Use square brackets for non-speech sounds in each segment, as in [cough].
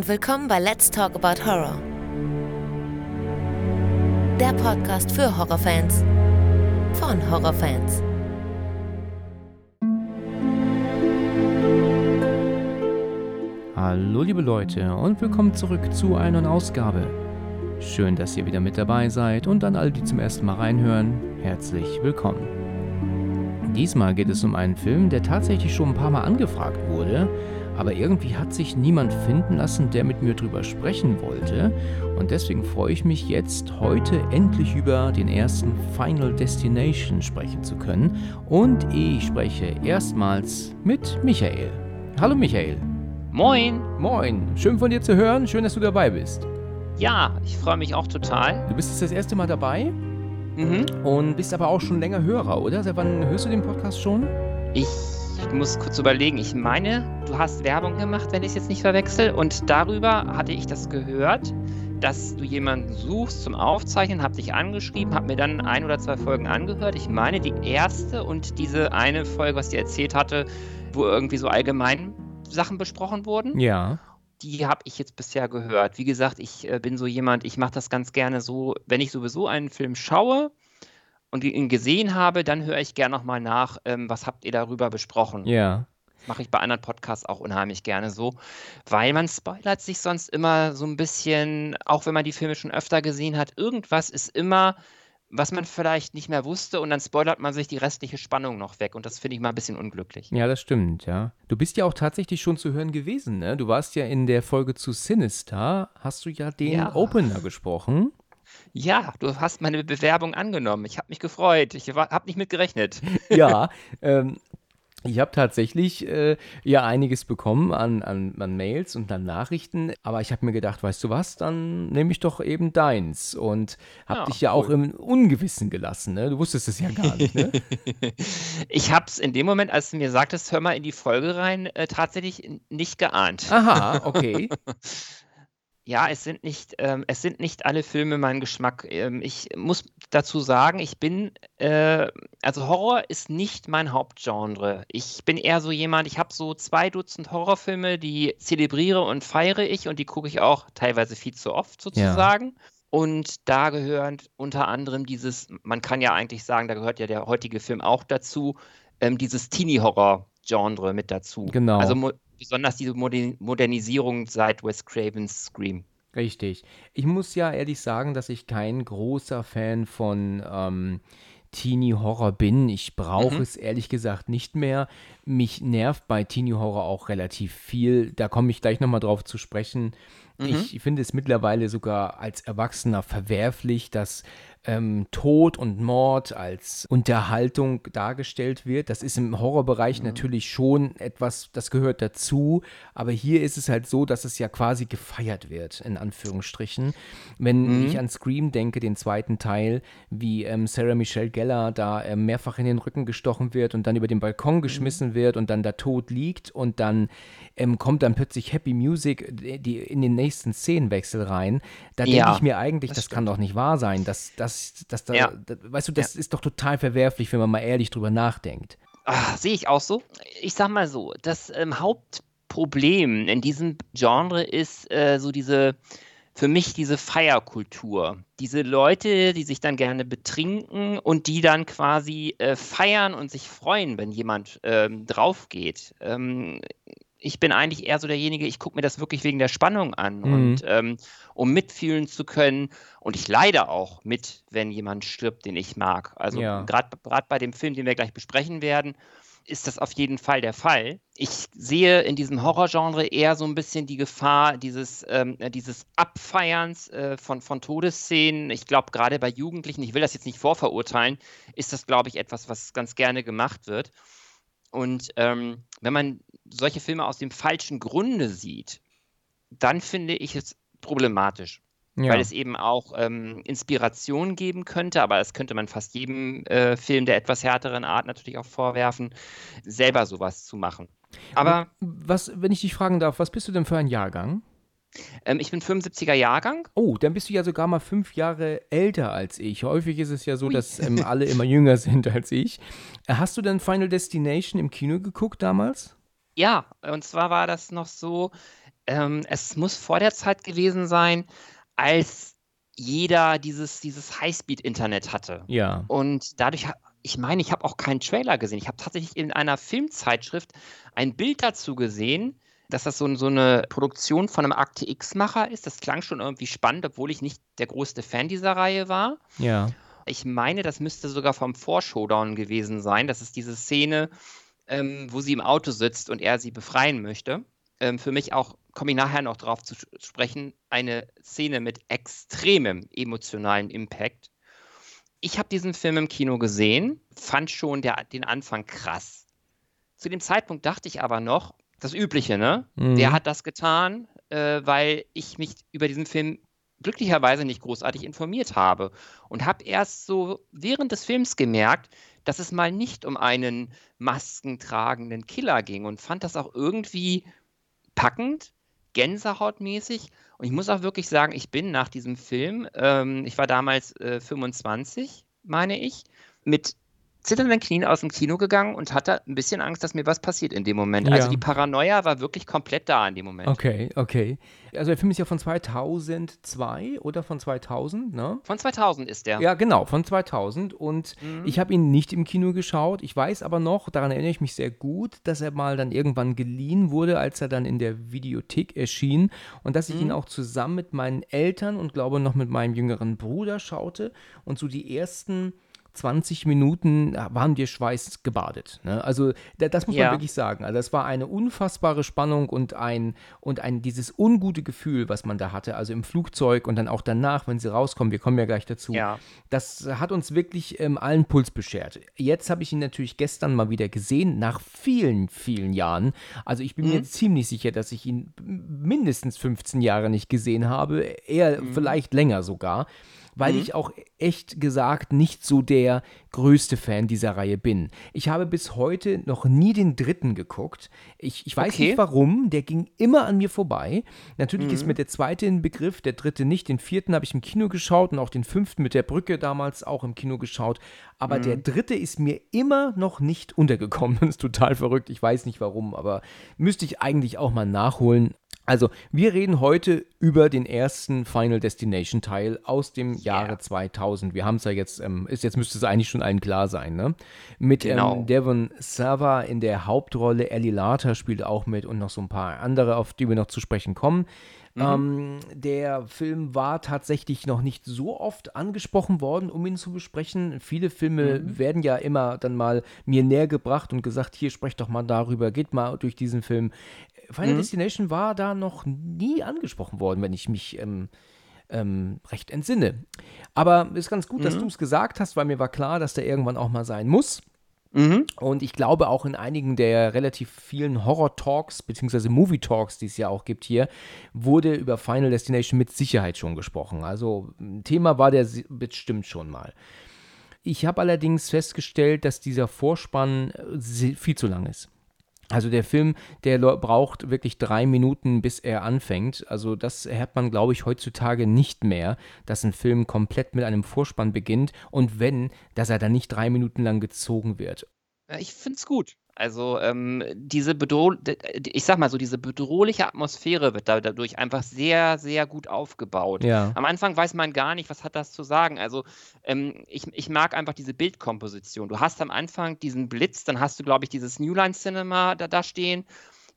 und willkommen bei Let's Talk About Horror. Der Podcast für Horrorfans von Horrorfans. Hallo liebe Leute und willkommen zurück zu einer Ausgabe. Schön, dass ihr wieder mit dabei seid und an alle, die zum ersten Mal reinhören, herzlich willkommen. Diesmal geht es um einen Film, der tatsächlich schon ein paar Mal angefragt wurde, aber irgendwie hat sich niemand finden lassen, der mit mir drüber sprechen wollte. Und deswegen freue ich mich jetzt, heute endlich über den ersten Final Destination sprechen zu können. Und ich spreche erstmals mit Michael. Hallo Michael. Moin. Moin. Schön von dir zu hören. Schön, dass du dabei bist. Ja, ich freue mich auch total. Du bist jetzt das erste Mal dabei Mhm. und bist aber auch schon länger Hörer, oder? Seit wann hörst du den Podcast schon? Ich muss kurz überlegen. Ich meine, du hast Werbung gemacht, wenn ich es jetzt nicht verwechsel. Und darüber hatte ich das gehört, dass du jemanden suchst zum Aufzeichnen, hab dich angeschrieben, hab mir dann ein oder zwei Folgen angehört. Ich meine, die erste und diese eine Folge, was ich dir erzählt hatte, wo irgendwie so allgemein Sachen besprochen wurden. Ja. die habe ich jetzt bisher gehört. Wie gesagt, ich äh, bin so jemand, ich mache das ganz gerne so, wenn ich sowieso einen Film schaue und ihn gesehen habe, dann höre ich gerne nochmal nach, ähm, was habt ihr darüber besprochen. Ja. Das mache ich bei anderen Podcasts auch unheimlich gerne so, weil man spoilert sich sonst immer so ein bisschen, auch wenn man die Filme schon öfter gesehen hat, irgendwas ist immer, was man vielleicht nicht mehr wusste und dann spoilert man sich die restliche Spannung noch weg und das finde ich mal ein bisschen unglücklich. Ja, das stimmt, ja. Du bist ja auch tatsächlich schon zu hören gewesen, ne? Du warst ja in der Folge zu Sinister, hast du ja den Ja. Opener gesprochen. Ja, du hast meine Bewerbung angenommen. Ich habe mich gefreut. Ich habe nicht mit gerechnet. [laughs] ja, ähm, ich habe tatsächlich äh, ja einiges bekommen an, an, an Mails und an Nachrichten, aber ich habe mir gedacht, weißt du was, dann nehme ich doch eben deins und habe Ja, dich ja auch cool. im Ungewissen gelassen, ne? Du wusstest es ja gar nicht, ne? [laughs] Ich habe es in dem Moment, als du mir sagtest, hör mal in die Folge rein, äh, tatsächlich nicht geahnt. Aha, okay. [laughs] Ja, es sind nicht, ähm, es sind nicht alle Filme mein Geschmack. Ähm, ich muss dazu sagen, ich bin, äh, also Horror ist nicht mein Hauptgenre. Ich bin eher so jemand, ich habe so zwei Dutzend Horrorfilme, die zelebriere und feiere ich und die gucke ich auch teilweise viel zu oft sozusagen. Und da gehört unter anderem dieses, man kann ja eigentlich sagen, da gehört ja der heutige Film auch dazu, ähm, dieses Teenie-Horror-Genre mit dazu. Genau. Also besonders diese Modern Modernisierung seit Wes Cravens Scream. Richtig. Ich muss ja ehrlich sagen, dass ich kein großer Fan von ähm, Teenie-Horror bin. Ich brauche Mhm. es ehrlich gesagt nicht mehr. Mich nervt bei Teenie-Horror auch relativ viel. Da komme ich gleich nochmal drauf zu sprechen. Mhm. Ich finde es mittlerweile sogar als Erwachsener verwerflich, dass ähm, Tod und Mord als Unterhaltung dargestellt wird. Das ist im Horrorbereich natürlich schon etwas, das gehört dazu, aber hier ist es halt so, dass es ja quasi gefeiert wird, in Anführungsstrichen. Wenn Mhm. ich an Scream denke, den zweiten Teil, wie ähm, Sarah Michelle Gellar da ähm, mehrfach in den Rücken gestochen wird und dann über den Mhm. Balkon geschmissen wird und dann da tot liegt und dann ähm, kommt dann plötzlich Happy Music die, in den nächsten Szenenwechsel rein. Da denke Ja, ich mir eigentlich, das das, kann doch nicht wahr sein. Das, das, das, da, Ja. da, weißt du, das ist doch total verwerflich, wenn man mal ehrlich drüber nachdenkt. Ah, sehe ich auch so. Ich sag mal so, das ähm, Hauptproblem in diesem Genre ist äh, so diese, für mich diese Feierkultur. Diese Leute, die sich dann gerne betrinken und die dann quasi äh, feiern und sich freuen, wenn jemand ähm, drauf geht. Ähm, ich bin eigentlich eher so derjenige, ich gucke mir das wirklich wegen der Spannung an Mhm. und ähm, um mitfühlen zu können. Und ich leide auch mit, wenn jemand stirbt, den ich mag. Also Ja. gerade bei dem Film, den wir gleich besprechen werden, ist das auf jeden Fall der Fall. Ich sehe in diesem Horrorgenre eher so ein bisschen die Gefahr dieses, ähm, äh, dieses Abfeierns äh, von, von Todesszenen. Ich glaube, gerade bei Jugendlichen, ich will das jetzt nicht vorverurteilen, ist das, glaube ich, etwas, was ganz gerne gemacht wird. Und ähm, wenn man solche Filme aus dem falschen Grunde sieht, dann finde ich es problematisch Ja. weil es eben auch ähm, Inspiration geben könnte, aber das könnte man fast jedem äh, Film der etwas härteren Art natürlich auch vorwerfen, selber sowas zu machen. Aber was, wenn ich dich fragen darf, was bist du denn für ein Jahrgang? ähm, ich bin 75er Jahrgang. Oh, dann bist du ja sogar mal fünf Jahre älter als ich. Häufig ist es ja so, Ui. dass ähm, alle immer jünger [laughs] sind als ich. Äh, Hast du denn Final Destination im Kino geguckt damals? Ja, und zwar war das noch so, ähm, es muss vor der Zeit gewesen sein, als jeder dieses, dieses Highspeed-Internet hatte. Ja. Und dadurch, ich meine, ich habe auch keinen Trailer gesehen. Ich habe tatsächlich in einer Filmzeitschrift ein Bild dazu gesehen, dass das so, so eine Produktion von einem Akte X-Macher ist. Das klang schon irgendwie spannend, obwohl ich nicht der größte Fan dieser Reihe war. Ja. Ich meine, das müsste sogar vom Vorshowdown gewesen sein. Das ist diese Szene, ähm, wo sie im Auto sitzt und er sie befreien möchte. Ähm, für mich auch, komme ich nachher noch drauf zu sprechen, eine Szene mit extremem emotionalen Impact. Ich habe diesen Film im Kino gesehen, fand schon der, den Anfang krass. Zu dem Zeitpunkt dachte ich aber noch, das Übliche, ne? Mhm. Der hat das getan, äh, weil ich mich über diesen Film glücklicherweise nicht großartig informiert habe und habe erst so während des Films gemerkt, dass es mal nicht um einen maskentragenden Killer ging und fand das auch irgendwie packend, gänsehautmäßig. Und ich muss auch wirklich sagen, ich bin nach diesem Film, ähm, ich war damals äh, 25, meine ich, mit zitternden Knien aus dem Kino gegangen und hatte ein bisschen Angst, dass mir was passiert in dem Moment. Ja. Also die Paranoia war wirklich komplett da in dem Moment. Okay, okay. Also der Film ist ja von 2002 oder von 2000, ne? Von 2000 ist der. Ja, genau, von 2000. Und Mhm. ich habe ihn nicht im Kino geschaut. Ich weiß aber noch, daran erinnere ich mich sehr gut, dass er mal dann irgendwann geliehen wurde, als er dann in der Videothek erschien. Und dass ich Mhm. ihn auch zusammen mit meinen Eltern und glaube noch mit meinem jüngeren Bruder schaute. Und so die ersten 20 Minuten waren wir schweißgebadet. Ne? Also da, das muss Ja. man wirklich sagen. Also das war eine unfassbare Spannung und ein und ein dieses ungute Gefühl, was man da hatte, also im Flugzeug und dann auch danach, wenn sie rauskommen, wir kommen ja gleich dazu. Ja. Das hat uns wirklich ähm, allen Puls beschert. Jetzt habe ich ihn natürlich gestern mal wieder gesehen, nach vielen, vielen Jahren. Also ich bin Mhm. mir ziemlich sicher, dass ich ihn mindestens 15 Jahre nicht gesehen habe, eher Mhm. vielleicht länger sogar weil ich auch echt gesagt nicht so der größte Fan dieser Reihe bin. Ich habe bis heute noch nie den dritten geguckt. Ich, ich weiß Okay. nicht warum, der ging immer an mir vorbei. Natürlich Mhm. ist mir der zweite ein Begriff, der dritte nicht. Den vierten habe ich im Kino geschaut und auch den fünften mit der Brücke damals auch im Kino geschaut. Aber der Mhm. dritte ist mir immer noch nicht [laughs] untergekommen. Das ist total verrückt. Ich weiß nicht warum, aber müsste ich eigentlich auch mal nachholen. Also, wir reden heute über den ersten Final Destination Teil aus dem Jahre 2000. Wir haben es ja jetzt, ähm, ist, jetzt müsste es eigentlich schon allen klar sein, ne? Mit Genau. ähm, Devon Sava in der Hauptrolle, Ellie Lata spielt auch mit und noch so ein paar andere, auf die wir noch zu sprechen kommen. Ähm, der Film war tatsächlich noch nicht so oft angesprochen worden, um ihn zu besprechen. Viele Filme werden ja immer dann mal mir näher gebracht und gesagt, hier sprecht doch mal darüber, geht mal durch diesen Film. Final Destination war da noch nie angesprochen worden, wenn ich mich ähm, ähm, recht entsinne. Aber ist ganz gut, dass du es gesagt hast, weil mir war klar, dass der irgendwann auch mal sein muss. Mhm. Und ich glaube auch in einigen der relativ vielen Horror-Talks, beziehungsweise Movie-Talks, die es ja auch gibt hier, wurde über Final Destination mit Sicherheit schon gesprochen. Also ein Thema war der bestimmt schon mal. Ich habe allerdings festgestellt, dass dieser Vorspann äh, viel zu lang ist. Also der Film, der braucht wirklich drei Minuten, bis er anfängt. Also das hat man, glaube ich, heutzutage nicht mehr, dass ein Film komplett mit einem Vorspann beginnt und wenn, dass er dann nicht drei Minuten lang gezogen wird. Ich finde es gut. Also ähm, diese Bedroh ich sag mal so, diese bedrohliche Atmosphäre wird da, dadurch einfach sehr, sehr gut aufgebaut. Ja. Am Anfang weiß man gar nicht, was hat das zu sagen. Also ähm, ich, ich mag einfach diese Bildkomposition. Du hast am Anfang diesen Blitz, dann hast du, glaube ich, dieses New Line Cinema da, da stehen.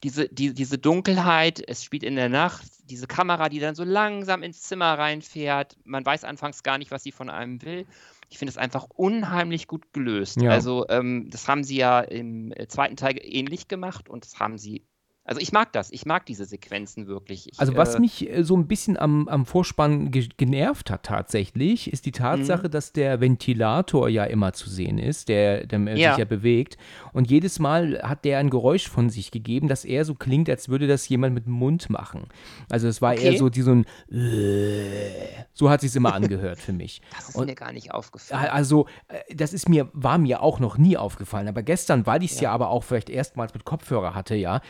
Diese, die, diese Dunkelheit, es spielt in der Nacht, diese Kamera, die dann so langsam ins Zimmer reinfährt. Man weiß anfangs gar nicht, was sie von einem will. Ich finde es einfach unheimlich gut gelöst. Ja. Also, ähm, das haben sie ja im äh, zweiten Teil ähnlich gemacht und das haben sie. Also, ich mag das. Ich mag diese Sequenzen wirklich. Ich, Also was äh, mich äh, so ein bisschen am, am Vorspann ge genervt hat tatsächlich, ist die Mhm. Tatsache, dass der Ventilator ja immer zu sehen ist, der, der Ja. sich ja bewegt. Und jedes Mal hat der ein Geräusch von sich gegeben, das eher so klingt, als würde das jemand mit dem Mund machen. Also es war eher Okay. so die, so ein [laughs] so hat sich immer angehört für mich. [laughs] Das ist Und- mir gar nicht aufgefallen. Also, äh, das ist mir, war mir auch noch nie aufgefallen. Aber gestern, weil ich es ja. aber auch vielleicht erstmals mit Kopfhörer hatte, ja,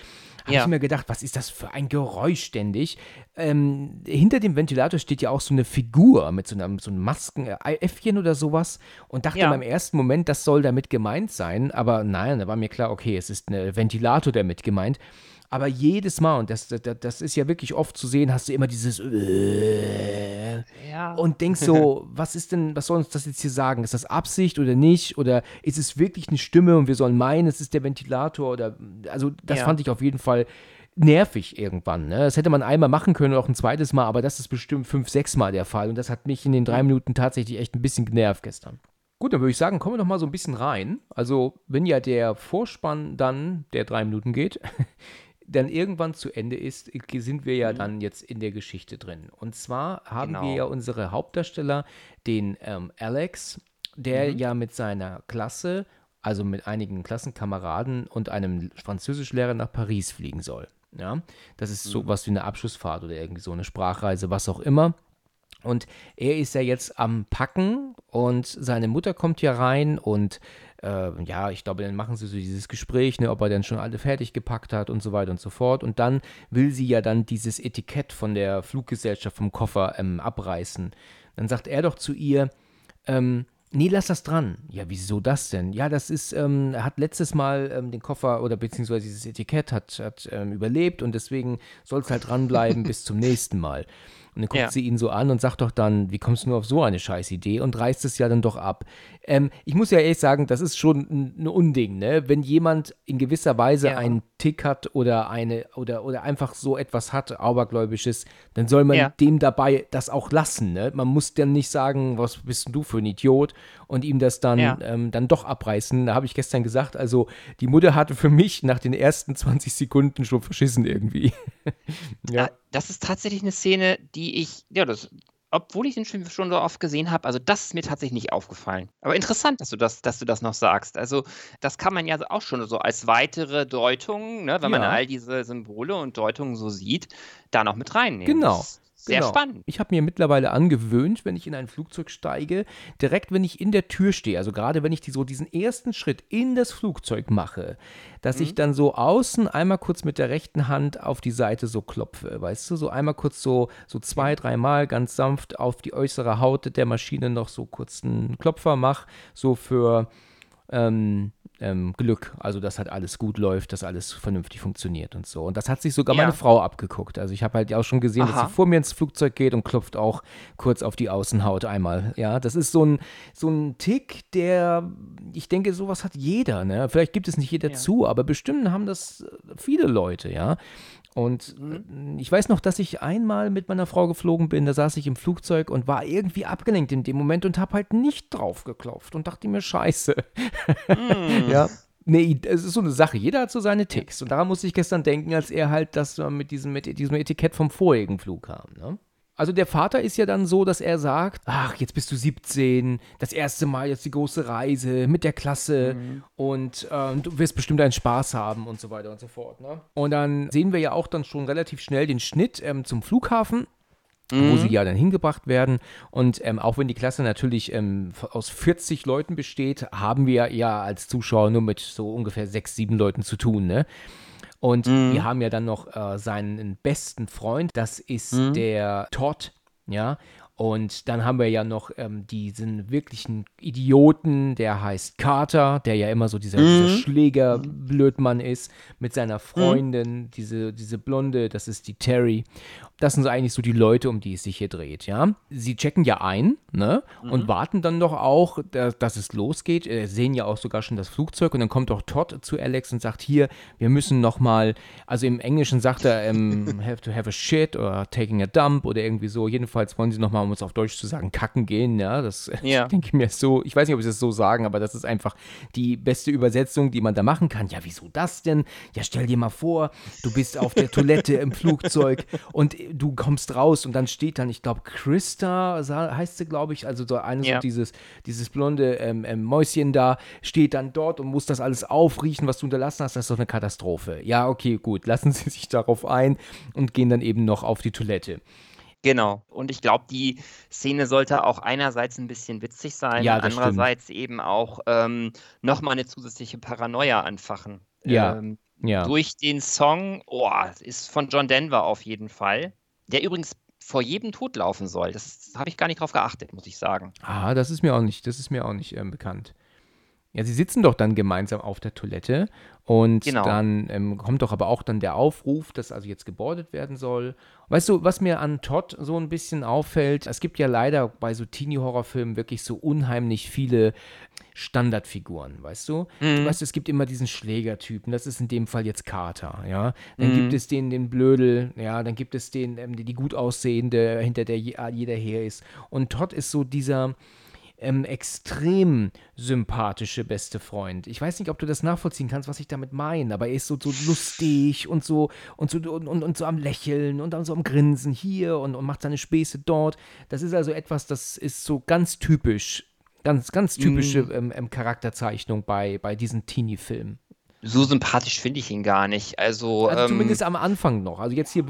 habe Ja. ich mir gedacht, was ist das für ein Geräusch ständig? Ähm, hinter dem Ventilator steht ja auch so eine Figur mit so einem, so einem Maskenäffchen oder sowas und dachte Ja. beim ersten Moment, das soll damit gemeint sein. Aber nein, da war mir klar, okay, es ist ein Ventilator damit gemeint. Aber jedes Mal, und das, das, das ist ja wirklich oft zu sehen, hast du immer dieses äh, Ja. und denkst so, [laughs] was ist denn, was soll uns das jetzt hier sagen? Ist das Absicht oder nicht? Oder ist es wirklich eine Stimme und wir sollen meinen, es ist der Ventilator oder also das Ja. fand ich auf jeden Fall nervig irgendwann. Ne? Das hätte man einmal machen können auch ein zweites Mal, aber das ist bestimmt fünf, sechs Mal der Fall. Und das hat mich in den drei Minuten tatsächlich echt ein bisschen genervt gestern. Gut, dann würde ich sagen, kommen wir doch mal so ein bisschen rein. Also, wenn ja der Vorspann dann, der drei Minuten geht, [laughs] dann irgendwann zu Ende ist, sind wir ja dann jetzt in der Geschichte drin. Und zwar haben Genau. wir ja unsere Hauptdarsteller, den ähm, Alex, der ja mit seiner Klasse, also mit einigen Klassenkameraden und einem Französischlehrer nach Paris fliegen soll. Ja, das ist so was wie eine Abschlussfahrt oder irgendwie so eine Sprachreise, was auch immer. Und er ist ja jetzt am Packen und seine Mutter kommt ja rein und äh, ja, ich glaube, dann machen sie so dieses Gespräch, ne, ob er dann schon alle fertig gepackt hat und so weiter und so fort. Und dann will sie ja dann dieses Etikett von der Fluggesellschaft vom Koffer ähm, abreißen. Dann sagt er doch zu ihr, ähm, nee, lass das dran. Ja, wieso das denn? Ja, das ist, ähm, hat letztes Mal ähm, den Koffer oder beziehungsweise dieses Etikett hat, hat ähm, überlebt und deswegen soll es halt dranbleiben [laughs] bis zum nächsten Mal. Und dann guckt Ja. sie ihn so an und sagt doch dann, wie kommst du nur auf so eine Scheißidee und reißt es ja dann doch ab. Ähm, ich muss ja ehrlich sagen, das ist schon ein, ein Unding, ne? Wenn jemand in gewisser Weise Ja. einen Tick hat oder eine oder, oder einfach so etwas hat, Abergläubisches, dann soll man Ja. dem dabei das auch lassen, ne? Man muss dann nicht sagen, was bist denn du für ein Idiot und ihm das dann, Ja. ähm, dann doch abreißen. Da habe ich gestern gesagt, also die Mutter hatte für mich nach den ersten [laughs] 20 Sekunden schon verschissen irgendwie. [laughs] ja. Das ist tatsächlich eine Szene, die ich, ja, das, obwohl ich den schon, schon so oft gesehen habe, also das ist mir tatsächlich nicht aufgefallen. Aber interessant, dass du das, dass du das noch sagst. Also das kann man ja auch schon so als weitere Deutung, ne, wenn man Ja. all diese Symbole und Deutungen so sieht, da noch mit reinnehmen. Genau. Das sehr Genau. spannend. Ich habe mir mittlerweile angewöhnt, wenn ich in ein Flugzeug steige, direkt wenn ich in der Tür stehe, also gerade wenn ich die, so diesen ersten Schritt in das Flugzeug mache, dass Mhm. ich dann so außen einmal kurz mit der rechten Hand auf die Seite so klopfe, weißt du, so einmal kurz so, so zwei, dreimal ganz sanft auf die äußere Haut der Maschine noch so kurz einen Klopfer mache, so für ähm, ähm, Glück, also dass halt alles gut läuft, dass alles vernünftig funktioniert und so. Und das hat sich sogar Ja. meine Frau abgeguckt. Also ich habe halt auch schon gesehen, dass Aha. sie vor mir ins Flugzeug geht und klopft auch kurz auf die Außenhaut einmal. Ja, das ist so ein, so ein Tick, der, ich denke, sowas hat jeder. Ne? Vielleicht gibt es nicht jeder Ja. zu, aber bestimmt haben das äh, viele Leute, ja. Und Mhm. äh, ich weiß noch, dass ich einmal mit meiner Frau geflogen bin, da saß ich im Flugzeug und war irgendwie abgelenkt in dem Moment und habe halt nicht drauf geklopft und dachte mir, scheiße. Hm. [laughs] Ja. Nee, es ist so eine Sache. Jeder hat so seine Ticks. Und daran musste ich gestern denken, als er halt das äh, mit diesem, mit diesem Etikett vom vorigen Flug kam. Ne? Also der Vater ist ja dann so, dass er sagt, ach, jetzt bist du 17, das erste Mal jetzt die große Reise mit der Klasse und ähm, du wirst bestimmt einen Spaß haben und so weiter und so fort. Ne? Und dann sehen wir ja auch dann schon relativ schnell den Schnitt ähm, zum Flughafen wo sie ja dann hingebracht werden. Und ähm, auch wenn die Klasse natürlich ähm, aus 40 Leuten besteht, haben wir ja als Zuschauer nur mit so ungefähr sechs, sieben Leuten zu tun, ne? Und wir haben ja dann noch äh, seinen besten Freund, das ist der Todd, ja. Und dann haben wir ja noch ähm, diesen wirklichen Idioten, der heißt Carter, der ja immer so dieser, dieser Schlägerblödmann ist, mit seiner Freundin, diese, diese Blonde, das ist die Terry. Das sind so eigentlich so die Leute, um die es sich hier dreht, ja. Sie checken ja ein, ne? Und warten dann doch auch, da, dass es losgeht. Äh, sehen ja auch sogar schon das Flugzeug und dann kommt doch Todd zu Alex und sagt, hier, wir müssen noch mal, also im Englischen sagt er, ähm, [laughs] have to have a shit oder taking a dump oder irgendwie so. Jedenfalls wollen sie noch mal, um es auf Deutsch zu sagen, kacken gehen, ja. Das [laughs] Ja. denke ich mir so, ich weiß nicht, ob sie das so sagen, aber das ist einfach die beste Übersetzung, die man da machen kann. Ja, wieso das denn? Ja, stell dir mal vor, du bist auf der Toilette im Flugzeug [laughs] und du kommst raus und dann steht dann, ich glaube, Christa heißt sie, glaube ich, also so eine Ja. dieses, dieses blonde ähm, ähm, Mäuschen da, steht dann dort und muss das alles aufriechen, was du unterlassen hast. Das ist doch eine Katastrophe. Ja, okay, gut, lassen Sie sich darauf ein und gehen dann eben noch auf die Toilette. Genau. Und ich glaube, die Szene sollte auch einerseits ein bisschen witzig sein, Ja, das stimmt. andererseits eben auch ähm, nochmal eine zusätzliche Paranoia anfachen. Ja, Ähm, Ja. Durch den Song, oh, ist von John Denver auf jeden Fall, der übrigens vor jedem Tod laufen soll. Das habe ich gar nicht drauf geachtet, muss ich sagen. Ah, das ist mir auch nicht, das ist mir auch nicht ähm, bekannt. Ja, sie sitzen doch dann gemeinsam auf der Toilette und Genau. dann ähm, kommt doch aber auch dann der Aufruf, dass also jetzt gebordet werden soll. Weißt du, was mir an Todd so ein bisschen auffällt, es gibt ja leider bei so Teenie-Horrorfilmen wirklich so unheimlich viele Standardfiguren, weißt du? Du weißt, es gibt immer diesen Schlägertypen, das ist in dem Fall jetzt Carter, ja. Dann gibt es den, den Blödel, ja, dann gibt es den, ähm, die, die gut aussehende, hinter der je- jeder her ist. Und Todd ist so dieser ähm, extrem sympathische beste Freund. Ich weiß nicht, ob du das nachvollziehen kannst, was ich damit meine, aber er ist so, so lustig und so und so und, und, und so am Lächeln und dann so am Grinsen hier und, und macht seine Späße dort. Das ist also etwas, das ist so ganz typisch, ganz, ganz typische ähm, ähm, Charakterzeichnung bei, bei diesen Teenie-Filmen. So sympathisch finde ich ihn gar nicht. Also, Also ähm, zumindest am Anfang noch. Also jetzt hier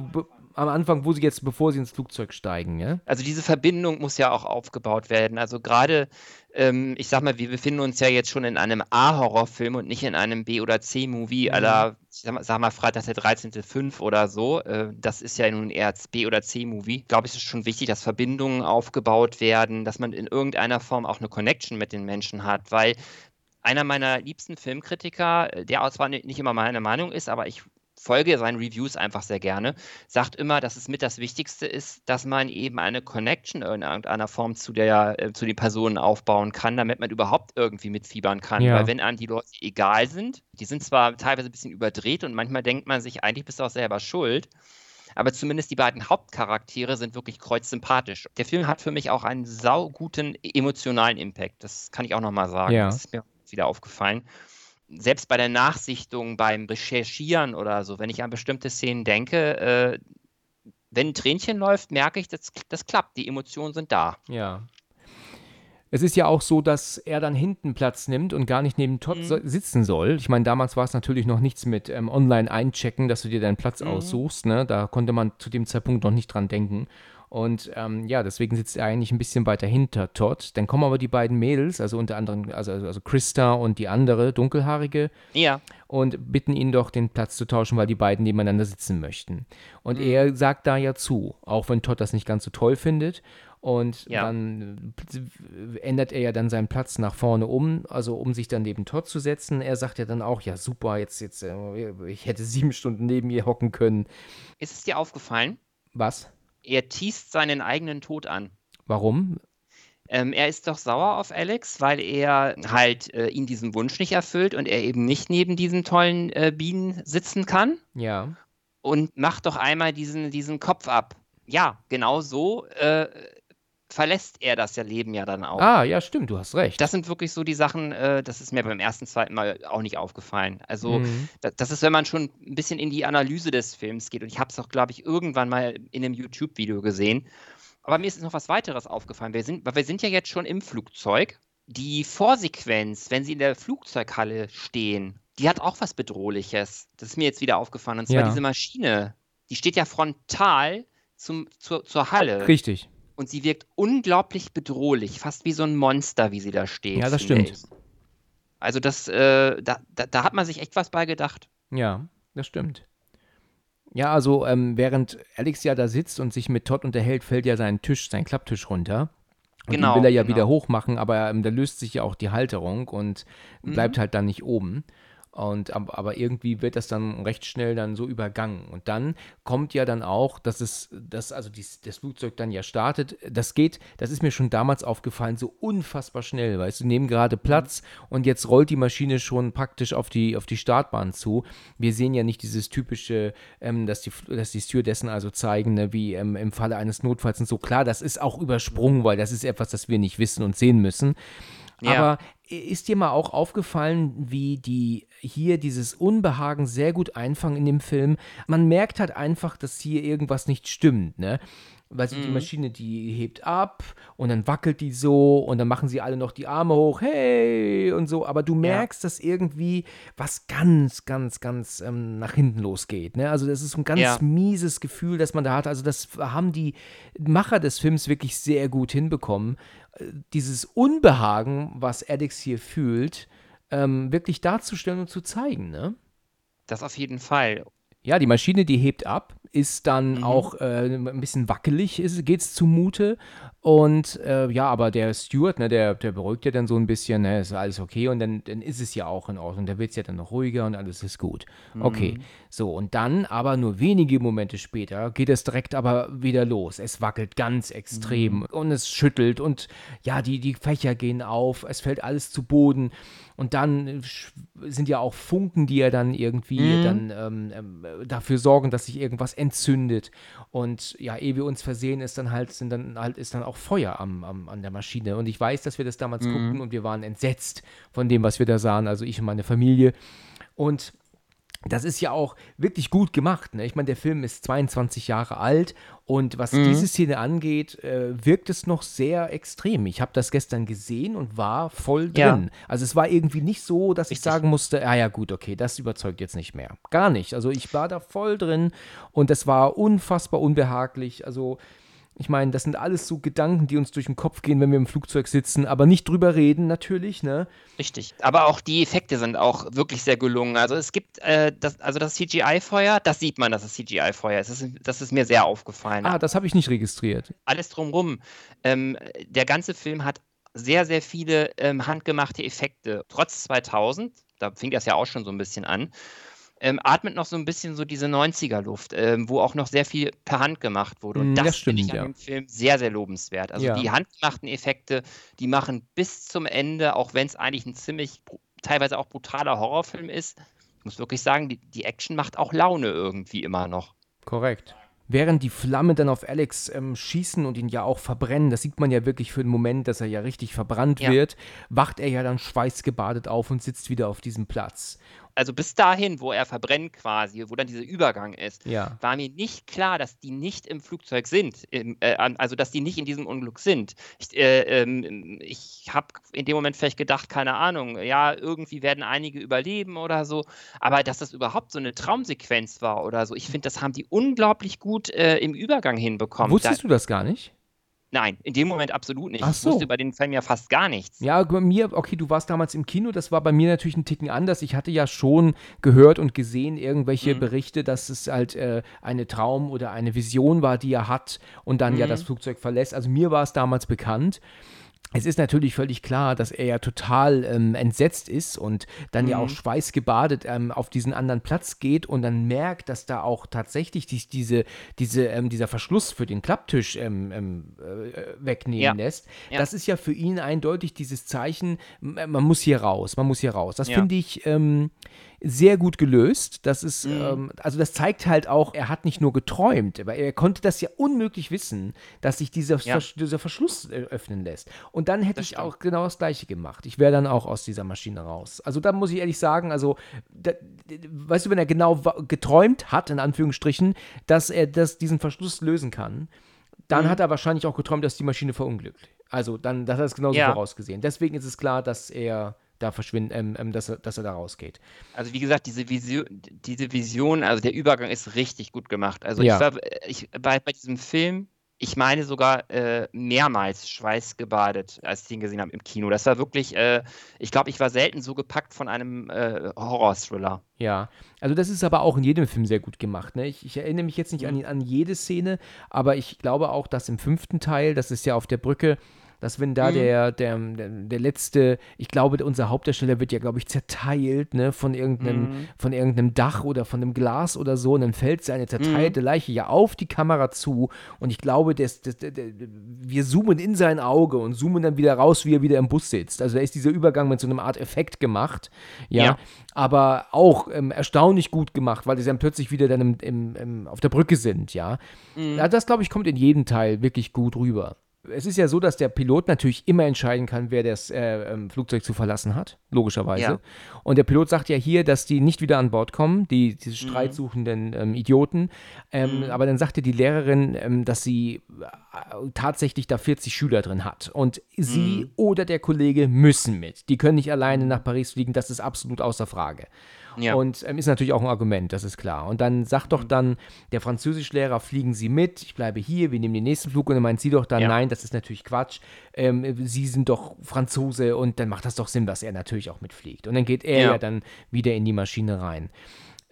am Anfang, wo sie jetzt, bevor sie ins Flugzeug steigen, ja? Also diese Verbindung muss ja auch aufgebaut werden. Also gerade, ähm, ich sag mal, wir befinden uns ja jetzt schon in einem A-Horrorfilm und nicht in einem B- oder C-Movie Mhm. aller, ich sag mal, sag mal Freitag der 13.05 oder so. Äh, das ist ja nun eher als B- oder C-Movie. Ich glaube, es ist schon wichtig, dass Verbindungen aufgebaut werden, dass man in irgendeiner Form auch eine Connection mit den Menschen hat, weil einer meiner liebsten Filmkritiker, äh, der zwar ni- nicht immer meine Meinung ist, aber ich folge seinen Reviews einfach sehr gerne, sagt immer, dass es mit das Wichtigste ist, dass man eben eine Connection in irgendeiner Form zu der, äh, zu den Personen aufbauen kann, damit man überhaupt irgendwie mitfiebern kann. Ja. Weil wenn einem die Leute egal sind, die sind zwar teilweise ein bisschen überdreht und manchmal denkt man sich, eigentlich bist du auch selber schuld. Aber zumindest die beiden Hauptcharaktere sind wirklich kreuzsympathisch. Der Film hat für mich auch einen sauguten emotionalen Impact. Das kann ich auch nochmal sagen. Ja. Das ist mir wieder aufgefallen. Selbst bei der Nachsichtung, beim Recherchieren oder so, wenn ich an bestimmte Szenen denke, äh, wenn ein Tränchen läuft, merke ich, das, das klappt. Die Emotionen sind da. Ja. Es ist ja auch so, dass er dann hinten Platz nimmt und gar nicht neben Todd Mhm. so sitzen soll. Ich meine, damals war es natürlich noch nichts mit ähm, online einchecken, dass du dir deinen Platz Mhm. aussuchst. Ne? Da konnte man zu dem Zeitpunkt noch nicht dran denken. Und ähm, ja, deswegen sitzt er eigentlich ein bisschen weiter hinter Todd. Dann kommen aber die beiden Mädels, also unter anderem, also, also, Christa und die andere, dunkelhaarige, Ja, und bitten ihn doch, den Platz zu tauschen, weil die beiden nebeneinander sitzen möchten. Und Mhm. er sagt da ja zu, auch wenn Todd das nicht ganz so toll findet. Und Ja. dann ändert er ja dann seinen Platz nach vorne um, also um sich dann neben Todd zu setzen. Er sagt ja dann auch, ja super, jetzt, jetzt, äh, ich hätte sieben Stunden neben ihr hocken können. ist es dir aufgefallen? Was? Er teast seinen eigenen Tod an. Warum? Ähm, er ist doch sauer auf Alex, weil er halt äh, ihn diesen Wunsch nicht erfüllt und er eben nicht neben diesen tollen äh, Bienen sitzen kann Ja. und macht doch einmal diesen, diesen Kopf ab. Ja, genau so äh, verlässt er das ja Leben ja dann auch. Ah, ja, stimmt, du hast recht. Das sind wirklich so die Sachen, äh, das ist mir beim ersten, zweiten Mal auch nicht aufgefallen. Also, Mhm. da, das ist, wenn man schon ein bisschen in die Analyse des Films geht. Und ich habe es auch, glaube ich, irgendwann mal in einem YouTube-Video gesehen. Aber mir ist noch was weiteres aufgefallen. Wir sind, weil wir sind ja jetzt schon im Flugzeug. Die Vorsequenz, wenn sie in der Flugzeughalle stehen, die hat auch was Bedrohliches. Das ist mir jetzt wieder aufgefallen. Und zwar Ja. diese Maschine. Die steht ja frontal zum, zur, zur Halle. Richtig. Und sie wirkt unglaublich bedrohlich, fast wie so ein Monster, wie sie da steht. Ja, das stimmt. ich. Also das, äh, da, da, da hat man sich echt was bei gedacht. Ja, das stimmt. Ja, also ähm, während Alex ja da sitzt und sich mit Todd unterhält, fällt ja sein Tisch, sein Klapptisch runter. Und Genau, den will er ja genau. wieder hochmachen, aber ähm, da löst sich ja auch die Halterung und Mhm. bleibt halt dann nicht oben. Und, ab- aber irgendwie wird das dann recht schnell dann so übergangen. Und dann kommt ja dann auch, dass es, dass also dies, das Flugzeug dann ja startet. Das geht, das ist mir schon damals aufgefallen, so unfassbar schnell, weißt du, nehmen gerade Platz und jetzt rollt die Maschine schon praktisch auf die, auf die Startbahn zu. Wir sehen ja nicht dieses typische, ähm, dass, die, dass die Stewardessen also zeigen, ne, wie ähm, im Falle eines Notfalls und so. Klar, das ist auch übersprungen, weil das ist etwas, das wir nicht wissen und sehen müssen. Ja. Aber ist dir mal auch aufgefallen, wie die hier dieses Unbehagen sehr gut einfangen in dem Film? Man merkt halt einfach, dass hier irgendwas nicht stimmt, ne? Weil sie die Maschine, die hebt ab und dann wackelt die so und dann machen sie alle noch die Arme hoch, hey und so. Aber du merkst, dass irgendwie was ganz, ganz, ganz ähm, nach hinten losgeht. Ne? Also das ist so ein ganz Ja. mieses Gefühl, das man da hat. Also das haben die Macher des Films wirklich sehr gut hinbekommen, äh, dieses Unbehagen, was Alex hier fühlt, ähm, wirklich darzustellen und zu zeigen. Ne? Das auf jeden Fall. Ja, die Maschine, die hebt ab, ist dann Mhm. auch äh, ein bisschen wackelig, ist, geht's zumute. Und äh, ja, aber der Steward, ne, der, der beruhigt ja dann so ein bisschen, ne, ist alles okay und dann, dann ist es ja auch in Ordnung. Da wird es ja dann noch ruhiger und alles ist gut. Okay, so und dann aber nur wenige Momente später geht es direkt aber wieder los. Es wackelt ganz extrem und es schüttelt und ja, die, die Fächer gehen auf, es fällt alles zu Boden. Und dann äh, sind ja auch Funken, die ja dann irgendwie dann ähm, ähm, dafür sorgen, dass sich irgendwas entzündet. Und ja, ehe wir uns versehen, ist dann halt, sind dann halt, ist dann auch Feuer am, am, an der Maschine. Und ich weiß, dass wir das damals guckten und wir waren entsetzt von dem, was wir da sahen, also ich und meine Familie. Und das ist ja auch wirklich gut gemacht. Ne? Ich meine, der Film ist 22 Jahre alt und was diese Szene angeht, äh, wirkt es noch sehr extrem. Ich habe das gestern gesehen und war voll Ja. drin. Also es war irgendwie nicht so, dass ich Richtig. sagen musste, ah ja gut, okay, das überzeugt jetzt nicht mehr. Gar nicht. Also ich war da voll drin und das war unfassbar unbehaglich. Also ich meine, das sind alles so Gedanken, die uns durch den Kopf gehen, wenn wir im Flugzeug sitzen, aber nicht drüber reden natürlich, ne? Richtig. Aber auch die Effekte sind auch wirklich sehr gelungen. Also es gibt äh, das, also das CGI-Feuer, das sieht man, dass es CGI-Feuer ist. Das, ist. das ist mir sehr aufgefallen. Ah, das habe ich nicht registriert. Alles drumrum. Ähm, der ganze Film hat sehr, sehr viele ähm, handgemachte Effekte. Trotz 2000, da fing das ja auch schon so ein bisschen an, ähm, atmet noch so ein bisschen so diese 90er-Luft, ähm, wo auch noch sehr viel per Hand gemacht wurde. Und Mm, das, das finde ich an ja. dem Film sehr, sehr lobenswert. Also Ja. die handgemachten Effekte, die machen bis zum Ende, auch wenn es eigentlich ein ziemlich teilweise auch brutaler Horrorfilm ist, ich muss wirklich sagen, die, die Action macht auch Laune irgendwie immer noch. Korrekt. Während die Flamme dann auf Alex ähm, schießen und ihn ja auch verbrennen, das sieht man ja wirklich für einen Moment, dass er ja richtig verbrannt Ja. wird, wacht er ja dann schweißgebadet auf und sitzt wieder auf diesem Platz. Also bis dahin, wo er verbrennt quasi, wo dann dieser Übergang ist, Ja. war mir nicht klar, dass die nicht im Flugzeug sind, im, äh, also dass die nicht in diesem Unglück sind. Ich, äh, ähm, ich habe in dem Moment vielleicht gedacht, keine Ahnung, ja, irgendwie werden einige überleben oder so, aber dass das überhaupt so eine Traumsequenz war oder so, ich finde, das haben die unglaublich gut äh, im Übergang hinbekommen. Wusstest da, du das gar nicht? Nein, in dem Moment absolut nicht. Ach Ich so. wusste über den Film ja fast gar nichts. Ja, bei mir, okay, du warst damals im Kino, das war bei mir natürlich ein Ticken anders. Ich hatte ja schon gehört und gesehen irgendwelche Mhm. Berichte, dass es halt äh, eine Traum oder eine Vision war, die er hat und dann ja Mhm. das Flugzeug verlässt. Also mir war es damals bekannt. Es ist natürlich völlig klar, dass er ja total ähm, entsetzt ist und dann ja auch Mhm. schweißgebadet ähm, auf diesen anderen Platz geht und dann merkt, dass da auch tatsächlich dies, diese, diese, ähm, dieser Verschluss für den Klapptisch ähm, ähm, äh, wegnehmen Ja. lässt. Ja. Das ist ja für ihn eindeutig dieses Zeichen, m- man muss hier raus, man muss hier raus. Das Ja. finde ich ähm, sehr gut gelöst. Das ist, Mhm. ähm, also das zeigt halt auch, er hat nicht nur geträumt, aber er konnte das ja unmöglich wissen, dass sich dieser, Ja. Versch dieser Verschluss äh, öffnen lässt. Und dann hätte Das ich stimmt. auch genau das Gleiche gemacht. Ich wäre dann auch aus dieser Maschine raus. Also da muss ich ehrlich sagen, also, da, weißt du, wenn er genau geträumt hat, in Anführungsstrichen, dass er das, diesen Verschluss lösen kann, dann Mhm. hat er wahrscheinlich auch geträumt, dass die Maschine verunglückt. Also dann, das hat er es genauso Ja. vorausgesehen. Deswegen ist es klar, dass er da verschwindet, ähm, ähm, dass, er, dass er da rausgeht. Also wie gesagt, diese Vision, diese Vision, also der Übergang ist richtig gut gemacht. Also Ja. ich war ich, bei, bei diesem Film, ich meine sogar äh, mehrmals schweißgebadet, als ich den gesehen habe im Kino. Das war wirklich, äh, ich glaube, ich war selten so gepackt von einem äh, Horror-Thriller. Ja, also das ist aber auch in jedem Film sehr gut gemacht. Ne? Ich, ich erinnere mich jetzt nicht Mhm. an, an jede Szene, aber ich glaube auch, dass im fünften Teil, das ist ja auf der Brücke, dass wenn da Mhm. der, der, der, letzte, ich glaube, unser Hauptdarsteller wird ja, glaube ich, zerteilt, ne, von irgendeinem, Mhm. von irgendeinem Dach oder von einem Glas oder so, und dann fällt seine Mhm. zerteilte Leiche ja auf die Kamera zu. Und ich glaube, das, das, das, wir zoomen in sein Auge und zoomen dann wieder raus, wie er wieder im Bus sitzt. Also da ist dieser Übergang mit so einer Art Effekt gemacht. Ja. Ja. Aber auch ähm, erstaunlich gut gemacht, weil sie dann plötzlich wieder dann im, im, im, auf der Brücke sind, ja. Mhm. ja das, glaube ich, kommt in jedem Teil wirklich gut rüber. Es ist ja so, dass der Pilot natürlich immer entscheiden kann, wer das äh, ähm, Flugzeug zu verlassen hat, logischerweise. Ja. Und der Pilot sagt ja hier, dass die nicht wieder an Bord kommen, die, diese Mhm. streitsuchenden ähm, Idioten. Ähm, Mhm. Aber dann sagte die Lehrerin, ähm, dass sie äh, tatsächlich da 40 Schüler drin hat. Und sie Mhm. oder der Kollege müssen mit. Die können nicht alleine nach Paris fliegen, das ist absolut außer Frage. Ja. Und ähm, ist natürlich auch ein Argument, das ist klar. Und dann sagt Mhm. doch dann der Französischlehrer, fliegen Sie mit, ich bleibe hier, wir nehmen den nächsten Flug. Und dann meint sie doch dann, Ja. nein, das ist natürlich Quatsch. Ähm, Sie sind doch Franzose und dann macht das doch Sinn, dass er natürlich auch mitfliegt. Und dann geht er ja, Ja. dann wieder in die Maschine rein.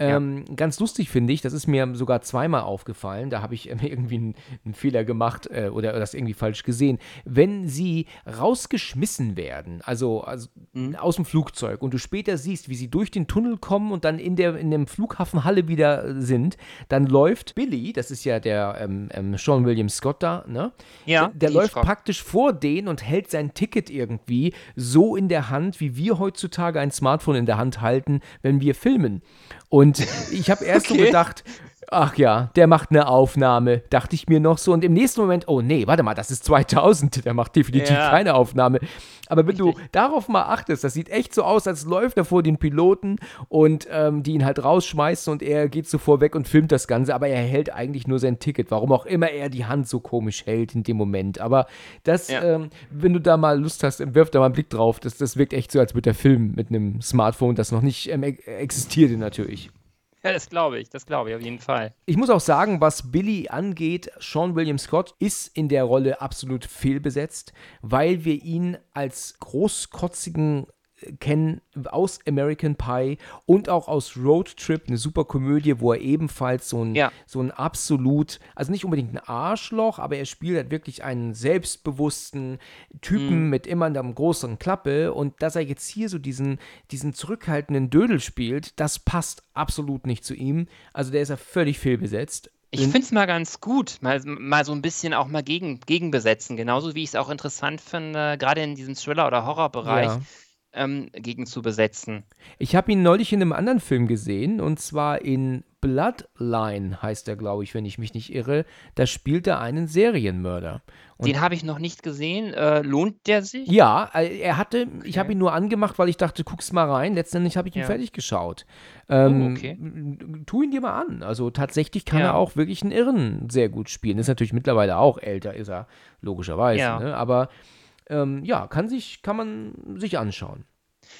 Ähm, ganz lustig finde ich, das ist mir sogar zweimal aufgefallen, da habe ich [laughs] irgendwie einen, einen, Fehler gemacht äh, oder das irgendwie falsch gesehen. Wenn sie rausgeschmissen werden, also, also mhm. aus dem Flugzeug und du später siehst, wie sie durch den Tunnel kommen und dann in der in dem Flughafenhalle wieder sind, dann läuft Billy, das ist ja der ähm, ähm Sean William Scott da, ne? Ja. Der, der läuft praktisch vor denen und hält sein Ticket irgendwie so in der Hand, wie wir heutzutage ein Smartphone in der Hand halten, wenn wir filmen. Und [laughs] ich habe erst okay. so gedacht, ach ja, der macht eine Aufnahme, dachte ich mir noch so. Und im nächsten Moment, oh nee, warte mal, das ist 2000, der macht definitiv ja. keine Aufnahme. Aber wenn Richtig. du darauf mal achtest, das sieht echt so aus, als läuft er vor den Piloten und ähm, die ihn halt rausschmeißen und er geht zuvor weg und filmt das Ganze, aber er hält eigentlich nur sein Ticket, warum auch immer er die Hand so komisch hält in dem Moment. Aber das, ja. ähm, wenn du da mal Lust hast, wirf da mal einen Blick drauf, das, das wirkt echt so, als würde der Film mit einem Smartphone, das noch nicht ähm, existierte natürlich. [laughs] Ja, das glaube ich, das glaube ich auf jeden Fall. Ich muss auch sagen, was Billy angeht, Sean William Scott ist in der Rolle absolut fehlbesetzt, weil wir ihn als großkotzigen kennen aus American Pie und auch aus Road Trip, eine super Komödie, wo er ebenfalls so ein, ja. so ein absolut, also nicht unbedingt ein Arschloch, aber er spielt halt wirklich einen selbstbewussten Typen mhm. mit immer einer großen Klappe und dass er jetzt hier so diesen, diesen zurückhaltenden Dödel spielt, das passt absolut nicht zu ihm. Also der ist ja völlig fehlbesetzt. Ich finde es mal ganz gut, mal, mal so ein bisschen auch mal gegen, gegenbesetzen, genauso wie ich es auch interessant finde, gerade in diesem Thriller- oder Horrorbereich. Ja ähm, gegen zu besetzen. Ich habe ihn neulich in einem anderen Film gesehen und zwar in Bloodline heißt er, glaube ich, wenn ich mich nicht irre. Da spielt er einen Serienmörder. Und Den habe ich noch nicht gesehen. Äh, lohnt der sich? Ja, äh, er hatte, okay. ich habe ihn nur angemacht, weil ich dachte, guck's mal rein. Letztendlich habe ich ihn ja. fertig geschaut. Ähm, oh, okay. Tu ihn dir mal an. Also tatsächlich kann ja. er auch wirklich einen Irren sehr gut spielen. Ist natürlich mittlerweile auch älter, ist er logischerweise. Ja. Ne? Aber ähm, ja, kann, sich, kann man sich anschauen.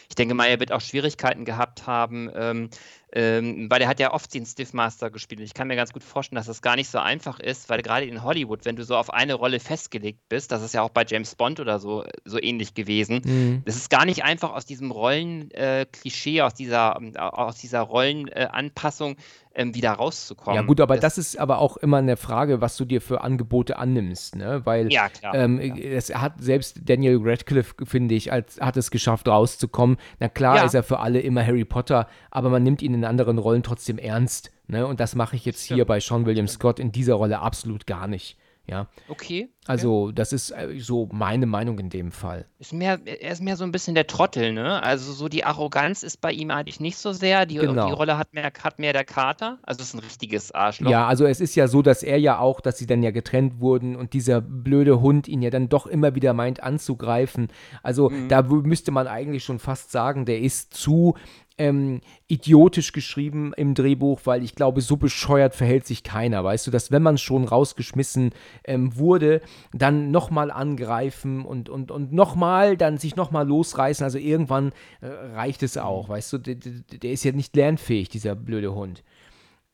Ich denke mal, er wird auch Schwierigkeiten gehabt haben, ähm, ähm, weil er hat ja oft den Stiffmaster gespielt. Und ich kann mir ganz gut vorstellen, dass das gar nicht so einfach ist, weil gerade in Hollywood, wenn du so auf eine Rolle festgelegt bist, das ist ja auch bei James Bond oder so so ähnlich gewesen, mhm. das ist gar nicht einfach aus diesem Rollenklischee, äh, aus dieser, aus dieser Rollenanpassung ähm, wieder rauszukommen. Ja gut, aber das, das, ist aber auch immer eine Frage, was du dir für Angebote annimmst, ne? Weil ja, klar, ähm, es hat selbst Daniel Radcliffe, finde ich, als, hat es geschafft rauszukommen. Na klar ja. ist er für alle immer Harry Potter, aber man nimmt ihn in anderen Rollen trotzdem ernst. Ne? Und das mache ich jetzt Stimmt. hier bei Sean William Scott in dieser Rolle absolut gar nicht. Ja. Okay. Also, das ist äh, so meine Meinung in dem Fall. Ist mehr, er ist mehr so ein bisschen der Trottel, ne? Also, so die Arroganz ist bei ihm eigentlich nicht so sehr. Die, genau. die Rolle hat mehr, hat mehr der Kater. Also, ist ein richtiges Arschloch. Ja, also, es ist ja so, dass er ja auch, dass sie dann ja getrennt wurden und dieser blöde Hund ihn ja dann doch immer wieder meint anzugreifen. Also, mhm. da müsste man eigentlich schon fast sagen, der ist zu ähm, idiotisch geschrieben im Drehbuch, weil ich glaube, so bescheuert verhält sich keiner. Weißt du, dass wenn man schon rausgeschmissen ähm, wurde, dann nochmal angreifen und, und, und nochmal, dann sich nochmal losreißen. Also irgendwann äh, reicht es auch, weißt du, der, der, ist ja nicht lernfähig, dieser blöde Hund.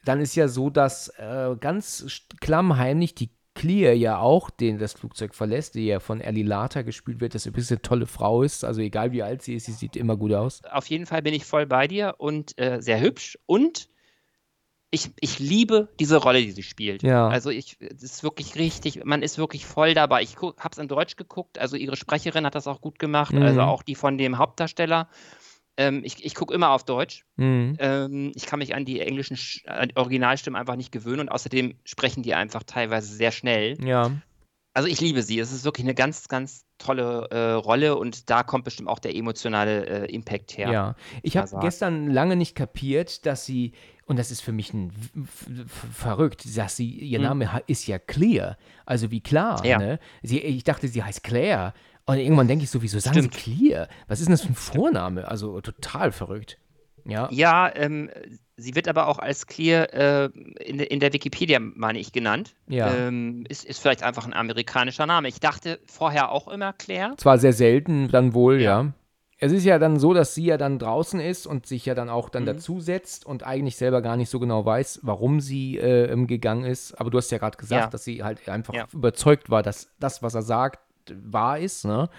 Dann ist ja so, dass äh, ganz klammheimlich die Clear ja auch, den das Flugzeug verlässt, die ja von Ellie Lata gespielt wird, das übrigens eine tolle Frau ist. Also egal wie alt sie ist, sie sieht immer gut aus. Auf jeden Fall bin ich voll bei dir und äh, sehr hübsch und ich, ich liebe diese Rolle, die sie spielt. Ja. Also ich, das ist wirklich richtig, man ist wirklich voll dabei. Ich habe es in Deutsch geguckt, also ihre Sprecherin hat das auch gut gemacht, mhm. also auch die von dem Hauptdarsteller. Ähm, ich ich gucke immer auf Deutsch. Mhm. Ähm, ich kann mich an die englischen Sch Originalstimmen einfach nicht gewöhnen und außerdem sprechen die einfach teilweise sehr schnell. Ja. Also ich liebe sie. Es ist wirklich eine ganz, ganz tolle äh, Rolle und da kommt bestimmt auch der emotionale äh, Impact her. Ja, ich habe gestern lange nicht kapiert, dass sie, und das ist für mich ein verrückt, dass sie, ihr hm. Name ist ja Clear, also wie klar, ja. ne? Sie, ich dachte, sie heißt Claire und irgendwann denke ich so, wieso sagen Stimmt. sie Clear? Was ist denn das für ein Vorname? Also total verrückt. Ja, ja ähm, sie wird aber auch als Clear äh, in, in, der Wikipedia, meine ich, genannt. Ja. Ähm, ist, ist vielleicht einfach ein amerikanischer Name. Ich dachte vorher auch immer Claire. Zwar sehr selten, dann wohl, ja. ja. Es ist ja dann so, dass sie ja dann draußen ist und sich ja dann auch dann mhm. dazusetzt und eigentlich selber gar nicht so genau weiß, warum sie äh, gegangen ist. Aber du hast ja gerade gesagt, ja. dass sie halt einfach ja. überzeugt war, dass das, was er sagt, wahr ist. Ne?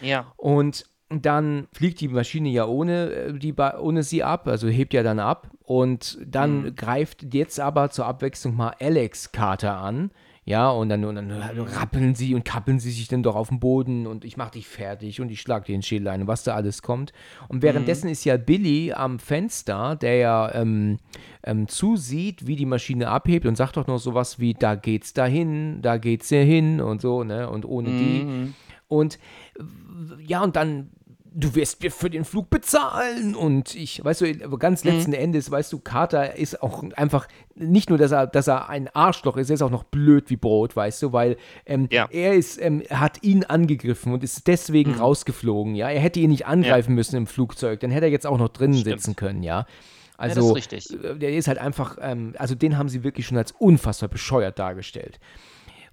Ja. Und dann fliegt die Maschine ja ohne, äh, die, ohne sie ab, also hebt ja dann ab. Und dann Mhm. greift jetzt aber zur Abwechslung mal Alex Carter an. Ja, und dann, und dann rappeln sie und kappeln sie sich dann doch auf den Boden und ich mach dich fertig und ich schlag dir den Schädel ein und was da alles kommt. Und währenddessen ist ja Billy am Fenster, der ja ähm, ähm, zusieht, wie die Maschine abhebt und sagt doch noch sowas wie, da geht's dahin, da geht's hier hin und so, ne? Und ohne die. Und ja, und dann, du wirst mir für den Flug bezahlen. Und ich, weißt du, aber ganz letzten Endes, weißt du, Carter ist auch einfach, nicht nur, dass er, dass er ein Arschloch ist, er ist auch noch blöd wie Brot, weißt du, weil ähm, Ja. er ist, ähm, hat ihn angegriffen und ist deswegen rausgeflogen, ja. Er hätte ihn nicht angreifen müssen im Flugzeug, dann hätte er jetzt auch noch drinnen Stimmt. sitzen können, ja. das Also, ist richtig. äh, der ist halt einfach, ähm, also den haben sie wirklich schon als unfassbar bescheuert dargestellt.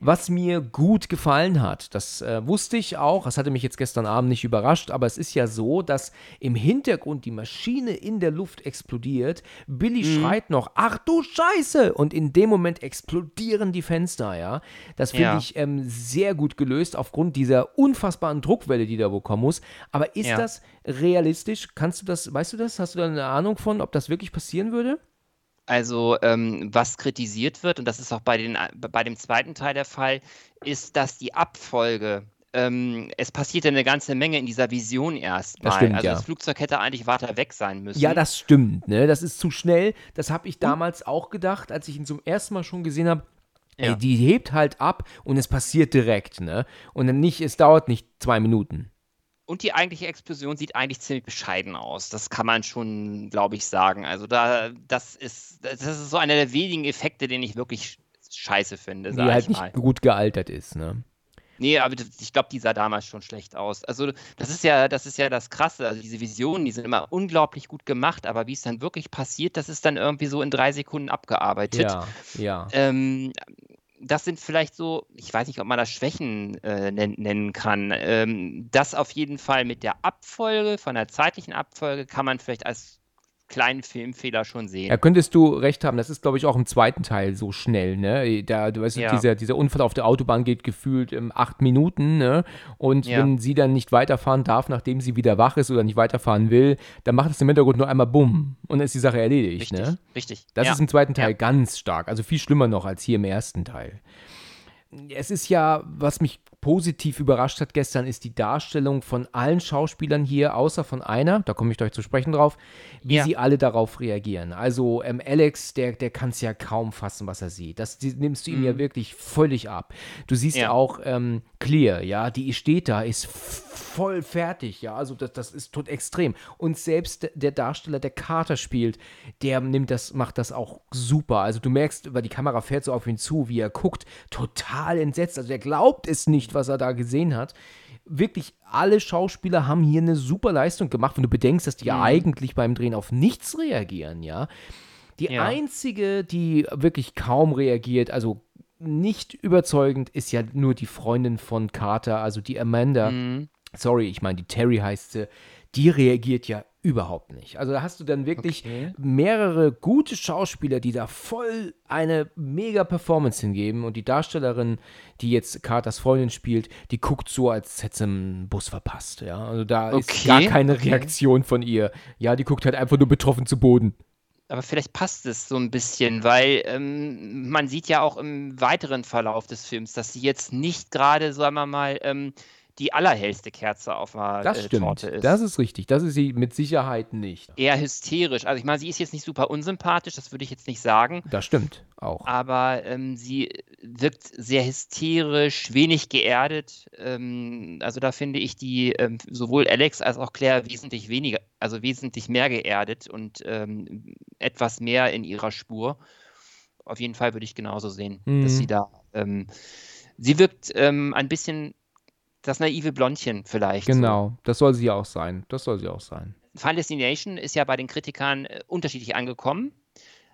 Was mir gut gefallen hat, das äh, wusste ich auch, das hatte mich jetzt gestern Abend nicht überrascht, aber es ist ja so, dass im Hintergrund die Maschine in der Luft explodiert. Billy schreit noch, ach du Scheiße! Und in dem Moment explodieren die Fenster, ja. Das finde Ja. ich ähm, sehr gut gelöst aufgrund dieser unfassbaren Druckwelle, die da wohl kommen muss. Aber ist Ja. das realistisch? Kannst du das, weißt du das? Hast du da eine Ahnung von, ob das wirklich passieren würde? Also, ähm, was kritisiert wird, und das ist auch bei, den, bei dem zweiten Teil der Fall, ist, dass die Abfolge, ähm, es passiert ja eine ganze Menge in dieser Vision erstmal. stimmt, also ja. das Flugzeug hätte eigentlich weiter weg sein müssen. Ja, das stimmt, ne? Das ist zu schnell. Das habe ich damals auch gedacht, als ich ihn zum ersten Mal schon gesehen habe. Ja. Die hebt halt ab und es passiert direkt, ne? Und dann nicht, es dauert nicht zwei Minuten. Und die eigentliche Explosion sieht eigentlich ziemlich bescheiden aus. Das kann man schon, glaube ich, sagen. Also da, das ist, das ist so einer der wenigen Effekte, den ich wirklich scheiße finde, Die halt ich nicht gut gealtert ist, ne? Nee, aber ich glaube, die sah damals schon schlecht aus. Also das ist ja, das ist ja das Krasse. Also diese Visionen, die sind immer unglaublich gut gemacht, aber wie es dann wirklich passiert, das ist dann irgendwie so in drei Sekunden abgearbeitet. Ja, ja. Ähm, das sind vielleicht so, ich weiß nicht, ob man das Schwächen äh, nen nennen kann. Ähm, das auf jeden Fall mit der Abfolge, von der zeitlichen Abfolge, kann man vielleicht als kleinen Filmfehler schon sehen. Ja, könntest du recht haben. Das ist, glaube ich, auch im zweiten Teil so schnell, ne? Da, du weißt, Ja. dieser, dieser Unfall auf der Autobahn geht gefühlt in acht Minuten, ne? Und Ja. wenn sie dann nicht weiterfahren darf, nachdem sie wieder wach ist oder nicht weiterfahren will, dann macht es im Hintergrund nur einmal Bumm und dann ist die Sache erledigt, richtig, ne? richtig. Das ja. ist im zweiten Teil ganz stark, also viel schlimmer noch als hier im ersten Teil. Es ist ja, was mich positiv überrascht hat gestern, ist die Darstellung von allen Schauspielern hier, außer von einer, da komme ich gleich zu sprechen drauf, wie Ja. sie alle darauf reagieren. Also ähm, Alex, der, der kann es ja kaum fassen, was er sieht. Das die, nimmst du ihm ja wirklich völlig ab. Du siehst Mhm. Ja. auch ähm, Clear, ja, die steht da, ist voll fertig, ja, also das, das ist tot extrem. Und selbst der Darsteller, der Carter spielt, der nimmt das, macht das auch super. Also du merkst, weil die Kamera fährt so auf ihn zu, wie er guckt, total entsetzt. Also er glaubt es nicht, was er da gesehen hat. Wirklich alle Schauspieler haben hier eine super Leistung gemacht, wenn du bedenkst, dass die ja eigentlich beim Drehen auf nichts reagieren, ja. Die Ja. einzige, die wirklich kaum reagiert, also nicht überzeugend, ist ja nur die Freundin von Carter, also die Amanda. Mhm. Sorry, ich meine, die Terry heißt sie. Die reagiert ja überhaupt nicht. Also da hast du dann wirklich Okay. mehrere gute Schauspieler, die da voll eine mega Performance hingeben. Und die Darstellerin, die jetzt Carters Freundin spielt, die guckt so, als hätte sie einen Bus verpasst. Ja, also da ist Okay, gar keine okay. Reaktion von ihr. Ja, die guckt halt einfach nur betroffen zu Boden. Aber vielleicht passt es so ein bisschen, weil ähm, man sieht ja auch im weiteren Verlauf des Films, dass sie jetzt nicht gerade, sagen wir mal, ähm, die allerhellste Kerze auf der Das äh, stimmt. Torte ist. Das ist richtig. Das ist sie mit Sicherheit nicht. Eher hysterisch. Also ich meine, sie ist jetzt nicht super unsympathisch, das würde ich jetzt nicht sagen. Das stimmt auch. Aber ähm, sie wirkt sehr hysterisch, wenig geerdet. Ähm, also da finde ich die ähm, sowohl Alex als auch Claire wesentlich weniger, also wesentlich mehr geerdet und ähm, etwas mehr in ihrer Spur. Auf jeden Fall würde ich genauso sehen, Mhm. dass sie da. Ähm, sie wirkt ähm, ein bisschen das naive Blondchen vielleicht. so. Genau, das soll sie auch sein. Das soll sie auch sein. Final Destination ist ja bei den Kritikern äh, unterschiedlich angekommen.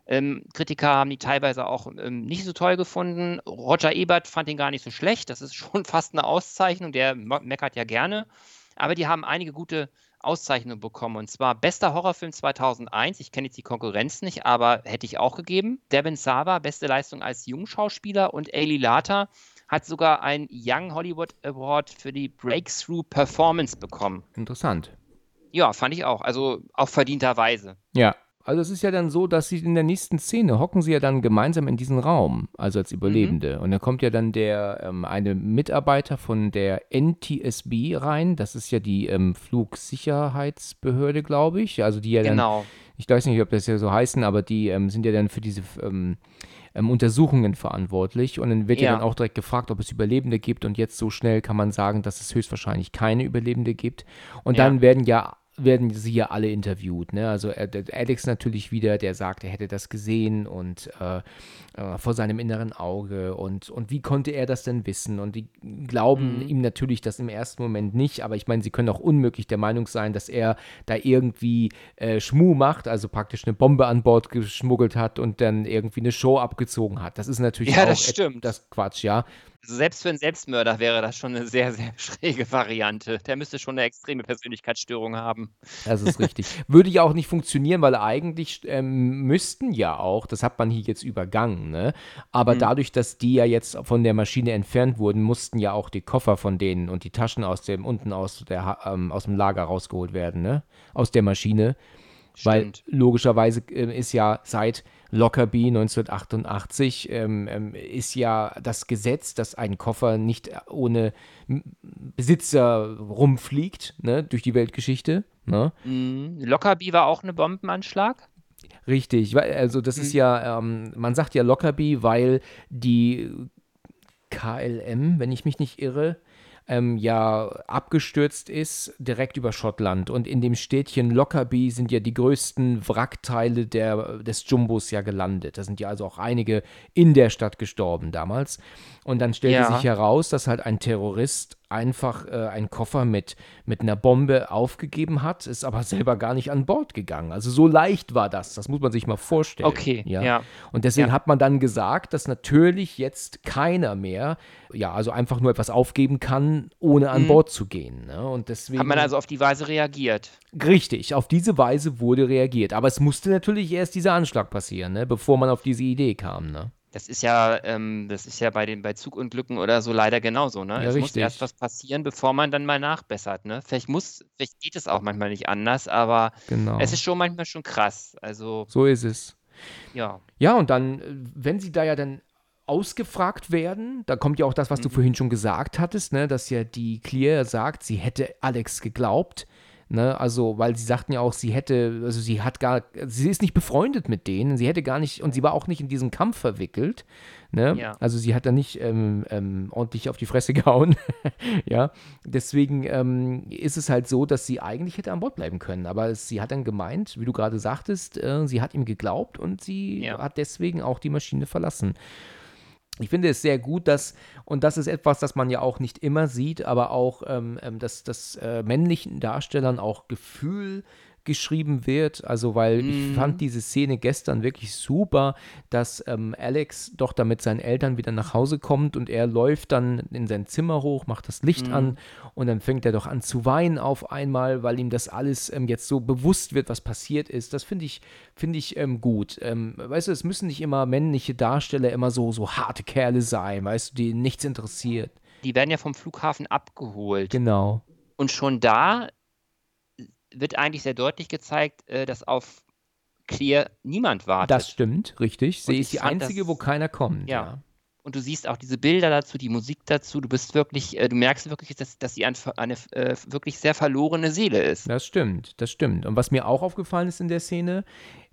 Ähm, Kritiker haben die teilweise auch ähm, nicht so toll gefunden. Roger Ebert fand ihn gar nicht so schlecht. Das ist [laughs] schon fast eine Auszeichnung. Der meckert ja gerne. Aber die haben einige gute Auszeichnungen bekommen. Und zwar bester Horrorfilm 2001. Ich kenne jetzt die Konkurrenz nicht, aber hätte ich auch gegeben. Devin Sava, beste Leistung als Jungschauspieler. Und Ailey Lata hat sogar einen Young Hollywood Award für die Breakthrough Performance bekommen. Interessant. Ja, fand ich auch. Also auch verdienterweise. Ja, Also es ist ja dann so, dass sie in der nächsten Szene hocken sie ja dann gemeinsam in diesen Raum, also als Überlebende. Mhm. Und da kommt ja dann der ähm, eine Mitarbeiter von der NTSB rein. Das ist ja die ähm, Flugsicherheitsbehörde, glaube ich. Also die ja dann. Genau. Ich weiß nicht, ob das ja so heißen, aber die ähm, sind ja dann für diese ähm, Untersuchungen verantwortlich. Und dann wird ja. ja. dann auch direkt gefragt, ob es Überlebende gibt. Und jetzt so schnell kann man sagen, dass es höchstwahrscheinlich keine Überlebende gibt. Und ja. dann werden ja werden sie ja alle interviewt. Ne? Also äh, Alex natürlich wieder, der sagt, er hätte das gesehen und äh, äh, vor seinem inneren Auge und, und wie konnte er das denn wissen? Und die glauben mhm. ihm natürlich das im ersten Moment nicht, aber ich meine, sie können auch unmöglich der Meinung sein, dass er da irgendwie äh, Schmu macht, also praktisch eine Bombe an Bord geschmuggelt hat und dann irgendwie eine Show abgezogen hat. Das ist natürlich ja, auch das, stimmt. das Quatsch, ja. Also selbst für einen Selbstmörder wäre das schon eine sehr, sehr [laughs] schräge Variante. Der müsste schon eine extreme Persönlichkeitsstörung haben. Das ist [laughs] richtig. Würde ja auch nicht funktionieren, weil eigentlich ähm, müssten ja auch, das hat man hier jetzt übergangen, ne? aber mhm. dadurch, dass die ja jetzt von der Maschine entfernt wurden, mussten ja auch die Koffer von denen und die Taschen aus dem, unten aus, der, ähm, aus dem Lager rausgeholt werden, ne? aus der Maschine. Stimmt. Weil logischerweise äh, ist ja seit Lockerbie 1988 ähm, ähm, ist ja das Gesetz, dass ein Koffer nicht ohne Besitzer rumfliegt, ne, durch die Weltgeschichte. Ne? Mm, Lockerbie war auch eine Bombenanschlag? Richtig, also das mhm. ist ja, ähm, man sagt ja Lockerbie, weil die KLM, wenn ich mich nicht irre, ähm, ja abgestürzt ist, direkt über Schottland. Und in dem Städtchen Lockerbie sind ja die größten Wrackteile der, des Jumbos ja gelandet. Da sind ja also auch einige in der Stadt gestorben damals. Und dann stellte ja. sich heraus, dass halt ein Terrorist einfach äh, einen Koffer mit, mit einer Bombe aufgegeben hat, ist aber selber gar nicht an Bord gegangen. Also so leicht war das, das muss man sich mal vorstellen. Okay, ja. ja. Und deswegen ja. hat man dann gesagt, dass natürlich jetzt keiner mehr, ja, also einfach nur etwas aufgeben kann, ohne an mhm. Bord zu gehen. Ne? Und deswegen, hat man also auf die Weise reagiert? Richtig, auf diese Weise wurde reagiert. Aber es musste natürlich erst dieser Anschlag passieren, ne? bevor man auf diese Idee kam. Ne? Das ist ja, ähm, das ist ja bei den bei Zugunglücken oder so leider genauso, ne? Ja, es richtig. muss erst was passieren, bevor man dann mal nachbessert, ne? Vielleicht muss, vielleicht geht es auch manchmal nicht anders, aber genau. es ist schon manchmal schon krass. Also. So ist es. Ja. Ja, und dann, wenn sie da ja dann ausgefragt werden, da kommt ja auch das, was mhm. du vorhin schon gesagt hattest, ne, dass ja die Clear sagt, sie hätte Alex geglaubt. Ne, also, weil sie sagten ja auch, sie hätte, also sie hat gar, sie ist nicht befreundet mit denen, sie hätte gar nicht, und sie war auch nicht in diesen Kampf verwickelt. Ne? Ja. Also sie hat da nicht ähm, ähm, ordentlich auf die Fresse [laughs] gehauen. ja, deswegen ähm, ist es halt so, dass sie eigentlich hätte an Bord bleiben können. Aber sie hat dann gemeint, wie du gerade sagtest, äh, sie hat ihm geglaubt und sie ja. hat deswegen auch die Maschine verlassen. Ich finde es sehr gut, dass, und das ist etwas, das man ja auch nicht immer sieht, aber auch, ähm, ähm dass, dass äh, männlichen Darstellern auch Gefühl geschrieben wird. Also, weil mm. ich mhm. fand diese Szene gestern wirklich super, dass ähm, Alex doch da mit seinen Eltern wieder nach Hause kommt und er läuft dann in sein Zimmer hoch, macht das Licht mm. an und dann fängt er doch an zu weinen auf einmal, weil ihm das alles ähm, jetzt so bewusst wird, was passiert ist. Das finde ich, finde ich ähm, gut. Ähm, weißt du, es müssen nicht immer männliche Darsteller immer so, so harte Kerle sein, weißt du, die nichts interessiert. Die werden ja vom Flughafen abgeholt. Genau. Und schon da wird eigentlich sehr deutlich gezeigt, äh, dass auf Clear niemand wartet. Das stimmt, richtig. Sie ist die einzige, das, wo keiner kommt. Ja. ja. Und du siehst auch diese Bilder dazu, die Musik dazu. Du bist wirklich, äh, du merkst wirklich, dass, dass sie eine, eine äh, wirklich sehr verlorene Seele ist. Das stimmt, das stimmt. Und was mir auch aufgefallen ist in der Szene,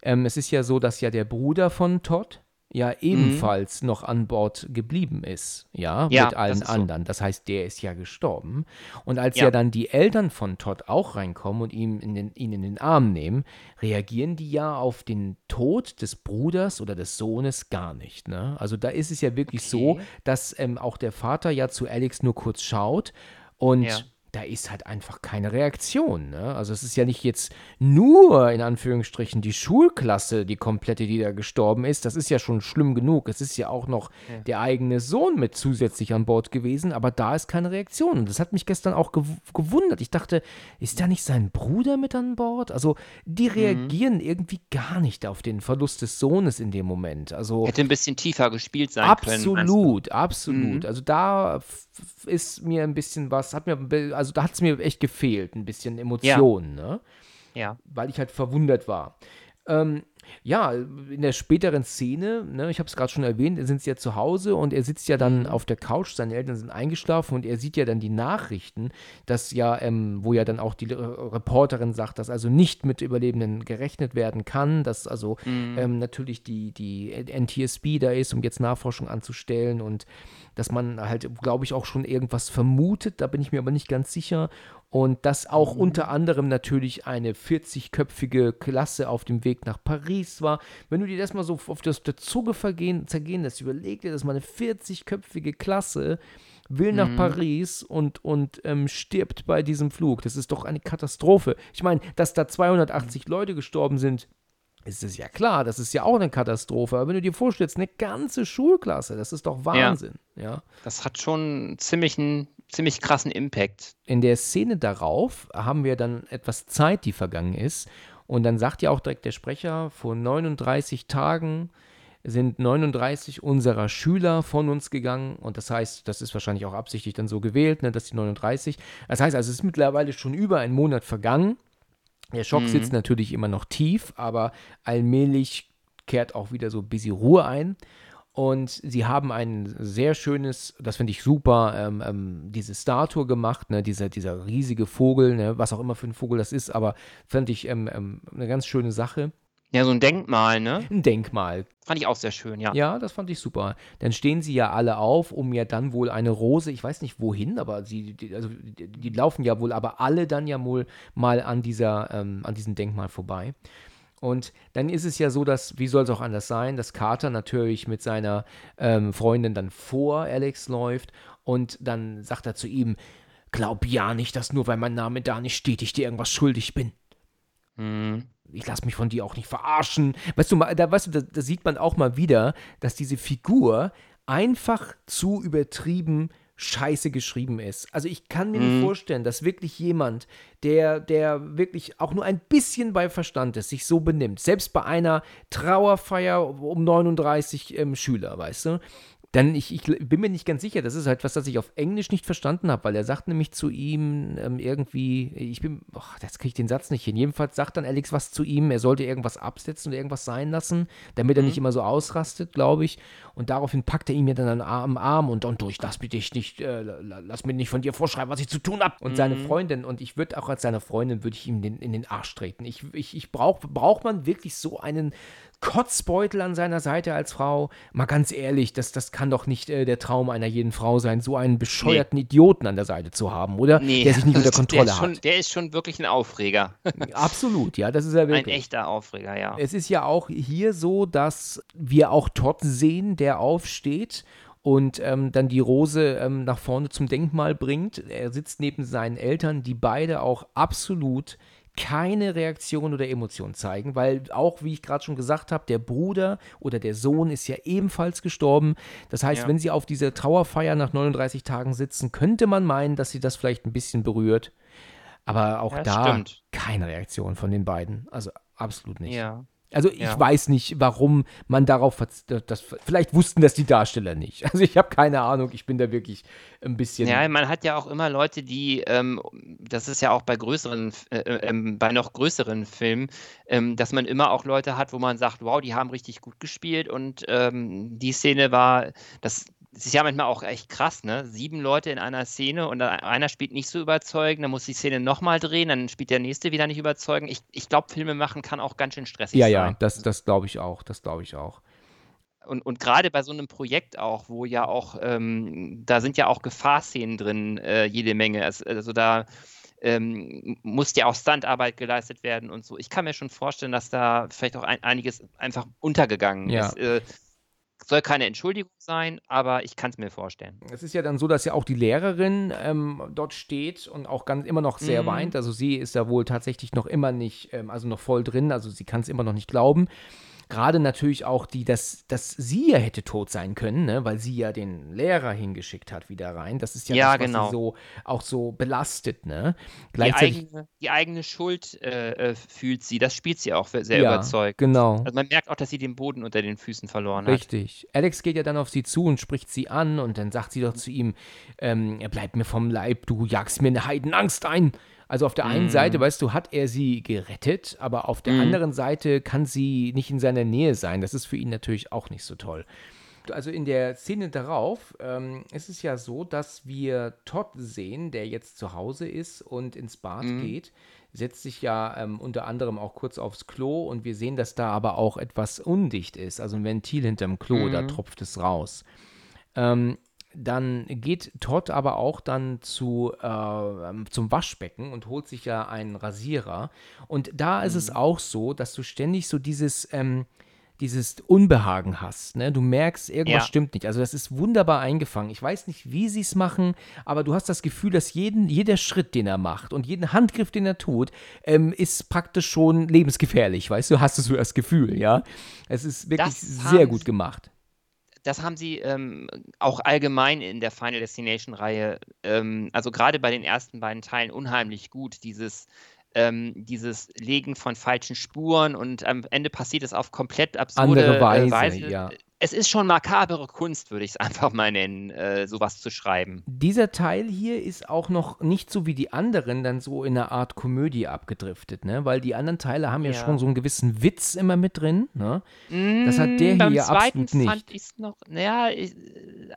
ähm, es ist ja so, dass ja der Bruder von Todd, ja mhm. ebenfalls mhm. noch an Bord geblieben ist, ja, ja mit allen anderen. So. Das heißt, der ist ja gestorben. Und als ja. ja dann die Eltern von Todd auch reinkommen und ihn in, den, ihn in den Arm nehmen, reagieren die ja auf den Tod des Bruders oder des Sohnes gar nicht. Ne? Also da ist es ja wirklich okay. so, dass ähm, auch der Vater ja zu Alex nur kurz schaut und ja da ist halt einfach keine Reaktion. Ne? Also es ist ja nicht jetzt nur in Anführungsstrichen die Schulklasse, die komplette, die da gestorben ist. Das ist ja schon schlimm genug. Es ist ja auch noch ja. der eigene Sohn mit zusätzlich an Bord gewesen, aber da ist keine Reaktion. Und das hat mich gestern auch gew gewundert. Ich dachte, ist da nicht sein Bruder mit an Bord? Also die mhm. reagieren mhm. irgendwie gar nicht auf den Verlust des Sohnes in dem Moment. Also hätte ein bisschen tiefer gespielt sein absolut, können. Absolut, absolut. Mhm. Also da ist mir ein bisschen was, hat mir, also da hat es mir echt gefehlt, ein bisschen Emotionen, ja. ne? Ja. Weil ich halt verwundert war. ähm, ja, in der späteren Szene, ne, ich habe es gerade schon erwähnt, sind sie ja zu Hause und er sitzt ja dann auf der Couch, seine Eltern sind eingeschlafen und er sieht ja dann die Nachrichten, dass ja, ähm, wo ja dann auch die Reporterin sagt, dass also nicht mit Überlebenden gerechnet werden kann, dass also mhm. ähm, natürlich die, die NTSB da ist, um jetzt Nachforschung anzustellen und dass man halt, glaube ich, auch schon irgendwas vermutet, da bin ich mir aber nicht ganz sicher. Und dass auch mhm. unter anderem natürlich eine 40-köpfige Klasse auf dem Weg nach Paris war. Wenn du dir das mal so auf das, vergehen, zergehen lässt, überleg dir, dass mal eine 40-köpfige Klasse will nach mhm. Paris und, und ähm, stirbt bei diesem Flug. Das ist doch eine Katastrophe. Ich meine, dass da 280 Leute gestorben sind, ist es ja klar, das ist ja auch eine Katastrophe. Aber wenn du dir vorstellst, eine ganze Schulklasse, das ist doch Wahnsinn. Ja. ja. Das hat schon ziemlich einen ziemlich krassen Impact. In der Szene darauf haben wir dann etwas Zeit, die vergangen ist. Und dann sagt ja auch direkt der Sprecher, vor 39 Tagen sind 39 unserer Schüler von uns gegangen. Und das heißt, das ist wahrscheinlich auch absichtlich dann so gewählt, ne, dass die 39. Das heißt also, es ist mittlerweile schon über einen Monat vergangen. Der Schock mhm. sitzt natürlich immer noch tief, aber allmählich kehrt auch wieder so ein bisschen Ruhe ein. Und sie haben ein sehr schönes, das finde ich super, ähm, ähm, diese Statue gemacht, ne, dieser, dieser riesige Vogel, ne, was auch immer für ein Vogel das ist, aber fand ich ähm, ähm eine ganz schöne Sache. Ja, so ein Denkmal, ne? Ein Denkmal. Fand ich auch sehr schön, ja. Ja, das fand ich super. Dann stehen sie ja alle auf, um ja dann wohl eine Rose, ich weiß nicht wohin, aber sie, die, also die, die laufen ja wohl, aber alle dann ja wohl mal an dieser, ähm, an diesem Denkmal vorbei. Und dann ist es ja so, dass, wie soll es auch anders sein, dass Carter natürlich mit seiner ähm, Freundin dann vor Alex läuft und dann sagt er zu ihm, glaub ja nicht, dass nur weil mein Name da nicht steht, ich dir irgendwas schuldig bin. Mhm. Ich lasse mich von dir auch nicht verarschen. Weißt du, da, weißt du, da, da sieht man auch mal wieder, dass diese Figur einfach zu übertrieben scheiße geschrieben ist. Also ich kann mir mhm. nicht vorstellen, dass wirklich jemand, der, der wirklich auch nur ein bisschen bei Verstand ist, sich so benimmt, selbst bei einer Trauerfeier um 39 ähm, Schüler, weißt du, dann, ich, ich bin mir nicht ganz sicher, das ist halt was, das ich auf Englisch nicht verstanden habe, weil er sagt nämlich zu ihm ähm, irgendwie, ich bin, oh, jetzt kriege ich den Satz nicht hin. Jedenfalls sagt dann Alex was zu ihm, er sollte irgendwas absetzen oder irgendwas sein lassen, damit er mhm. nicht immer so ausrastet, glaube ich. Und daraufhin packt er ihm ja dann einen Arm, Arm und, und durch, lass mich nicht, äh, lass mir nicht von dir vorschreiben, was ich zu tun habe. Und mhm. seine Freundin, und ich würde auch als seine Freundin, würde ich ihm den, in den Arsch treten. Ich, ich, ich brauche, braucht man wirklich so einen Kotzbeutel an seiner Seite als Frau. Mal ganz ehrlich, das, das kann doch nicht äh, der Traum einer jeden Frau sein, so einen bescheuerten nee. Idioten an der Seite zu haben, oder? Nee, der sich nicht [laughs] unter Kontrolle der schon, hat. Der ist schon wirklich ein Aufreger. [laughs] Absolut, ja, das ist er wirklich. Ein echter Aufreger, ja. Es ist ja auch hier so, dass wir auch Todd sehen, der aufsteht und ähm, dann die Rose ähm, nach vorne zum Denkmal bringt. Er sitzt neben seinen Eltern, die beide auch absolut keine Reaktion oder Emotion zeigen, weil auch, wie ich gerade schon gesagt habe, der Bruder oder der Sohn ist ja ebenfalls gestorben. Das heißt, ja. wenn sie auf dieser Trauerfeier nach 39 Tagen sitzen, könnte man meinen, dass sie das vielleicht ein bisschen berührt. Aber auch ja, da stimmt. keine Reaktion von den beiden. Also absolut nicht. Ja. Also ich ja. weiß nicht, warum man darauf, das, vielleicht wussten das die Darsteller nicht. [laughs] Also ich habe keine Ahnung, ich bin da wirklich ein bisschen. Ja, man hat ja auch immer Leute, die, ähm, das ist ja auch bei größeren, äh, äh, ähm, bei noch größeren Filmen, ähm, dass man immer auch Leute hat, wo man sagt, wow, die haben richtig gut gespielt und ähm, die Szene war, das, es ist ja manchmal auch echt krass, ne? Sieben Leute in einer Szene und einer spielt nicht so überzeugend, dann muss die Szene nochmal drehen, dann spielt der nächste wieder nicht überzeugend. Ich, ich glaube, Filme machen kann auch ganz schön stressig ja, sein. Ja, ja, das, das glaube ich auch, das glaube ich auch. Und, und gerade bei so einem Projekt auch, wo ja auch, ähm, da sind ja auch Gefahrszenen drin, äh, jede Menge. Also, also da ähm, muss ja auch Standarbeit geleistet werden und so. Ich kann mir schon vorstellen, dass da vielleicht auch ein, einiges einfach untergegangen ja. ist. Äh, soll keine Entschuldigung sein, aber ich kann es mir vorstellen. Es ist ja dann so, dass ja auch die Lehrerin ähm, dort steht und auch ganz immer noch sehr mhm. weint. Also sie ist ja wohl tatsächlich noch immer nicht, ähm, also noch voll drin, also sie kann es immer noch nicht glauben gerade natürlich auch die, dass, dass sie ja hätte tot sein können, ne? weil sie ja den Lehrer hingeschickt hat wieder rein. Das ist ja, ja das, was genau. sie so auch so belastet, ne? Die, eigene, die eigene Schuld äh, äh, fühlt sie, das spielt sie auch sehr ja, überzeugt. Genau. Also man merkt auch, dass sie den Boden unter den Füßen verloren Richtig. hat. Richtig. Alex geht ja dann auf sie zu und spricht sie an und dann sagt sie doch zu ihm, ähm, er bleibt mir vom Leib, du jagst mir eine Heidenangst ein. Also auf der einen Mhm. Seite, weißt du, hat er sie gerettet, aber auf der Mhm. anderen Seite kann sie nicht in seiner Nähe sein. Das ist für ihn natürlich auch nicht so toll. Also in der Szene darauf ähm, ist es ja so, dass wir Todd sehen, der jetzt zu Hause ist und ins Bad Mhm. geht, setzt sich ja ähm, unter anderem auch kurz aufs Klo und wir sehen, dass da aber auch etwas undicht ist, also ein Ventil hinterm Klo, da Mhm. tropft es raus. Ähm, dann geht Todd aber auch dann zu, äh, zum Waschbecken und holt sich ja einen Rasierer. Und da ist Mhm. es auch so, dass du ständig so dieses, ähm, dieses Unbehagen hast. Ne? Du merkst, irgendwas Ja. stimmt nicht. Also das ist wunderbar eingefangen. Ich weiß nicht, wie sie es machen, aber du hast das Gefühl, dass jeden, jeder Schritt, den er macht und jeden Handgriff, den er tut, ähm, ist praktisch schon lebensgefährlich. Weißt du, hast du so das Gefühl, ja? Es ist wirklich Das sehr gut gemacht. Das haben sie ähm, auch allgemein in der Final Destination-Reihe, ähm, also gerade bei den ersten beiden Teilen, unheimlich gut. Dieses, ähm, dieses Legen von falschen Spuren und am Ende passiert es auf komplett absurde Andere Weise, äh, Weise. ja. Es ist schon makabere Kunst, würde ich es [laughs] einfach mal nennen, äh, sowas zu schreiben. Dieser Teil hier ist auch noch nicht so wie die anderen dann so in einer Art Komödie abgedriftet, ne? Weil die anderen Teile haben ja, Ja. schon so einen gewissen Witz immer mit drin, ne? Das hat Mm, der beim hier zweiten absolut nicht. fand ich es noch, naja, ich, äh,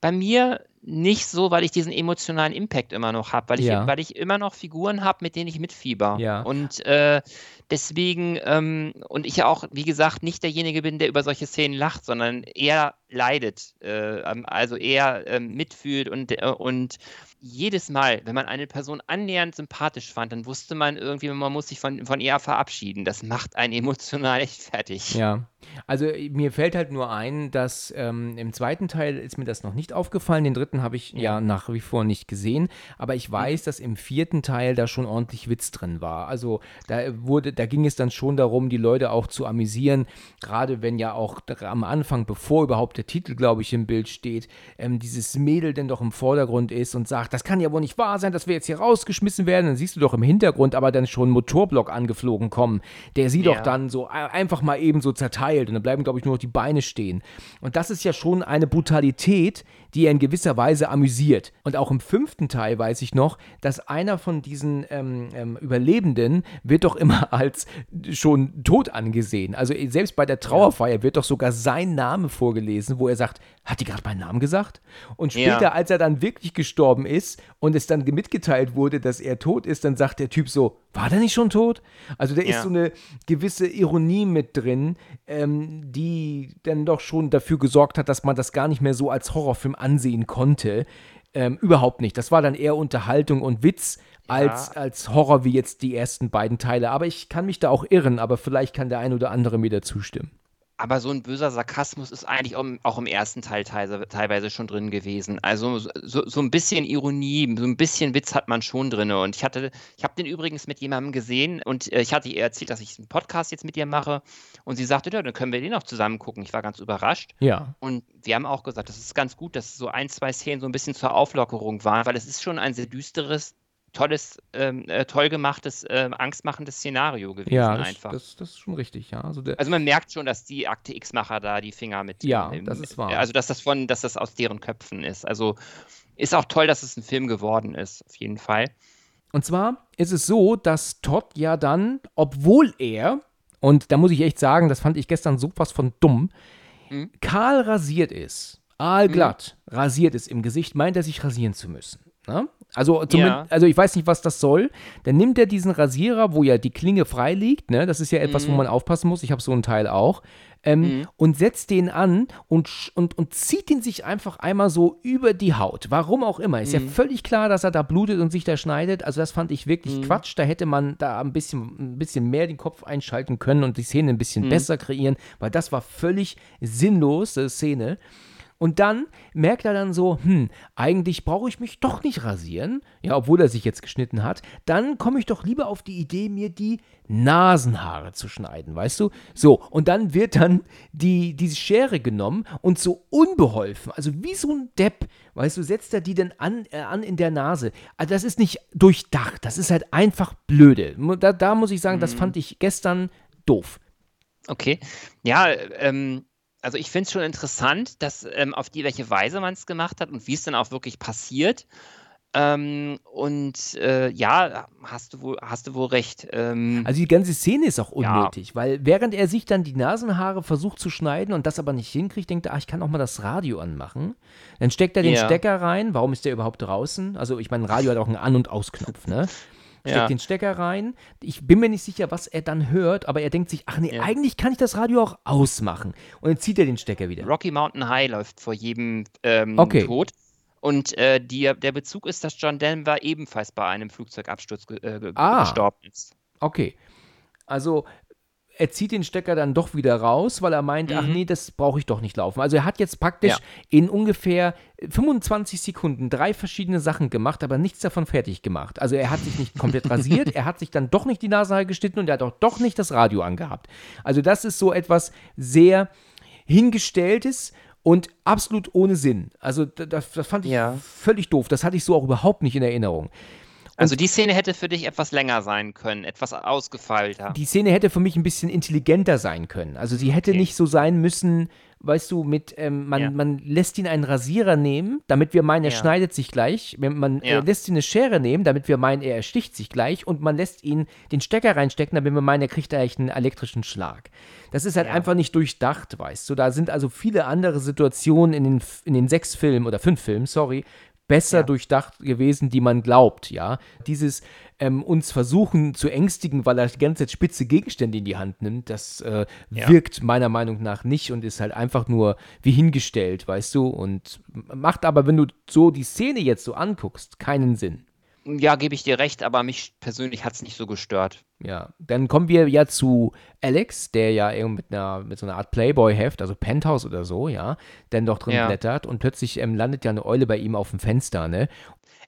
bei mir nicht so, weil ich diesen emotionalen Impact immer noch habe, weil ich, Ja. weil ich immer noch Figuren habe, mit denen ich mitfieber. Ja. Und äh, deswegen, ähm, und ich ja auch, wie gesagt, nicht derjenige bin, der über solche Szenen lacht, sondern eher leidet, äh, also eher ähm, mitfühlt und, äh, und jedes Mal, wenn man eine Person annähernd sympathisch fand, dann wusste man irgendwie, man muss sich von, von ihr verabschieden. Das macht einen [laughs] emotional echt fertig. Ja, also äh, mir fällt halt nur ein, dass ähm, im zweiten Teil ist mir das noch nicht aufgefallen, den dritten habe ich ja. Ja. nach wie vor nicht gesehen, aber ich weiß, dass im vierten Teil da schon ordentlich Witz drin war. Also da wurde, da ging es dann schon darum, die Leute auch zu amüsieren, gerade wenn ja auch am Anfang, bevor überhaupt der Titel, glaube ich, im Bild steht, ähm, dieses Mädel denn doch im Vordergrund ist und sagt, das kann ja wohl nicht wahr sein, dass wir jetzt hier rausgeschmissen werden. Dann siehst du doch im Hintergrund aber dann schon einen Motorblock angeflogen kommen, der sie doch Ja. dann so ein- einfach mal eben so zerteilt und dann bleiben, glaube ich, nur noch die Beine stehen. Und das ist ja schon eine Brutalität, die er in gewisser Weise amüsiert. Und auch im fünften Teil weiß ich noch, dass einer von diesen ähm, ähm, Überlebenden wird doch immer [laughs] als schon tot angesehen. Also eh, selbst bei der Trauerfeier wird doch sogar sein Name vorgelesen, wo er sagt, hat die gerade meinen Namen gesagt? Und später, Ja. als er dann wirklich gestorben ist und es dann mitgeteilt wurde, dass er tot ist, dann sagt der Typ so, war der nicht schon tot? Also da ist Ja. so eine gewisse Ironie mit drin, ähm, die dann doch schon dafür gesorgt hat, dass man das gar nicht mehr so als Horrorfilm ansehen konnte. Ähm, überhaupt nicht. Das war dann eher Unterhaltung und Witz als, als Horror wie jetzt die ersten beiden Teile. Aber ich kann mich da auch irren, aber vielleicht kann der ein oder andere mir da zustimmen. Aber so ein böser Sarkasmus ist eigentlich auch im, ersten Teil teilweise, teilweise schon drin gewesen. Also so, so ein bisschen Ironie, so ein bisschen Witz hat man schon drin. Und ich hatte, ich habe den übrigens mit jemandem gesehen und äh, ich hatte ihr erzählt, dass ich einen Podcast jetzt mit ihr mache. Und sie sagte, ja, dann können wir den auch zusammen gucken. Ich war ganz überrascht. Ja. Und wir haben auch gesagt, das ist ganz gut, dass so ein, zwei Szenen so ein bisschen zur Auflockerung waren, weil es ist schon ein sehr düsteres, tolles, ähm, äh, toll gemachtes, äh, angstmachendes Szenario gewesen Ja, das, einfach. das, das ist schon richtig, ja. Also Also man merkt schon, dass die Akte X-Macher da die Finger mit. Ja, im- das ist wahr. Also dass das von, dass das aus deren Köpfen ist. Also ist auch toll, dass es ein Film geworden ist, auf jeden Fall. Und zwar ist es so, dass Todd ja dann, obwohl er, und da muss ich echt sagen, das fand ich gestern sowas von dumm, Mhm. kahl rasiert ist, aalglatt rasiert ist im Gesicht, meint er sich rasieren zu müssen. Ne? Also, Ja. also ich weiß nicht, was das soll. Dann nimmt er diesen Rasierer, wo ja die Klinge frei liegt, ne? das ist ja etwas, wo Mhm. man aufpassen muss, ich habe so einen Teil auch, ähm, Mhm. und setzt den an und, und, und zieht ihn sich einfach einmal so über die Haut. Warum auch immer. Ist ja Mhm. völlig klar, dass er da blutet und sich da schneidet. Also das fand ich wirklich Mhm. Quatsch. Da hätte man da ein bisschen, ein bisschen mehr den Kopf einschalten können und die Szene ein bisschen Mhm. besser kreieren, weil das war völlig sinnlos, die Szene. Und dann merkt er dann so, hm, eigentlich brauche ich mich doch nicht rasieren, ja, obwohl er sich jetzt geschnitten hat. Dann komme ich doch lieber auf die Idee, mir die Nasenhaare zu schneiden, weißt du? So, und dann wird dann die, diese Schere genommen und so unbeholfen, also wie so ein Depp, weißt du, setzt er die dann an, äh, an in der Nase. Also das ist nicht durchdacht, das ist halt einfach blöde. Da, da muss ich sagen, das fand ich gestern doof. Okay. Ja, ähm, also ich finde es schon interessant, dass ähm, auf die welche Weise man es gemacht hat und wie es dann auch wirklich passiert. Ähm, und äh, ja, hast du wohl, hast du wohl recht. Ähm, Also die ganze Szene ist auch Ja. unnötig, weil während er sich dann die Nasenhaare versucht zu schneiden und das aber nicht hinkriegt, denkt er, ach, ich kann auch mal das Radio anmachen. Dann steckt er den Ja. Stecker rein. Warum ist der überhaupt draußen? Also ich meine, ein Radio hat auch einen An- und Ausknopf, ne? Steckt Ja. den Stecker rein. Ich bin mir nicht sicher, was er dann hört, aber er denkt sich, ach nee, Ja. eigentlich kann ich das Radio auch ausmachen. Und dann zieht er den Stecker wieder. Rocky Mountain High läuft vor jedem ähm, Okay. Tod. Und äh, die, der Bezug ist, dass John Denver ebenfalls bei einem Flugzeugabsturz äh, Ah. gestorben ist. Okay. Also er zieht den Stecker dann doch wieder raus, weil er meint, ach Mhm. nee, das brauche ich doch nicht laufen. Also er hat jetzt praktisch Ja. in ungefähr 25 Sekunden drei verschiedene Sachen gemacht, aber nichts davon fertig gemacht. Also er hat sich nicht komplett [laughs] rasiert, er hat sich dann doch nicht die Nase geschnitten und er hat auch doch nicht das Radio angehabt. Also das ist so etwas sehr hingestelltes und absolut ohne Sinn. Also da- das, das fand ich Ja. völlig doof. Das hatte ich so auch überhaupt nicht in Erinnerung. Also die Szene hätte für dich etwas länger sein können, etwas ausgefeilter. die Szene hätte für mich ein bisschen intelligenter sein können. Also sie hätte Okay. nicht so sein müssen, weißt du, mit, ähm, man, Ja. man lässt ihn einen Rasierer nehmen, damit wir meinen, er Ja. schneidet sich gleich. Man äh, Ja. lässt ihn eine Schere nehmen, damit wir meinen, er ersticht sich gleich. Und man lässt ihn den Stecker reinstecken, damit wir meinen, er kriegt eigentlich einen elektrischen Schlag. Das ist halt einfach nicht durchdacht, weißt du. Da sind also viele andere Situationen in den, in den sechs Filmen oder fünf Filmen, sorry, besser Ja. durchdacht gewesen, die man glaubt, ja. Dieses ähm, uns versuchen zu ängstigen, weil er die ganze Zeit spitze Gegenstände in die Hand nimmt, das äh, Ja. wirkt meiner Meinung nach nicht und ist halt einfach nur wie hingestellt, weißt du, und macht aber, wenn du so die Szene jetzt so anguckst, keinen Sinn. Ja, gebe ich dir recht, aber mich persönlich hat es nicht so gestört. Ja, dann kommen wir ja zu Alex, der ja irgendwie mit einer mit so einer Art Playboy-Heft, also Penthouse oder so, ja, dann doch drin Ja. blättert und plötzlich ähm, landet ja eine Eule bei ihm auf dem Fenster, ne?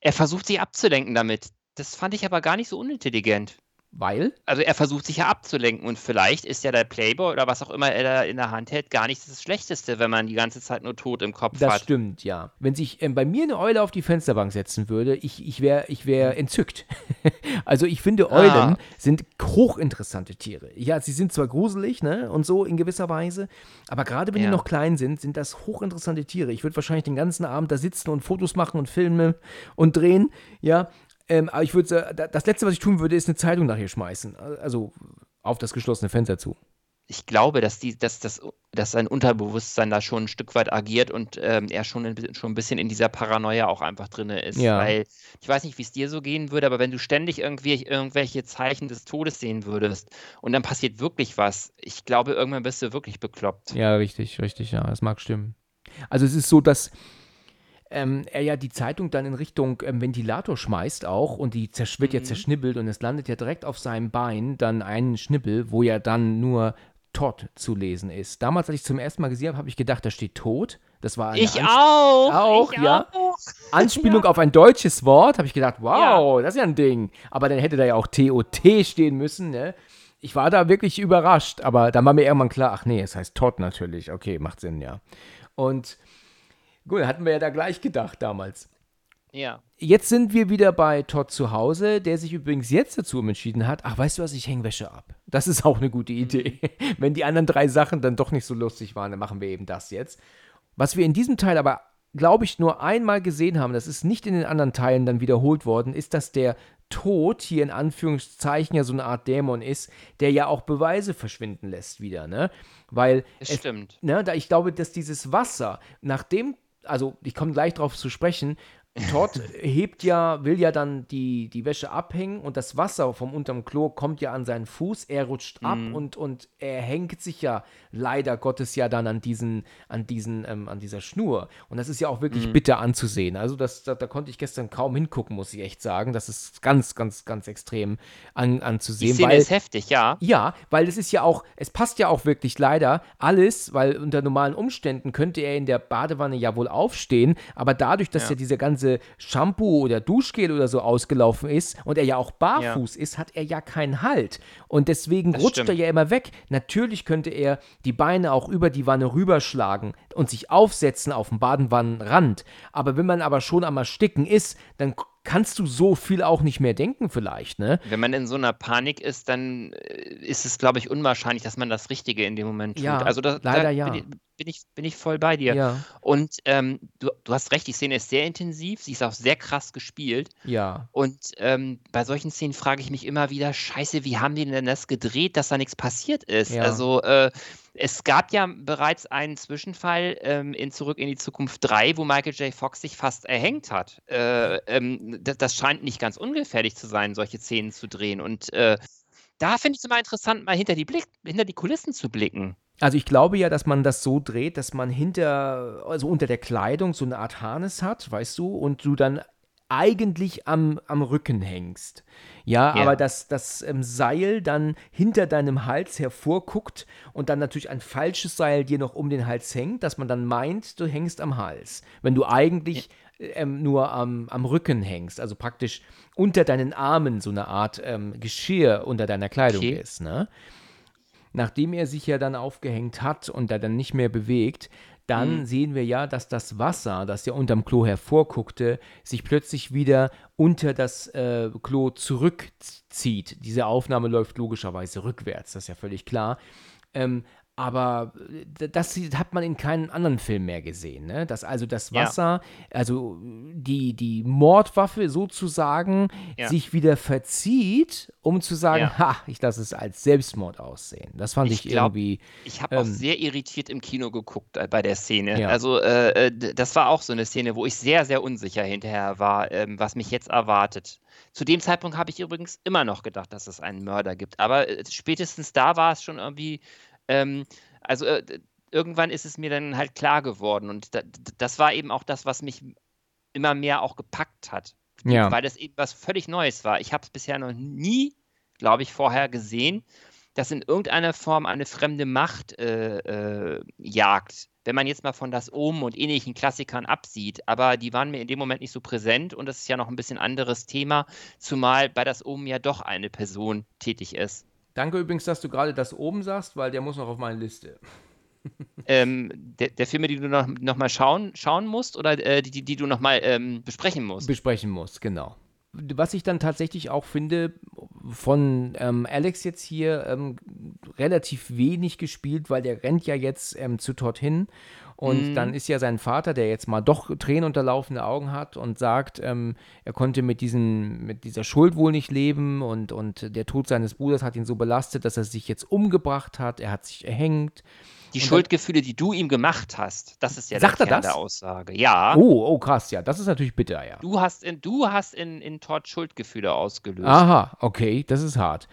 Er versucht sich abzulenken damit. Das fand ich aber gar nicht so unintelligent. Weil? Also er versucht sich ja abzulenken und vielleicht ist ja der Playboy oder was auch immer er da in der Hand hält gar nicht das Schlechteste, wenn man die ganze Zeit nur tot im Kopf Das hat. stimmt, ja. Wenn sich ähm, bei mir eine Eule auf die Fensterbank setzen würde, ich, ich wäre ich wär entzückt. [laughs] also ich finde, Eulen Ah. sind hochinteressante Tiere. Ja, sie sind zwar gruselig, ne, und so in gewisser Weise, aber gerade wenn die Ja. noch klein sind, sind das hochinteressante Tiere. Ich würde wahrscheinlich den ganzen Abend da sitzen und Fotos machen und filmen und drehen, ja. Ähm, aber ich würde, äh, das Letzte, was ich tun würde, ist eine Zeitung nach ihr schmeißen. Also auf das geschlossene Fenster zu. Ich glaube, dass, die, dass, das, dass sein Unterbewusstsein da schon ein Stück weit agiert und ähm, er schon ein, schon ein bisschen in dieser Paranoia auch einfach drin ist. Ja. Weil ich weiß nicht, wie es dir so gehen würde, aber wenn du ständig irgendwie irgendwelche Zeichen des Todes sehen würdest und dann passiert wirklich was, ich glaube, irgendwann bist du wirklich bekloppt. Ja, richtig, richtig, ja, das mag stimmen. Also es ist so, dass ähm, er ja die Zeitung dann in Richtung ähm, Ventilator schmeißt auch und die wird ja Mhm. zerschnibbelt und es landet ja direkt auf seinem Bein dann ein Schnibbel, wo ja dann nur Todd zu lesen ist. Damals, als ich zum ersten Mal gesehen habe, habe ich gedacht, da steht Tod. Das war eine Ich Ans- auch! Auch, ich ja. Auch. Anspielung [laughs] auf ein deutsches Wort. Habe ich gedacht, wow, das ist ja ein Ding. Aber dann hätte da ja auch TOT stehen müssen, ne? Ich war da wirklich überrascht, aber dann war mir irgendwann klar, ach nee, es heißt Todd natürlich. Okay, macht Sinn, ja. Und gut, hatten wir ja da gleich gedacht damals. Ja. Jetzt sind wir wieder bei Todd zu Hause, der sich übrigens jetzt dazu entschieden hat, ach, weißt du was, ich hänge Wäsche ab. Das ist auch eine gute Idee. [laughs] Wenn die anderen drei Sachen dann doch nicht so lustig waren, dann machen wir eben das jetzt. Was wir in diesem Teil aber, glaube ich, nur einmal gesehen haben, das ist nicht in den anderen Teilen dann wiederholt worden, ist, dass der Tod hier in Anführungszeichen ja so eine Art Dämon ist, der ja auch Beweise verschwinden lässt wieder, ne? Weil Das es, stimmt. ne, da ich glaube, dass dieses Wasser, nachdem, also ich komme gleich drauf zu sprechen, Todd [laughs] hebt ja, will ja dann die, die Wäsche abhängen und das Wasser vom unterm Klo kommt ja an seinen Fuß, er rutscht ab Mhm. und, und er hängt sich ja leider Gottes ja dann an diesen, an diesen, ähm, an dieser Schnur. Und das ist ja auch wirklich Mhm. bitter anzusehen. Also das, da, da konnte ich gestern kaum hingucken, muss ich echt sagen. Das ist ganz, ganz, ganz extrem an, Die anzusehen. Szene weil, ist heftig, ja. ja, weil es ist ja auch, es passt ja auch wirklich leider alles, weil unter normalen Umständen könnte er in der Badewanne ja wohl aufstehen, aber dadurch, dass ja, Ja. dieser ganze Shampoo oder Duschgel oder so ausgelaufen ist und er ja auch barfuß ist, hat er ja keinen Halt. Und deswegen Das rutscht er stimmt. ja immer weg. Natürlich könnte er die Beine auch über die Wanne rüberschlagen und sich aufsetzen auf dem Badenwannenrand. Aber wenn man aber schon am Ersticken ist, dann kannst du so viel auch nicht mehr denken vielleicht, ne? Wenn man in so einer Panik ist, dann äh, ist es, glaube ich, unwahrscheinlich, dass man das Richtige in dem Moment tut. Ja, also da, leider da ja. Bin, ich, bin ich, voll bei dir. Ja. Und ähm, du, du hast recht, die Szene ist sehr intensiv, sie ist auch sehr krass gespielt. Ja. Und ähm, bei solchen Szenen frage ich mich immer wieder, scheiße, wie haben die denn das gedreht, dass da nichts passiert ist? Ja. Also äh, es gab ja bereits einen Zwischenfall ähm, in Zurück in die Zukunft 3, wo Michael J. Fox sich fast erhängt hat. Äh, ähm, das, das scheint nicht ganz ungefährlich zu sein, solche Szenen zu drehen. Und äh, da finde ich es immer interessant, mal hinter die, Blick, hinter die Kulissen zu blicken. Also ich glaube ja, dass man das so dreht, dass man hinter, also unter der Kleidung so eine Art Harness hat, weißt du, und du dann eigentlich am, am Rücken hängst. Ja, Ja. aber dass das ähm, Seil dann hinter deinem Hals hervorguckt und dann natürlich ein falsches Seil dir noch um den Hals hängt, dass man dann meint, du hängst am Hals. Wenn du eigentlich ähm, nur am, am Rücken hängst, also praktisch unter deinen Armen so eine Art ähm, Geschirr unter deiner Kleidung Okay. ist, ne? Nachdem er sich ja dann aufgehängt hat und er dann nicht mehr bewegt, dann Mhm. sehen wir ja, dass das Wasser, das ja unterm Klo hervorguckte, sich plötzlich wieder unter das äh, Klo zurückzieht. Diese Aufnahme läuft logischerweise rückwärts, das ist ja völlig klar. Ähm, aber äh, das hat man in keinem anderen Film mehr gesehen. Ne? Dass also das Ja. Wasser, also die, die Mordwaffe sozusagen, Ja. sich wieder verzieht, um zu sagen, Ja. [laughs] ha, ich lasse es als Selbstmord aussehen. Das fand ich, Ich glaub, irgendwie. Ich habe auch Ähm, sehr irritiert im Kino geguckt äh, bei der Szene. Ja. Also äh, äh, das war auch so eine Szene, wo ich sehr, sehr unsicher hinterher war, ähm, was mich jetzt erwartet. Zu dem Zeitpunkt habe ich übrigens immer noch gedacht, dass es einen Mörder gibt. Aber äh, spätestens da war es schon irgendwie, ähm, also äh, irgendwann ist es mir dann halt klar geworden. Und da, das war eben auch das, was mich immer mehr auch gepackt hat. Ja. Weil das eben was völlig Neues war. Ich habe es bisher noch nie, glaube ich, vorher gesehen, dass in irgendeiner Form eine fremde Macht äh, äh, jagt. Wenn man jetzt mal von das Omen und ähnlichen Klassikern absieht, aber die waren mir in dem Moment nicht so präsent und das ist ja noch ein bisschen anderes Thema, zumal bei das Omen ja doch eine Person tätig ist. Danke übrigens, dass du gerade das oben sagst, weil der muss noch auf meine Liste. Ähm, der, der Filme, die du noch, noch mal schauen, schauen musst oder äh, die, die, die du noch mal ähm, besprechen musst. besprechen muss, genau. Was ich dann tatsächlich auch finde, von ähm, Alex jetzt hier ähm, relativ wenig gespielt, weil der rennt ja jetzt ähm, zu Todd hin und Mhm. dann ist ja sein Vater, der jetzt mal doch tränenunterlaufende Augen hat und sagt, ähm, er konnte mit, diesen, mit dieser Schuld wohl nicht leben und, und der Tod seines Bruders hat ihn so belastet, dass er sich jetzt umgebracht hat, er hat sich erhängt. Die Und dann- Schuldgefühle, die du ihm gemacht hast, das ist ja Sagt der er Kern das? der Aussage. Ja. Oh, oh krass, ja, das ist natürlich bitter, ja. Du hast in, du hast in, in Todd Schuldgefühle ausgelöst. Aha, okay, das ist hart.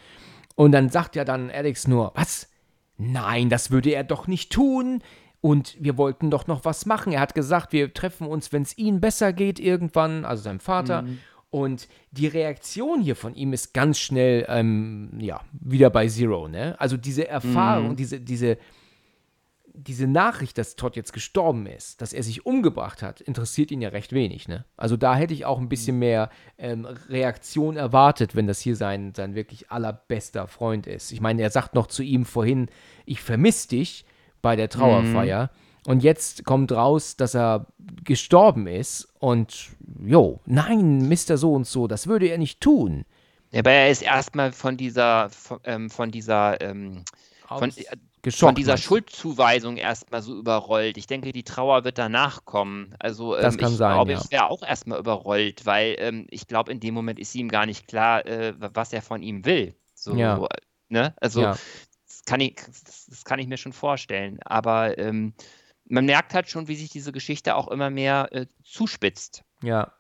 Und dann sagt ja dann Alex nur, was? Nein, das würde er doch nicht tun. Und wir wollten doch noch was machen. Er hat gesagt, wir treffen uns, wenn es ihm besser geht, irgendwann, also seinem Vater. Und die Reaktion hier von ihm ist ganz schnell, ähm, ja, wieder bei Zero, ne? Also diese Erfahrung, diese, diese, diese Nachricht, dass Todd jetzt gestorben ist, dass er sich umgebracht hat, interessiert ihn ja recht wenig, ne? Also da hätte ich auch ein bisschen mehr ähm, Reaktion erwartet, wenn das hier sein, sein wirklich allerbester Freund ist. Ich meine, er sagt noch zu ihm vorhin, ich vermisse dich bei der Trauerfeier. Und jetzt kommt raus, dass er gestorben ist und, jo, nein, Mr. So und so, das würde er nicht tun. Ja, Aber er ist erstmal von dieser, von, ähm, von dieser, ähm, von, äh, von dieser? Schuldzuweisung erstmal so überrollt. Ich denke, die Trauer wird danach kommen. Also ähm, Das kann ich sein, glaube, ja. ich wäre auch erstmal überrollt, weil ähm, ich glaube, in dem Moment ist ihm gar nicht klar, äh, was er von ihm will. So, Ja. ne? Also Ja. Das, kann ich, das, das kann ich mir schon vorstellen. Aber ähm, man merkt halt schon, wie sich diese Geschichte auch immer mehr äh, zuspitzt. Ja.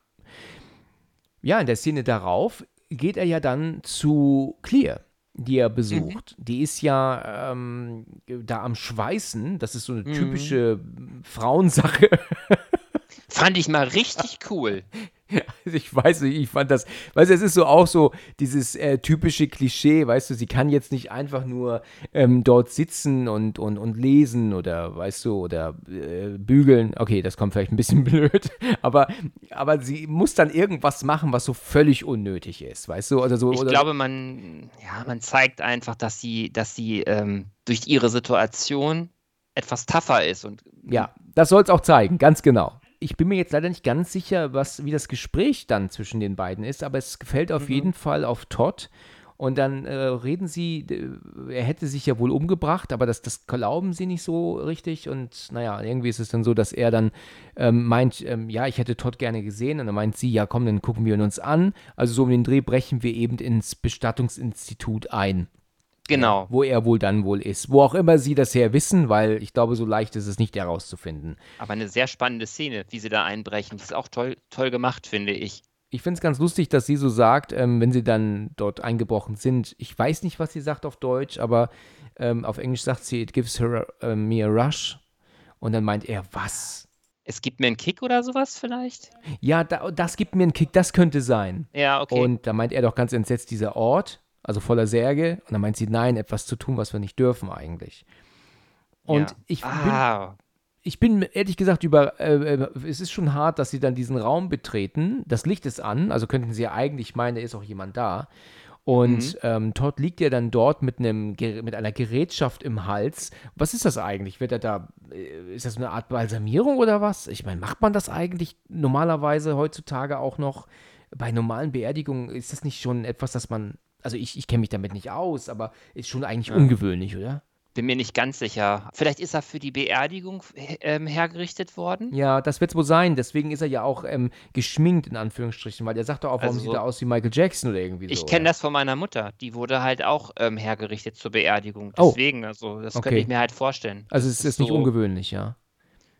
Ja, in der Szene darauf geht er ja dann zu Clear, die er besucht. Die ist ja ähm, da am Schweißen. Das ist so eine typische Frauensache. [laughs] Fand ich mal richtig cool. Also ich weiß nicht, ich fand das, weißt du, es ist so auch so dieses äh, typische Klischee, weißt du, sie kann jetzt nicht einfach nur ähm, dort sitzen und, und, und lesen oder, weißt du, oder äh, bügeln. Okay, das kommt vielleicht ein bisschen [laughs] blöd, aber, aber sie muss dann irgendwas machen, was so völlig unnötig ist, weißt du, oder so. Ich oder, glaube, man, ja, man zeigt einfach, dass sie, dass sie ähm, durch ihre Situation etwas tougher ist und Ja, das soll es auch zeigen, ganz genau. Ich bin mir jetzt leider nicht ganz sicher, was, wie das Gespräch dann zwischen den beiden ist, aber es gefällt auf jeden Fall auf Todd. Und dann äh, reden sie, äh, er hätte sich ja wohl umgebracht, aber das, das glauben sie nicht so richtig. Und naja, irgendwie ist es dann so, dass er dann ähm, meint, ähm, ja, ich hätte Todd gerne gesehen. Und dann meint sie, ja, komm, dann gucken wir ihn uns an. Also so um den Dreh brechen wir eben ins Bestattungsinstitut ein. Genau. Wo er wohl dann wohl ist. Wo auch immer sie das her wissen, weil ich glaube, so leicht ist es nicht herauszufinden. Aber eine sehr spannende Szene, wie sie da einbrechen. Das ist auch toll, toll gemacht, finde ich ich finde es ganz lustig, dass sie so sagt, ähm, wenn sie dann dort eingebrochen sind. Ich weiß nicht, was sie sagt auf Deutsch, aber ähm, auf Englisch sagt sie, it gives her uh, me a rush. Und dann meint er, was? Es gibt mir einen Kick oder sowas vielleicht? Ja, da, das gibt mir einen Kick, das könnte sein. Ja, okay. Und da meint er doch ganz entsetzt, dieser Ort, also voller Särge. Und dann meint sie, nein, etwas zu tun, was wir nicht dürfen eigentlich. Und ja. ich ah. bin ich bin ehrlich gesagt über, äh, äh, es ist schon hart, dass sie dann diesen Raum betreten. Das Licht ist an, also könnten sie ja eigentlich meinen, da ist auch jemand da. Und mhm. ähm, Todd liegt ja dann dort mit, einem, mit einer Gerätschaft im Hals. Was ist das eigentlich? Wird er da, äh, ist das eine Art Balsamierung oder was? Ich meine, macht man das eigentlich normalerweise heutzutage auch noch? Bei normalen Beerdigungen ist das nicht schon etwas, das man, also ich, ich kenne mich damit nicht aus, aber ist schon eigentlich ja. ungewöhnlich, oder? bin mir nicht ganz sicher. Vielleicht ist er für die Beerdigung ähm, hergerichtet worden? Ja, das wird es wohl sein. Deswegen ist er ja auch ähm, geschminkt, in Anführungsstrichen, weil er sagt doch auch, warum also, sieht er aus wie Michael Jackson oder irgendwie so. Ich kenne das von meiner Mutter. Die wurde halt auch ähm, hergerichtet zur Beerdigung. Oh. Deswegen, oh. also, das okay. könnte ich mir halt vorstellen. Also, es ist, ist nicht so, ungewöhnlich, ja.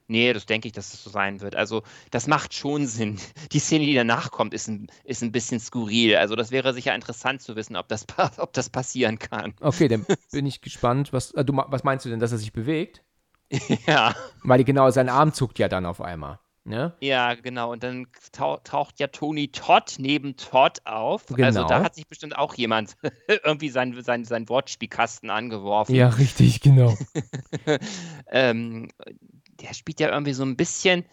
Nee, das denke ich, dass es so sein wird. Also, das macht schon Sinn. [laughs] Die Szene, die danach kommt, ist ein, ist ein bisschen skurril. Also, das wäre sicher interessant zu wissen, ob das, [laughs] ob das passieren kann. Okay, dann [laughs] bin ich gespannt. Was, äh, du, was meinst du denn, dass er sich bewegt? ja. Weil genau, sein Arm zuckt ja dann auf einmal. Ne? Ja, genau. Und dann taucht ja Tony Todd neben Todd auf. Genau. Also da hat sich bestimmt auch jemand irgendwie sein, sein, sein Wortspielkasten angeworfen. Ja, richtig, genau. ähm, der spielt ja irgendwie so ein bisschen,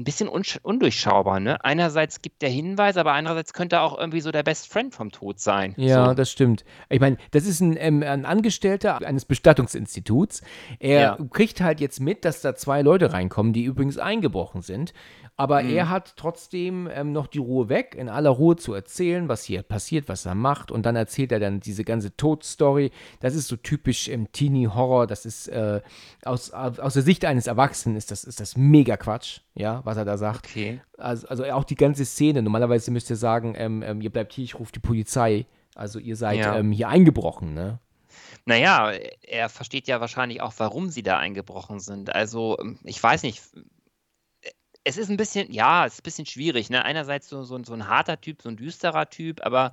ein bisschen undurchschaubar, ne? Einerseits gibt der Hinweise, aber andererseits könnte er auch irgendwie so der Best Friend vom Tod sein. Ja, so. das stimmt. Ich meine, das ist ein, ähm, ein, Angestellter eines Bestattungsinstituts. Er ja. kriegt halt jetzt mit, dass da zwei Leute reinkommen, die übrigens eingebrochen sind. Aber mhm. er hat trotzdem ähm, noch die Ruhe weg, in aller Ruhe zu erzählen, was hier passiert, was er macht. Und dann erzählt er dann diese ganze Todstory. Das ist so typisch im Teenie-Horror. Das ist äh, aus, aus der Sicht eines Erwachsenen ist das, ist das mega Quatsch, ja, was er da sagt. Okay. Also, also auch die ganze Szene. Normalerweise müsst ihr sagen, ähm, ähm, ihr bleibt hier, ich rufe die Polizei. Also ihr seid ja. ähm, hier eingebrochen, ne? Naja, er versteht ja wahrscheinlich auch, warum sie da eingebrochen sind. Also, ähm, ich weiß nicht, es ist ein bisschen, ja, es ist ein bisschen schwierig. Ne? Einerseits so, so, so ein harter Typ, so ein düsterer Typ, aber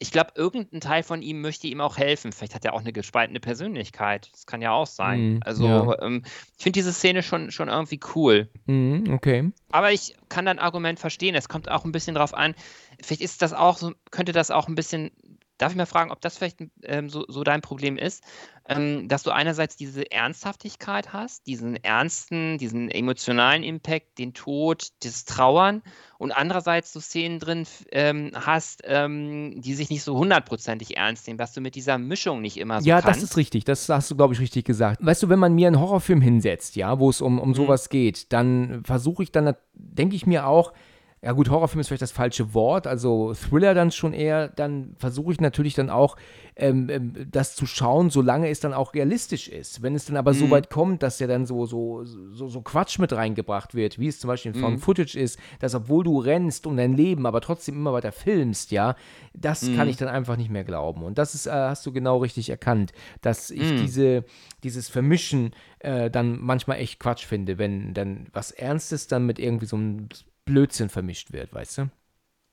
ich glaube, irgendein Teil von ihm möchte ihm auch helfen. Vielleicht hat er auch eine gespaltene Persönlichkeit. Das kann ja auch sein. Mm, also, ja. ähm, ich finde diese Szene schon, schon irgendwie cool. Mm, okay. Aber ich kann dein Argument verstehen. Es kommt auch ein bisschen drauf an. Vielleicht ist das auch so, könnte das auch ein bisschen Darf ich mal fragen, ob das vielleicht ähm, so, so, dein Problem ist, ähm, dass du einerseits diese Ernsthaftigkeit hast, diesen ernsten, diesen emotionalen Impact, den Tod, das Trauern und andererseits so Szenen drin ähm, hast, ähm, die sich nicht so hundertprozentig ernst nehmen, was du mit dieser Mischung nicht immer so Ja, kannst. das ist richtig, das hast du, glaube ich, richtig gesagt. Weißt du, wenn man mir einen Horrorfilm hinsetzt, ja, wo es um, um mhm. sowas geht, dann versuche ich dann, denke ich mir auch, ja gut, Horrorfilm ist vielleicht das falsche Wort, also Thriller dann schon eher, dann versuche ich natürlich dann auch, ähm, ähm, das zu schauen, solange es dann auch realistisch ist. Wenn es dann aber mhm. so weit kommt, dass ja dann so, so, so, so Quatsch mit reingebracht wird, wie es zum Beispiel in Found mhm. Footage ist, dass obwohl du rennst um dein Leben, aber trotzdem immer weiter filmst, ja, das mhm. kann ich dann einfach nicht mehr glauben. Und das ist, äh, hast du genau richtig erkannt, dass ich mhm. diese, dieses Vermischen äh, dann manchmal echt Quatsch finde, wenn dann was Ernstes dann mit irgendwie so einem Blödsinn vermischt wird, weißt du?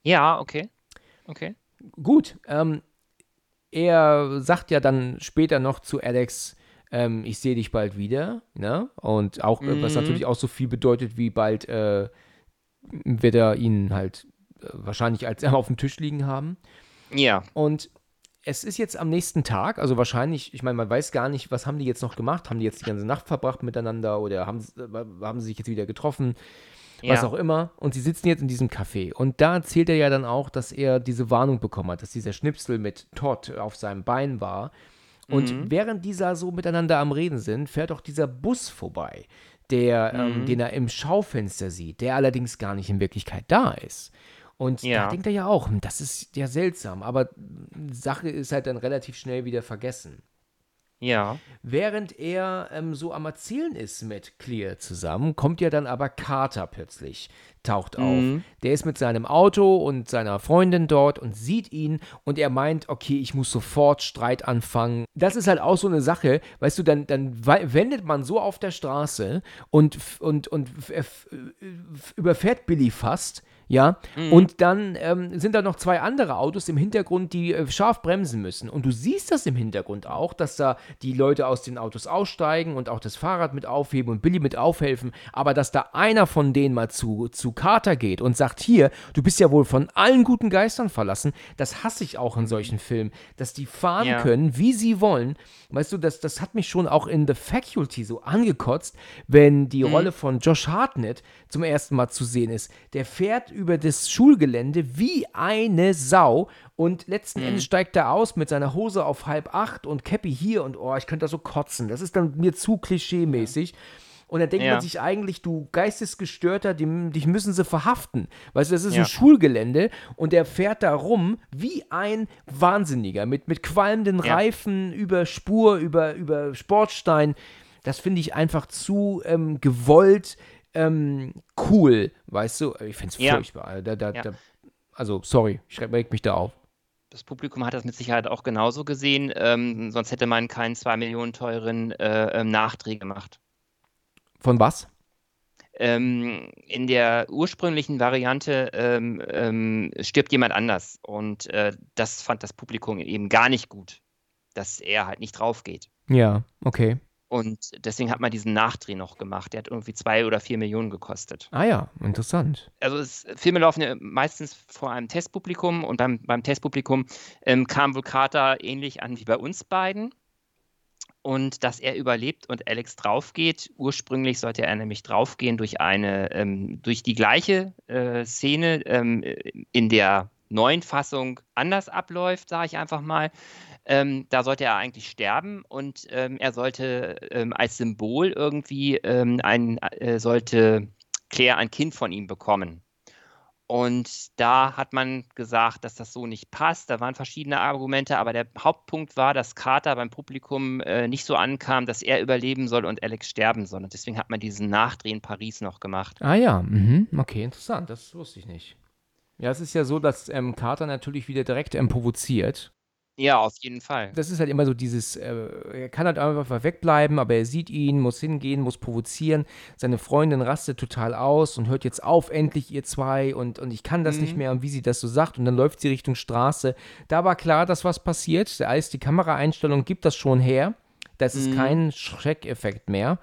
Ja, okay. Okay. Gut. Ähm, er sagt ja dann später noch zu Alex, ähm, ich sehe dich bald wieder, ne? Und auch, mhm. was natürlich auch so viel bedeutet, wie bald äh, wird er ihn halt äh, wahrscheinlich als [laughs] auf dem Tisch liegen haben. Ja. Und es ist jetzt am nächsten Tag, also wahrscheinlich, ich meine, man weiß gar nicht, was haben die jetzt noch gemacht? Haben die jetzt die ganze Nacht verbracht miteinander oder haben, äh, haben sie sich jetzt wieder getroffen? Ja. was auch immer. Und sie sitzen jetzt in diesem Café. Und da erzählt er ja dann auch, dass er diese Warnung bekommen hat, dass dieser Schnipsel mit Todd auf seinem Bein war. Und mhm. während die da so miteinander am Reden sind, fährt auch dieser Bus vorbei, der, ähm, mhm. ähm, den er im Schaufenster sieht, der allerdings gar nicht in Wirklichkeit da ist. Und Ja. da denkt er ja auch, hm, das ist ja seltsam, aber Sache ist halt dann relativ schnell wieder vergessen. Ja. Während er ähm, so am Erzählen ist mit Clear zusammen, kommt ja dann aber Carter plötzlich, taucht auf. Mhm. Der ist mit seinem Auto und seiner Freundin dort und sieht ihn und er meint, okay, ich muss sofort Streit anfangen. Das ist halt auch so eine Sache, weißt du, dann, dann wendet man so auf der Straße und, und, und überfährt Billy fast. Ja, und dann ähm, sind da noch zwei andere Autos im Hintergrund, die äh, scharf bremsen müssen. Und du siehst das im Hintergrund auch, dass da die Leute aus den Autos aussteigen und auch das Fahrrad mit aufheben und Billy mit aufhelfen. Aber dass da einer von denen mal zu, zu Carter geht und sagt: Hier, du bist ja wohl von allen guten Geistern verlassen. Das hasse ich auch in solchen Filmen, dass die fahren Ja. können, wie sie wollen. Weißt du, das, das hat mich schon auch in The Faculty so angekotzt, wenn die Rolle von Josh Hartnett zum ersten Mal zu sehen ist. Der fährt über das Schulgelände wie eine Sau und letzten Endes steigt er aus mit seiner Hose auf halb acht und Cappy hier und oh, ich könnte da so kotzen. Das ist dann mir zu klischee-mäßig. Und dann denkt Ja. man sich eigentlich, du Geistesgestörter, die, dich müssen sie verhaften. Weißt du, das ist Ja. ein Schulgelände und der fährt da rum wie ein Wahnsinniger mit, mit qualmenden Ja. Reifen über Spur, über, über Sportstein. Das finde ich einfach zu ähm, gewollt ähm, cool, weißt du? Ich finde es Ja. furchtbar. Da, da, Ja. da, also, sorry, ich reg mich da auf. Das Publikum hat das mit Sicherheit auch genauso gesehen, ähm, sonst hätte man keinen zwei Millionen teuren äh, ähm, Nachdreh gemacht. Von was? Ähm, in der ursprünglichen Variante ähm, ähm, stirbt jemand anders und äh, das fand das Publikum eben gar nicht gut, dass er halt nicht drauf geht. Ja, okay. Und deswegen hat man diesen Nachdreh noch gemacht. Der hat irgendwie zwei oder vier Millionen gekostet. Ah ja, interessant. Also es, Filme laufen ja meistens vor einem Testpublikum und beim, beim Testpublikum ähm, kam wohl Carter ähnlich an wie bei uns beiden. Und dass er überlebt und Alex draufgeht. Ursprünglich sollte er nämlich draufgehen durch eine, ähm, durch die gleiche äh, Szene ähm, in der neuen Fassung anders abläuft, sage ich einfach mal. Ähm, da sollte er eigentlich sterben und ähm, er sollte ähm, als Symbol irgendwie ähm, ein, äh, sollte Claire ein Kind von ihm bekommen. Und da hat man gesagt, dass das so nicht passt. Da waren verschiedene Argumente, aber der Hauptpunkt war, dass Carter beim Publikum äh, nicht so ankam, dass er überleben soll und Alex sterben soll. Und deswegen hat man diesen Nachdreh in Paris noch gemacht. Ah ja, mhm. okay, interessant, das wusste ich nicht. Ja, es ist ja so, dass ähm, Carter natürlich wieder direkt ähm, provoziert. Ja, auf jeden Fall. Das ist halt immer so dieses, äh, er kann halt einfach wegbleiben, aber er sieht ihn, muss hingehen, muss provozieren. Seine Freundin rastet total aus und hört jetzt auf, endlich ihr zwei und, und ich kann das nicht mehr und wie sie das so sagt und dann läuft sie Richtung Straße. Da war klar, dass was passiert. Da ist die Kameraeinstellung, gibt das schon her. Das ist kein Schreckeffekt mehr.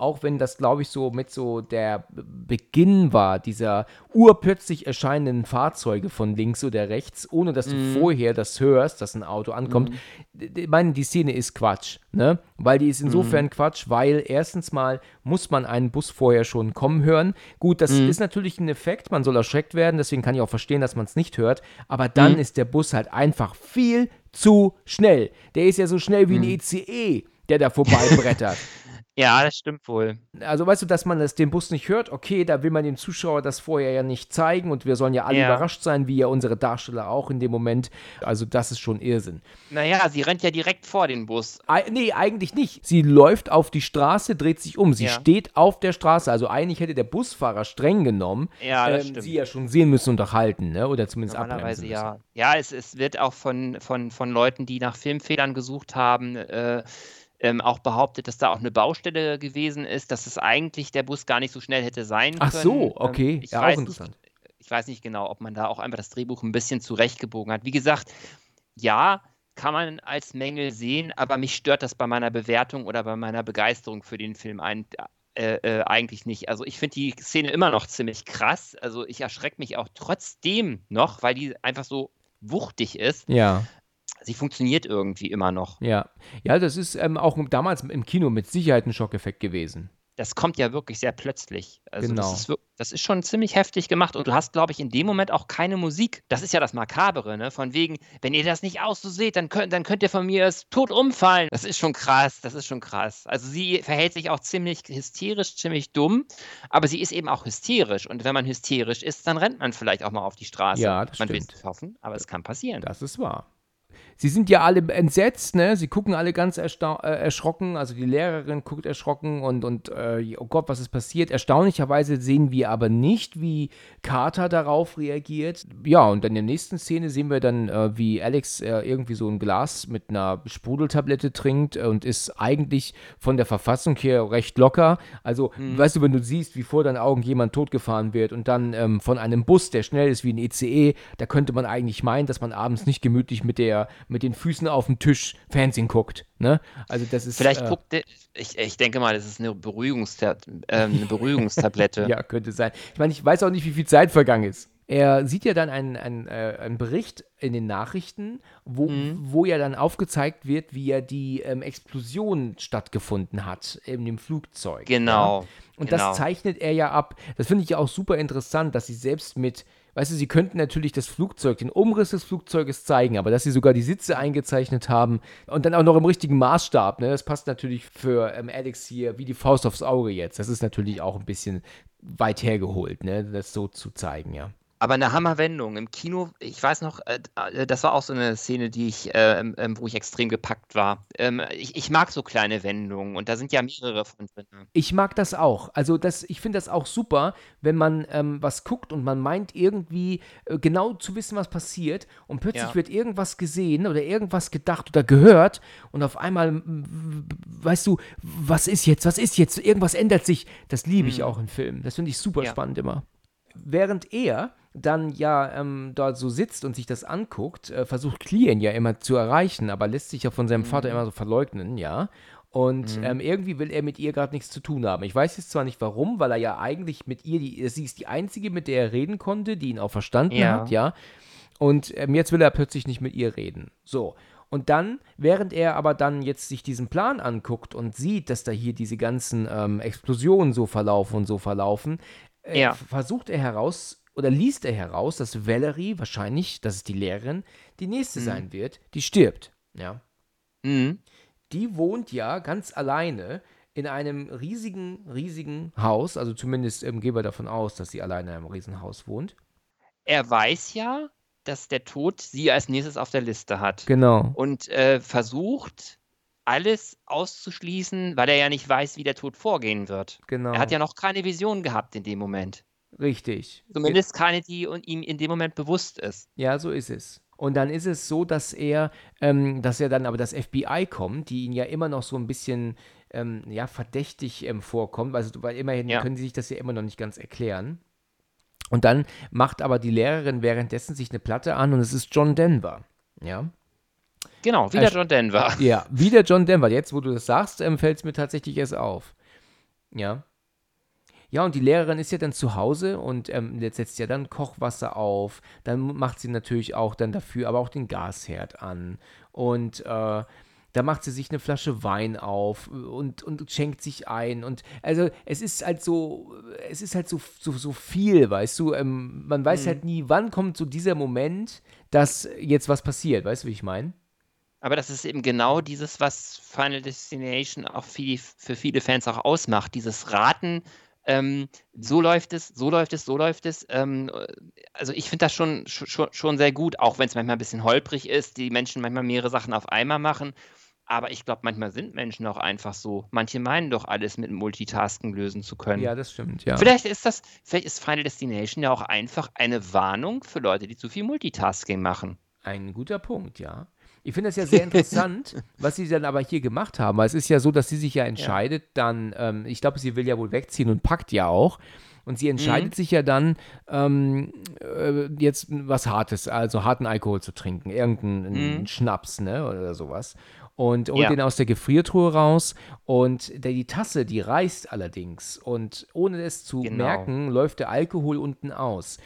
Auch wenn das, glaube ich, so mit so der Beginn war, dieser urplötzlich erscheinenden Fahrzeuge von links oder rechts, ohne dass du vorher das hörst, dass ein Auto ankommt. D- Ich meine, die Szene ist Quatsch, ne? Weil die ist insofern Quatsch, weil erstens mal muss man einen Bus vorher schon kommen hören. Gut, das ist natürlich ein Effekt, man soll erschreckt werden, deswegen kann ich auch verstehen, dass man es nicht hört. Aber dann ist der Bus halt einfach viel zu schnell. Der ist ja so schnell wie ein ECE, der da vorbeibrettert. [laughs] Ja, das stimmt wohl. Also weißt du, dass man das, den Bus nicht hört, okay, da will man dem Zuschauer das vorher ja nicht zeigen und wir sollen ja alle Ja. überrascht sein, wie ja unsere Darsteller auch in dem Moment. Also das ist schon Irrsinn. Naja, sie rennt ja direkt vor den Bus. Ei- nee, eigentlich nicht. Sie läuft auf die Straße, dreht sich um. Sie Ja. steht auf der Straße. Also eigentlich hätte der Busfahrer streng genommen Ja, das ähm, stimmt. sie ja schon sehen müssen und auch halten, ne? oder zumindest Normalerweise abbremsen müssen. ja. Ja, es, es wird auch von, von, von Leuten, die nach Filmfehlern gesucht haben, äh, ähm, auch behauptet, dass da auch eine Baustelle gewesen ist, dass es eigentlich der Bus gar nicht so schnell hätte sein Ach können. so, Ähm, okay. ich Ja, auch weiß interessant. Nicht, ich weiß nicht genau, ob man da auch einfach das Drehbuch ein bisschen zurechtgebogen hat. Wie gesagt, ja, kann man als Mängel sehen, aber mich stört das bei meiner Bewertung oder bei meiner Begeisterung für den Film ein, äh, äh, eigentlich nicht. Also ich finde die Szene immer noch ziemlich krass. Also ich erschrecke mich auch trotzdem noch, weil die einfach so wuchtig ist. Ja. Sie funktioniert irgendwie immer noch. Ja, ja, das ist ähm, auch damals im Kino mit Sicherheit ein Schockeffekt gewesen. das kommt ja wirklich sehr plötzlich. Also Genau. das, ist, das ist schon ziemlich heftig gemacht und du hast, glaube ich, in dem Moment auch keine Musik. Das ist ja das Makabere, ne? Von wegen, wenn ihr das nicht aus so seht, dann könnt, dann könnt ihr von mir es tot umfallen. Das ist schon krass, das ist schon krass. Also sie verhält sich auch ziemlich hysterisch, ziemlich dumm, aber sie ist eben auch hysterisch. Und wenn man hysterisch ist, dann rennt man vielleicht auch mal auf die Straße. Ja, das man will stimmt. es nicht hoffen, aber es kann passieren. Das ist wahr. Sie sind ja alle entsetzt, ne? Sie gucken alle ganz äh, erschrocken. Also die Lehrerin guckt erschrocken und, und äh, oh Gott, was ist passiert? Erstaunlicherweise sehen wir aber nicht, wie Carter darauf reagiert. Ja, und dann in der nächsten Szene sehen wir dann, äh, wie Alex äh, irgendwie so ein Glas mit einer Sprudeltablette trinkt und ist eigentlich von der Verfassung her recht locker. Also, weißt du, wenn du siehst, wie vor deinen Augen jemand totgefahren wird und dann ähm, von einem Bus, der schnell ist wie ein ECE, da könnte man eigentlich meinen, dass man abends nicht gemütlich mit der mit den Füßen auf dem Tisch Fernsehen guckt. Ne? Also das ist Vielleicht äh, guckt der, ich, ich denke mal, das ist eine, Beruhigungsta ähm, eine Beruhigungstablette. [laughs] Ja, könnte sein. Ich meine, ich weiß auch nicht, wie viel Zeit vergangen ist. Er sieht ja dann einen, einen, äh, einen Bericht in den Nachrichten, wo, Mhm. wo ja dann aufgezeigt wird, wie ja die ähm, Explosion stattgefunden hat in dem Flugzeug. Genau. Ja? Und genau. das zeichnet er ja ab. Das finde ich ja auch super interessant, dass sie selbst mit, weißt du, sie könnten natürlich das Flugzeug, den Umriss des Flugzeuges zeigen, aber dass sie sogar die Sitze eingezeichnet haben und dann auch noch im richtigen Maßstab, ne, das passt natürlich für ähm, Alex hier wie die Faust aufs Auge jetzt. Das ist natürlich auch ein bisschen weit hergeholt, ne, das so zu zeigen, ja. Aber eine Hammerwendung im Kino, ich weiß noch, äh, äh, das war auch so eine Szene, die ich, äh, wo ich extrem gepackt war. Ähm, ich, ich mag so kleine Wendungen und da sind ja mehrere von drin. Ich mag das auch. Also das, ich finde das auch super, wenn man ähm, was guckt und man meint irgendwie genau zu wissen, was passiert und plötzlich Ja. wird irgendwas gesehen oder irgendwas gedacht oder gehört und auf einmal weißt du, was ist jetzt, was ist jetzt, irgendwas ändert sich. Das liebe ich auch in Filmen. Das finde ich super Mhm. Ja. spannend immer. Während er dann ja ähm, dort so sitzt und sich das anguckt, äh, versucht Clean ja immer zu erreichen, aber lässt sich ja von seinem Vater immer so verleugnen, ja. Und ähm, irgendwie will er mit ihr gerade nichts zu tun haben. Ich weiß jetzt zwar nicht warum, weil er ja eigentlich mit ihr, die, sie ist die einzige, mit der er reden konnte, die ihn auch verstanden Ja. hat, ja. Und ähm, jetzt will er plötzlich nicht mit ihr reden. So. Und dann, während er aber dann jetzt sich diesen Plan anguckt und sieht, dass da hier diese ganzen ähm, Explosionen so verlaufen und so verlaufen, äh, Ja. versucht er heraus oder liest er heraus, dass Valerie wahrscheinlich, das ist die Lehrerin, die nächste sein wird, die stirbt. Ja. Mhm. Die wohnt ja ganz alleine in einem riesigen, riesigen Haus. Also zumindest ähm, gehen wir davon aus, dass sie alleine in einem riesigen Haus wohnt. Er weiß ja, dass der Tod sie als nächstes auf der Liste hat. Genau. und äh, versucht, alles auszuschließen, weil er ja nicht weiß, wie der Tod vorgehen wird. Genau. Er hat ja noch keine Vision gehabt in dem Moment. Richtig. Zumindest keine, die und ihm in dem Moment bewusst ist. Ja, so ist es. Und dann ist es so, dass er, ähm, dass er dann aber das FBI kommt, die ihn ja immer noch so ein bisschen, ähm, ja, verdächtig ähm, vorkommt, also, weil immerhin Ja. können sie sich das ja immer noch nicht ganz erklären. Und dann macht aber die Lehrerin währenddessen sich eine Platte an und es ist John Denver. Ja. Genau, wieder Äh, John Denver. Ja, wieder John Denver. Jetzt, wo du das sagst, ähm, fällt es mir tatsächlich erst auf. Ja. Ja, und die Lehrerin ist ja dann zu Hause und ähm, jetzt setzt ja dann Kochwasser auf. Dann macht sie natürlich auch dann dafür aber auch den Gasherd an. Und äh, da macht sie sich eine Flasche Wein auf und, und schenkt sich ein. Und also es ist halt so, es ist halt so, so, so viel, weißt du. Ähm, man weiß halt nie, wann kommt so dieser Moment, dass jetzt was passiert. Weißt du, wie ich meine? Aber das ist eben genau dieses, was Final Destination auch für, die, für viele Fans auch ausmacht. Dieses Raten, ähm, so läuft es, so läuft es, so läuft es. Ähm, also ich finde das schon, schon, schon sehr gut, auch wenn es manchmal ein bisschen holprig ist, die Menschen manchmal mehrere Sachen auf einmal machen. Aber ich glaube, manchmal sind Menschen auch einfach so. Manche meinen doch alles mit Multitasking lösen zu können. Ja, das stimmt, ja. Vielleicht ist das, vielleicht ist Final Destination ja auch einfach eine Warnung für Leute, die zu viel Multitasking machen. Ein guter Punkt, ja. Ich finde das ja sehr [laughs] interessant, was sie dann aber hier gemacht haben. Weil es ist ja so, dass sie sich ja entscheidet, dann, ähm, ich glaube, sie will ja wohl wegziehen und packt ja auch. Und sie entscheidet sich ja dann, ähm, äh, jetzt was Hartes, also harten Alkohol zu trinken, irgendeinen Mhm. Schnaps, ne, oder sowas. Und holt Ja. den aus der Gefriertruhe raus und der, die Tasse, die reißt allerdings und ohne es zu Genau. merken, läuft der Alkohol unten aus.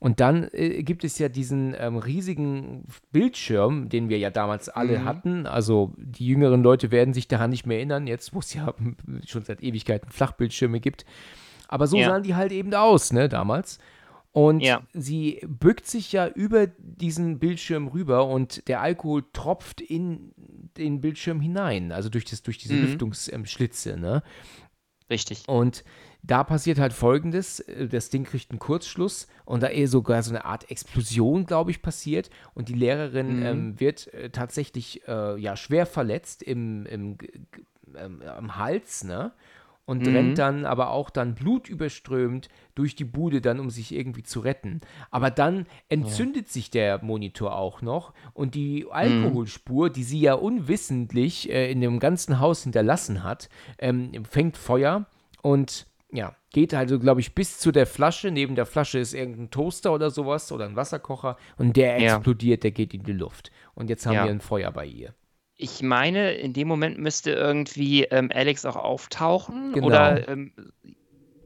Und dann äh, gibt es ja diesen ähm, riesigen Bildschirm, den wir ja damals alle Mhm. hatten. Also die jüngeren Leute werden sich daran nicht mehr erinnern, jetzt wo es ja [laughs] schon seit Ewigkeiten Flachbildschirme gibt. Aber so Ja. sahen die halt eben aus, ne, damals. Und Ja. sie bückt sich ja über diesen Bildschirm rüber und der Alkohol tropft in den Bildschirm hinein, also durch, das, durch diese Mhm. Lüftungsschlitze, ne? Richtig. Und da passiert halt folgendes: äh, Das Ding kriegt einen Kurzschluss und da eher sogar so eine Art Explosion, glaube ich, passiert. Und die Lehrerin Mhm. ähm, wird äh, tatsächlich äh, ja, schwer verletzt im, im, g- ähm, am Hals, ne? Und Mhm. rennt dann aber auch dann blutüberströmt durch die Bude dann, um sich irgendwie zu retten. Aber dann entzündet sich der Monitor auch noch und die Alkoholspur, die sie ja unwissentlich äh, in dem ganzen Haus hinterlassen hat, ähm, fängt Feuer und ja, geht also, glaube ich, bis zu der Flasche. Neben der Flasche ist irgendein Toaster oder sowas oder ein Wasserkocher und der Ja. explodiert, der geht in die Luft. Und jetzt haben Ja. wir ein Feuer bei ihr. Ich meine, in dem Moment müsste irgendwie ähm, Alex auch auftauchen. Genau. Oder ähm,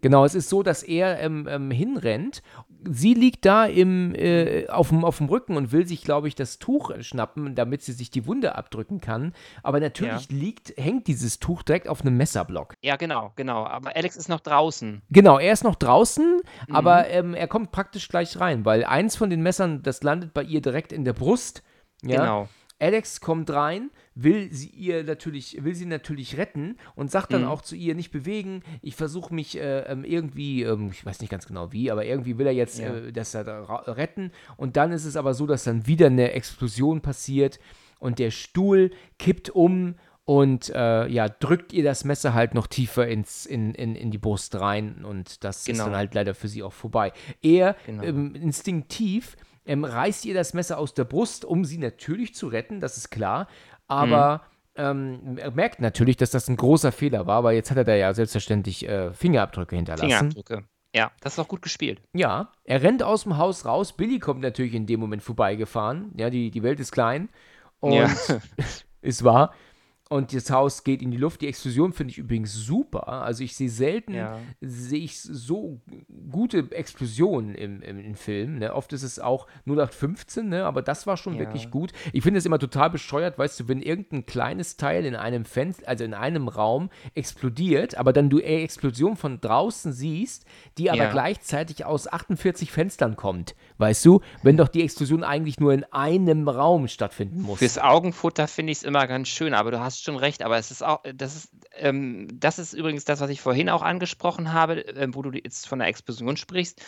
Genau, es ist so, dass er ähm, ähm, hinrennt. Sie liegt da im, äh, auf, dem, auf dem Rücken und will sich, glaube ich, das Tuch schnappen, damit sie sich die Wunde abdrücken kann. Aber natürlich liegt, hängt dieses Tuch direkt auf einem Messerblock. ja, genau, genau. Aber Alex ist noch draußen. Genau, er ist noch draußen, Mhm. aber ähm, er kommt praktisch gleich rein, weil eins von den Messern, das landet bei ihr direkt in der Brust. Ja? Genau. Alex kommt rein, will sie ihr natürlich, will sie natürlich retten und sagt dann Mhm. auch zu ihr, nicht bewegen, ich versuche mich äh, ähm, irgendwie, ähm, ich weiß nicht ganz genau wie, aber irgendwie will er jetzt Ja. äh, das da retten. Und dann ist es aber so, dass dann wieder eine Explosion passiert und der Stuhl kippt um und äh, ja, drückt ihr das Messer halt noch tiefer ins, in, in, in die Brust rein und das ist Genau. dann halt leider für sie auch vorbei. Er Genau. ähm, instinktiv ähm, reißt ihr das Messer aus der Brust, um sie natürlich zu retten, das ist klar. Aber ähm, er merkt natürlich, dass das ein großer Fehler war, weil jetzt hat er da ja selbstverständlich äh, Fingerabdrücke hinterlassen. Fingerabdrücke. Ja, das ist auch gut gespielt. Ja, er rennt aus dem Haus raus. Billy kommt natürlich in dem Moment vorbeigefahren. Ja, die, die Welt ist klein. Und Ja. [laughs] [laughs] ist wahr. Und das Haus geht in die Luft. Die Explosion finde ich übrigens super. Also ich sehe selten, Ja. sehe ich so gute Explosionen im, im, im Film. Ne? Oft ist es auch 0815, ne? aber das war schon Ja. wirklich gut. Ich finde es immer total bescheuert, weißt du, wenn irgendein kleines Teil in einem Fenster, also in einem Raum explodiert, aber dann du eine Explosion von draußen siehst, die aber Ja. gleichzeitig aus 48 Fenstern kommt. Weißt du, wenn doch die Explosion eigentlich nur in einem Raum stattfinden muss. Fürs Augenfutter finde ich es immer ganz schön, aber du hast schon recht. Aber es ist auch, das ist, ähm, das ist übrigens das, was ich vorhin auch angesprochen habe, ähm, wo du jetzt von der Explosion sprichst.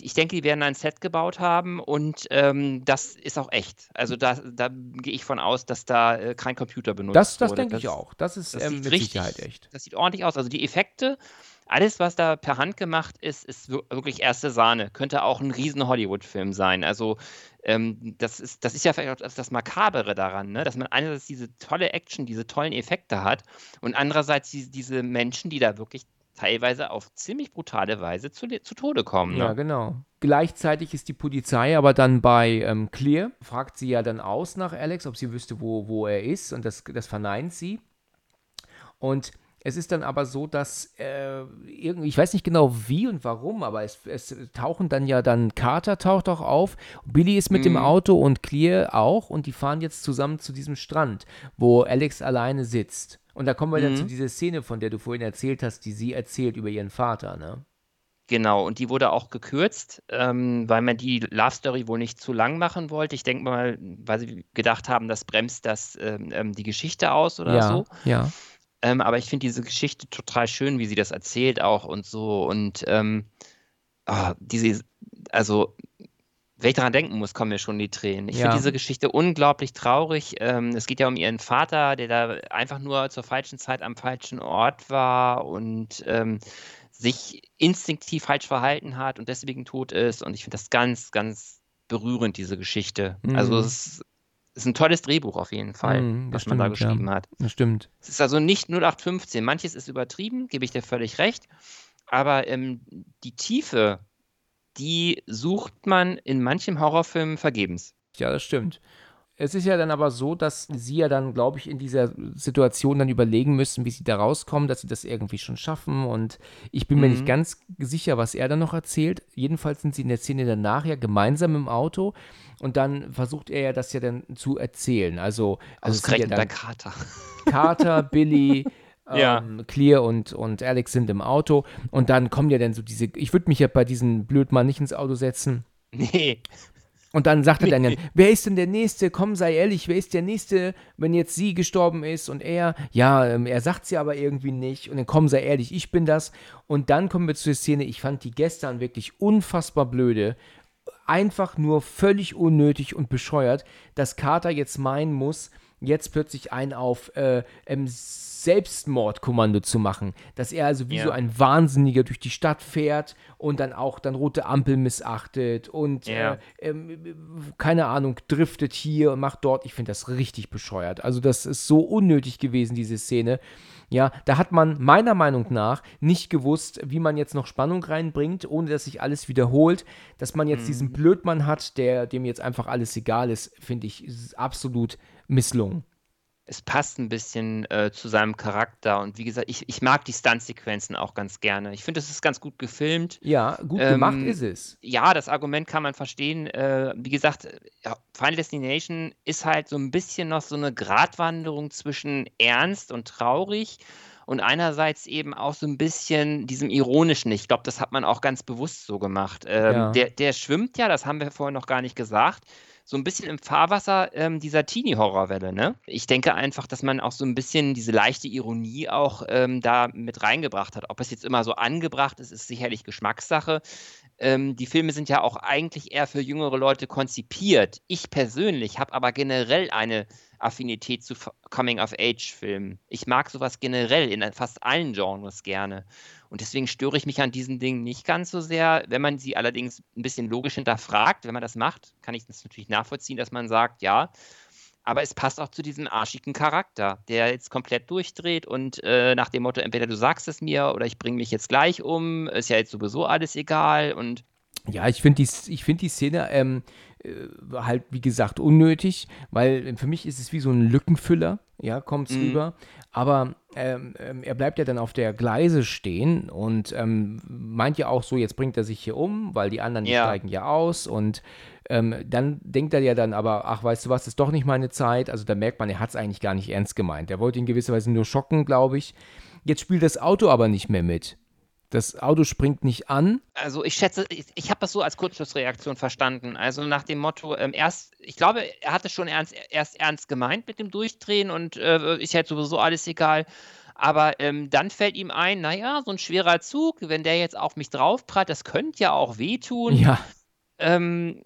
Ich denke, die werden ein Set gebaut haben und ähm, das ist auch echt. Also da, da gehe ich von aus, dass da äh, kein Computer benutzt Das, das wurde. denke ich auch. Das ist Das ähm, mit richtig, Sicherheit echt. Das sieht ordentlich aus. Also die Effekte, alles, was da per Hand gemacht ist, ist wir- wirklich erste Sahne. Könnte auch ein riesen Hollywood-Film sein. Also ähm, das, ist, das ist ja vielleicht auch das, das Makabere daran, ne? dass man einerseits diese tolle Action, diese tollen Effekte hat und andererseits die, diese Menschen, die da wirklich teilweise auf ziemlich brutale Weise zu, zu Tode kommen. Ja, Ne? genau. Gleichzeitig ist die Polizei aber dann bei ähm, Clear, fragt sie ja dann aus nach Alex, ob sie wüsste, wo, wo er ist, und das, das verneint sie. Und es ist dann aber so, dass äh, irgendwie, ich weiß nicht genau wie und warum, aber es, es tauchen dann ja dann Carter taucht auch auf, Billy ist mit dem Mhm. Auto und Clear auch und die fahren jetzt zusammen zu diesem Strand, wo Alex alleine sitzt. Und da kommen wir dann Mhm. zu dieser Szene, von der du vorhin erzählt hast, die sie erzählt über ihren Vater, ne? Genau, und die wurde auch gekürzt, ähm, weil man die Love Story wohl nicht zu lang machen wollte. Ich denke mal, weil sie gedacht haben, das bremst das ähm, ähm, die Geschichte aus oder ja, so. ja. Ähm, aber ich finde diese Geschichte total schön, wie sie das erzählt auch und so. Und ähm, ah, diese, also, wenn ich daran denken muss, kommen mir schon die Tränen. Ich Ja. finde diese Geschichte unglaublich traurig. Ähm, es geht ja um ihren Vater, der da einfach nur zur falschen Zeit am falschen Ort war und ähm, sich instinktiv falsch verhalten hat und deswegen tot ist. Und ich finde das ganz, ganz berührend, diese Geschichte. Also Mhm. es ist ein tolles Drehbuch auf jeden Fall, Mhm, das was man da stimmt, ja. geschrieben hat. Das stimmt. Es ist also nicht 0815. Manches ist übertrieben, gebe ich dir völlig recht. Aber ähm, die Tiefe, die sucht man in manchem Horrorfilm vergebens. Ja, das stimmt. Es ist ja dann aber so, dass sie ja dann, glaube ich, in dieser Situation dann überlegen müssen, wie sie da rauskommen, dass sie das irgendwie schon schaffen. Und ich bin mir nicht Mhm. ganz sicher, was er dann noch erzählt. Jedenfalls sind sie in der Szene danach ja gemeinsam im Auto und dann versucht er ja das ja dann zu erzählen. Also, also ja Ausgerechnet bei dann Carter. Carter, [laughs] Billy, Ja. ähm, Clear und, und Alex sind im Auto und dann kommen ja dann so diese, ich würde mich ja bei diesem Blödmann nicht ins Auto setzen. Nee. Und dann sagt er dann, wer ist denn der Nächste? Komm, sei ehrlich, wer ist der Nächste, wenn jetzt sie gestorben ist? Und er, ja, ähm, er sagt sie aber irgendwie nicht. Und dann komm, sei ehrlich, ich bin das. Und dann kommen wir zu der Szene, ich fand die gestern wirklich unfassbar blöde. Einfach nur völlig unnötig und bescheuert, dass Carter jetzt meinen muss, jetzt plötzlich einen auf äh, Selbstmordkommando zu machen. Dass er also wie Ja. so ein Wahnsinniger durch die Stadt fährt und dann auch dann rote Ampel missachtet und Ja. äh, ähm, keine Ahnung, driftet hier und macht dort. Ich finde das richtig bescheuert. Also das ist so unnötig gewesen, diese Szene. Ja, da hat man meiner Meinung nach nicht gewusst, wie man jetzt noch Spannung reinbringt, ohne dass sich alles wiederholt. Dass man jetzt diesen Blödmann hat, der dem jetzt einfach alles egal ist, finde ich absolut misslungen. Es passt ein bisschen äh, zu seinem Charakter. Und wie gesagt, ich, ich mag die Stuntsequenzen auch ganz gerne. Ich finde, es ist ganz gut gefilmt. Ja, gut gemacht Ähm, ist es. Ja, das Argument kann man verstehen. Äh, wie gesagt, ja, Final Destination ist halt so ein bisschen noch so eine Gratwanderung zwischen ernst und traurig und einerseits eben auch so ein bisschen diesem Ironischen. Ich glaube, das hat man auch ganz bewusst so gemacht. Ähm, Ja. der, der schwimmt ja, das haben wir vorhin noch gar nicht gesagt, so ein bisschen im Fahrwasser ähm, dieser Teenie-Horrorwelle. Ne? Ich denke einfach, dass man auch so ein bisschen diese leichte Ironie auch ähm, da mit reingebracht hat. Ob es jetzt immer so angebracht ist, ist sicherlich Geschmackssache. Ähm, die Filme sind ja auch eigentlich eher für jüngere Leute konzipiert. Ich persönlich habe aber generell eine Affinität zu Coming-of-Age-Filmen. Ich mag sowas generell in fast allen Genres gerne. Und deswegen störe ich mich an diesen Dingen nicht ganz so sehr. Wenn man sie allerdings ein bisschen logisch hinterfragt, wenn man das macht, kann ich das natürlich nachvollziehen, dass man sagt, ja, aber es passt auch zu diesem arschigen Charakter, der jetzt komplett durchdreht und äh, nach dem Motto, entweder du sagst es mir oder ich bringe mich jetzt gleich um, ist ja jetzt sowieso alles egal und Ja, ich finde die, ich find die Szene ähm, äh, halt, wie gesagt, unnötig, weil für mich ist es wie so ein Lückenfüller, ja, kommt es Mhm. rüber. Aber ähm, ähm, er bleibt ja dann auf der Gleise stehen und ähm, meint ja auch so, jetzt bringt er sich hier um, weil die anderen Ja. steigen ja aus und ähm, dann denkt er ja dann aber, ach, weißt du was, ist doch nicht meine Zeit. Also da merkt man, er hat es eigentlich gar nicht ernst gemeint. Er wollte ihn gewisserweise nur schocken, glaube ich. Jetzt spielt das Auto aber nicht mehr mit. Das Auto springt nicht an. Also ich schätze, ich, ich habe das so als Kurzschlussreaktion verstanden. Also nach dem Motto, ähm, erst, ich glaube, er hatte schon ernst, erst ernst gemeint mit dem Durchdrehen und äh, ist jetzt sowieso alles egal. Aber ähm, dann fällt ihm ein, naja, so ein schwerer Zug, wenn der jetzt auf mich draufprallt, das könnte ja auch wehtun. Ja, Ähm,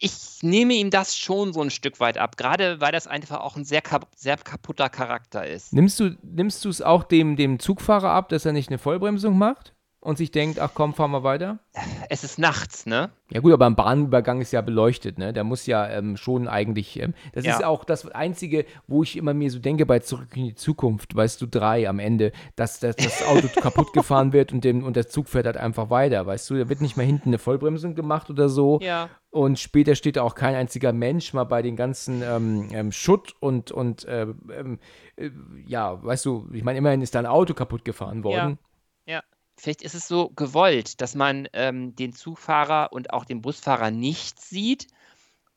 ich nehme ihm das schon so ein Stück weit ab, gerade weil das einfach auch ein sehr, kap sehr kaputter Charakter ist. Nimmst du nimmst es auch dem, dem Zugfahrer ab, dass er nicht eine Vollbremsung macht und sich denkt, ach komm, fahren wir weiter? Es ist nachts, ne? Ja gut, aber ein Bahnübergang ist ja beleuchtet, ne? Der muss ja ähm, schon eigentlich, ähm, das Ja. ist auch das Einzige, wo ich immer mir so denke bei Zurück in die Zukunft, weißt du, drei am Ende, dass, dass das Auto [laughs] kaputt gefahren wird und, dem, und der Zug fährt halt einfach weiter, weißt du, da wird nicht mehr hinten eine Vollbremsung gemacht oder so. Ja. Und später steht da auch kein einziger Mensch mal bei den ganzen ähm, ähm, Schutt und, und äh, ähm, äh, ja, weißt du, ich meine, immerhin ist da ein Auto kaputt gefahren worden. Ja, vielleicht ist es so gewollt, dass man ähm, den Zugfahrer und auch den Busfahrer nicht sieht,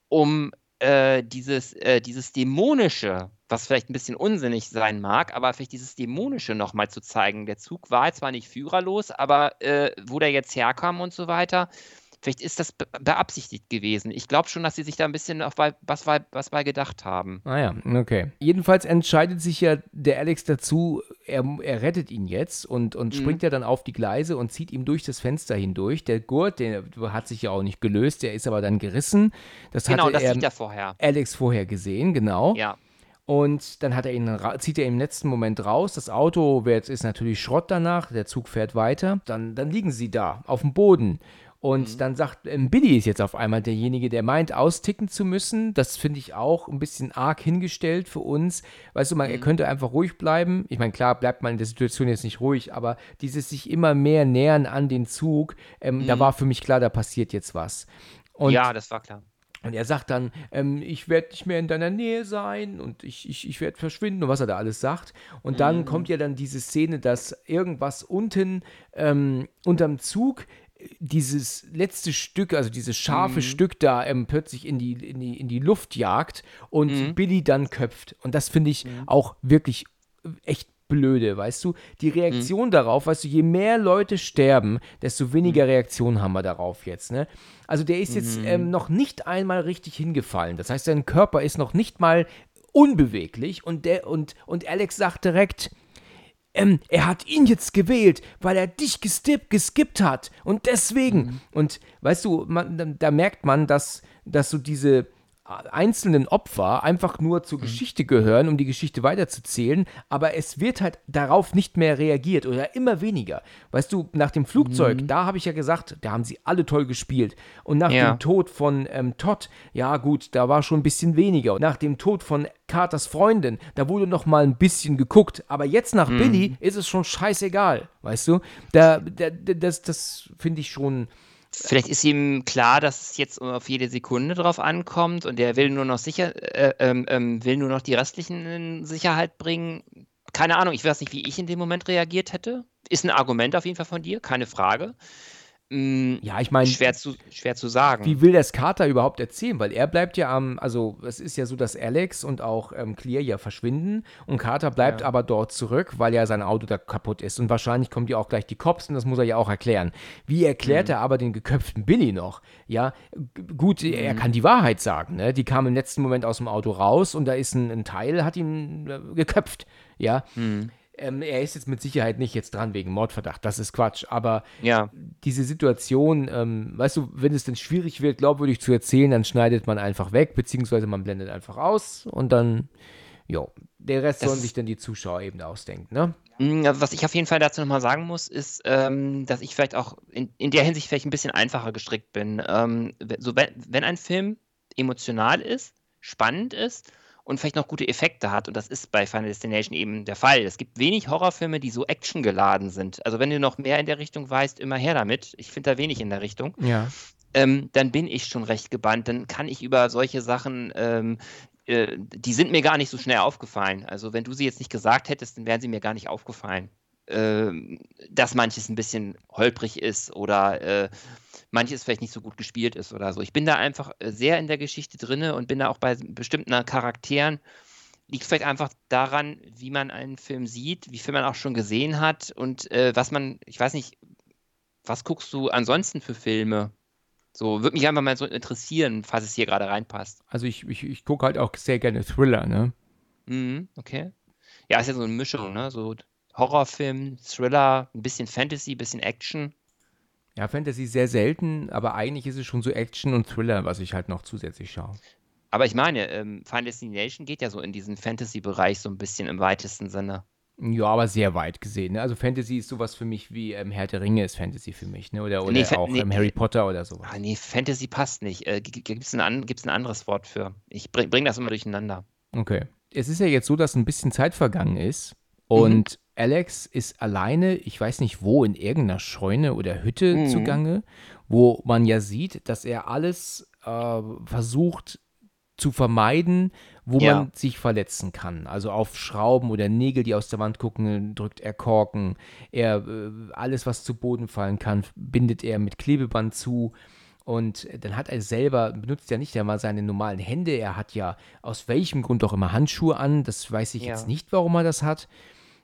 um äh, dieses, äh, dieses Dämonische, was vielleicht ein bisschen unsinnig sein mag, aber vielleicht dieses Dämonische nochmal zu zeigen. Der Zug war zwar nicht führerlos, aber äh, wo der jetzt herkam und so weiter, vielleicht ist das be beabsichtigt gewesen. Ich glaube schon, dass sie sich da ein bisschen auf was, bei, was bei gedacht haben. Ah ja, okay. Jedenfalls entscheidet sich ja der Alex dazu, er, er rettet ihn jetzt und, und Mhm. springt ja dann auf die Gleise und zieht ihm durch das Fenster hindurch. Der Gurt, der hat sich ja auch nicht gelöst, der ist aber dann gerissen. Das Genau, hatte das er sieht er vorher. Alex vorher gesehen, genau. Ja. Und dann hat er ihn, zieht er ihn im letzten Moment raus. Das Auto wird, ist natürlich Schrott danach. Der Zug fährt weiter. Dann, dann liegen sie da auf dem Boden. Und dann sagt, ähm, Billy ist jetzt auf einmal derjenige, der meint, austicken zu müssen. Das finde ich auch ein bisschen arg hingestellt für uns. Weißt du, man, er könnte einfach ruhig bleiben. Ich meine, klar, bleibt man in der Situation jetzt nicht ruhig, aber dieses sich immer mehr nähern an den Zug, ähm, da war für mich klar, da passiert jetzt was. Und ja, das war klar. Und er sagt dann, ähm, ich werde nicht mehr in deiner Nähe sein und ich, ich, ich werde verschwinden und was er da alles sagt. Und dann Mhm. kommt ja dann diese Szene, dass irgendwas unten ähm, unterm Zug dieses letzte Stück, also dieses scharfe Mhm. Stück da ähm, plötzlich in die, in, die, in die Luft jagt und Mhm. Billy dann köpft. Und das finde ich auch wirklich echt blöde, weißt du? Die Reaktion Mhm. darauf, weißt du, je mehr Leute sterben, desto weniger Reaktion haben wir darauf jetzt, ne? Also der ist jetzt ähm, noch nicht einmal richtig hingefallen. Das heißt, sein Körper ist noch nicht mal unbeweglich und der und, und Alex sagt direkt, ähm, er hat ihn jetzt gewählt, weil er dich gestippt, geskippt hat. Und deswegen. Und weißt du, man, da, da merkt man, dass, dass so diese einzelnen Opfer einfach nur zur Geschichte gehören, um die Geschichte weiterzuzählen, aber es wird halt darauf nicht mehr reagiert oder immer weniger. Weißt du, nach dem Flugzeug, da habe ich ja gesagt, da haben sie alle toll gespielt. Und nach Ja. dem Tod von ähm, Todd, ja gut, da war schon ein bisschen weniger. Und nach dem Tod von Carters Freundin, da wurde noch mal ein bisschen geguckt. Aber jetzt nach Billy ist es schon scheißegal, weißt du? Da, da- das das finde ich schon. Vielleicht ist ihm klar, dass es jetzt auf jede Sekunde drauf ankommt und er will nur noch sicher, äh, ähm, ähm, will nur noch die restlichen in Sicherheit bringen. Keine Ahnung, ich weiß nicht, wie ich in dem Moment reagiert hätte. Ist ein Argument auf jeden Fall von dir, keine Frage. Mm, Ja, ich meine, schwer, zu, schwer zu sagen. Wie will das Carter überhaupt erzählen? Weil er bleibt ja am, also es ist ja so, dass Alex und auch ähm, Clear ja verschwinden und Carter bleibt Ja. aber dort zurück, weil ja sein Auto da kaputt ist und wahrscheinlich kommen ja auch gleich die Cops und das muss er ja auch erklären. Wie erklärt Mhm. er aber den geköpften Billy noch? Ja, gut, Mhm. er kann die Wahrheit sagen, ne? Die kam im letzten Moment aus dem Auto raus und da ist ein, ein Teil, hat ihn äh, geköpft, ja. Mhm. Ähm, er ist jetzt mit Sicherheit nicht jetzt dran wegen Mordverdacht, das ist Quatsch, aber ja, diese Situation, ähm, weißt du, wenn es dann schwierig wird, glaubwürdig zu erzählen, dann schneidet man einfach weg, beziehungsweise man blendet einfach aus und dann, jo, der Rest Das sollen sich dann die Zuschauer eben ausdenken, ne? Mm, also Was ich auf jeden Fall dazu nochmal sagen muss, ist, ähm, dass ich vielleicht auch in, in der Hinsicht vielleicht ein bisschen einfacher gestrickt bin. Ähm, so wenn, wenn ein Film emotional ist, spannend ist und vielleicht noch gute Effekte hat, und das ist bei Final Destination eben der Fall. Es gibt wenig Horrorfilme, die so actiongeladen sind. Also wenn du noch mehr in der Richtung weißt, immer her damit. Ich finde da wenig in der Richtung Ja. ähm, dann bin ich schon recht gebannt. Dann kann ich über solche Sachen, ähm, äh, die sind mir gar nicht so schnell aufgefallen. Also wenn du sie jetzt nicht gesagt hättest, dann wären sie mir gar nicht aufgefallen. Ähm, dass manches ein bisschen holprig ist oder äh, manches vielleicht nicht so gut gespielt ist oder so. Ich bin da einfach äh, sehr in der Geschichte drinne und bin da auch bei bestimmten Charakteren. Liegt vielleicht einfach daran, wie man einen Film sieht, wie viel man auch schon gesehen hat und äh, was man, ich weiß nicht, was guckst du ansonsten für Filme? So, würde mich einfach mal so interessieren, falls es hier gerade reinpasst. Also ich, ich, ich gucke halt auch sehr gerne Thriller, ne? Mhm, okay. Ja, ist ja so eine Mischung, ne? So Horrorfilm, Thriller, ein bisschen Fantasy, ein bisschen Action. Ja, Fantasy sehr selten, aber eigentlich ist es schon so Action und Thriller, was ich halt noch zusätzlich schaue. Aber ich meine, ähm, Final Destination geht ja so in diesen Fantasy-Bereich so ein bisschen im weitesten Sinne. Ja, aber sehr weit gesehen. Ne? Also Fantasy ist sowas für mich wie ähm, Herr der Ringe ist Fantasy für mich, ne? Oder, oder Nee, auch nee, ähm, Harry Potter oder sowas. Ah, nee, Fantasy passt nicht. Äh, Gibt es ein, an, ein anderes Wort für? Ich bring, bring das immer durcheinander. Okay. Es ist ja jetzt so, dass ein bisschen Zeit vergangen ist Mhm. und Alex ist alleine, ich weiß nicht wo, in irgendeiner Scheune oder Hütte Mhm. zugange, wo man ja sieht, dass er alles äh, versucht zu vermeiden, wo Ja. man sich verletzen kann. Also auf Schrauben oder Nägel, die aus der Wand gucken, drückt er Korken. Er äh, alles, was zu Boden fallen kann, bindet er mit Klebeband zu. Und dann hat er selber, benutzt ja nicht einmal seine normalen Hände. Er hat ja aus welchem Grund auch immer Handschuhe an. Das weiß ich Ja. jetzt nicht, warum er das hat.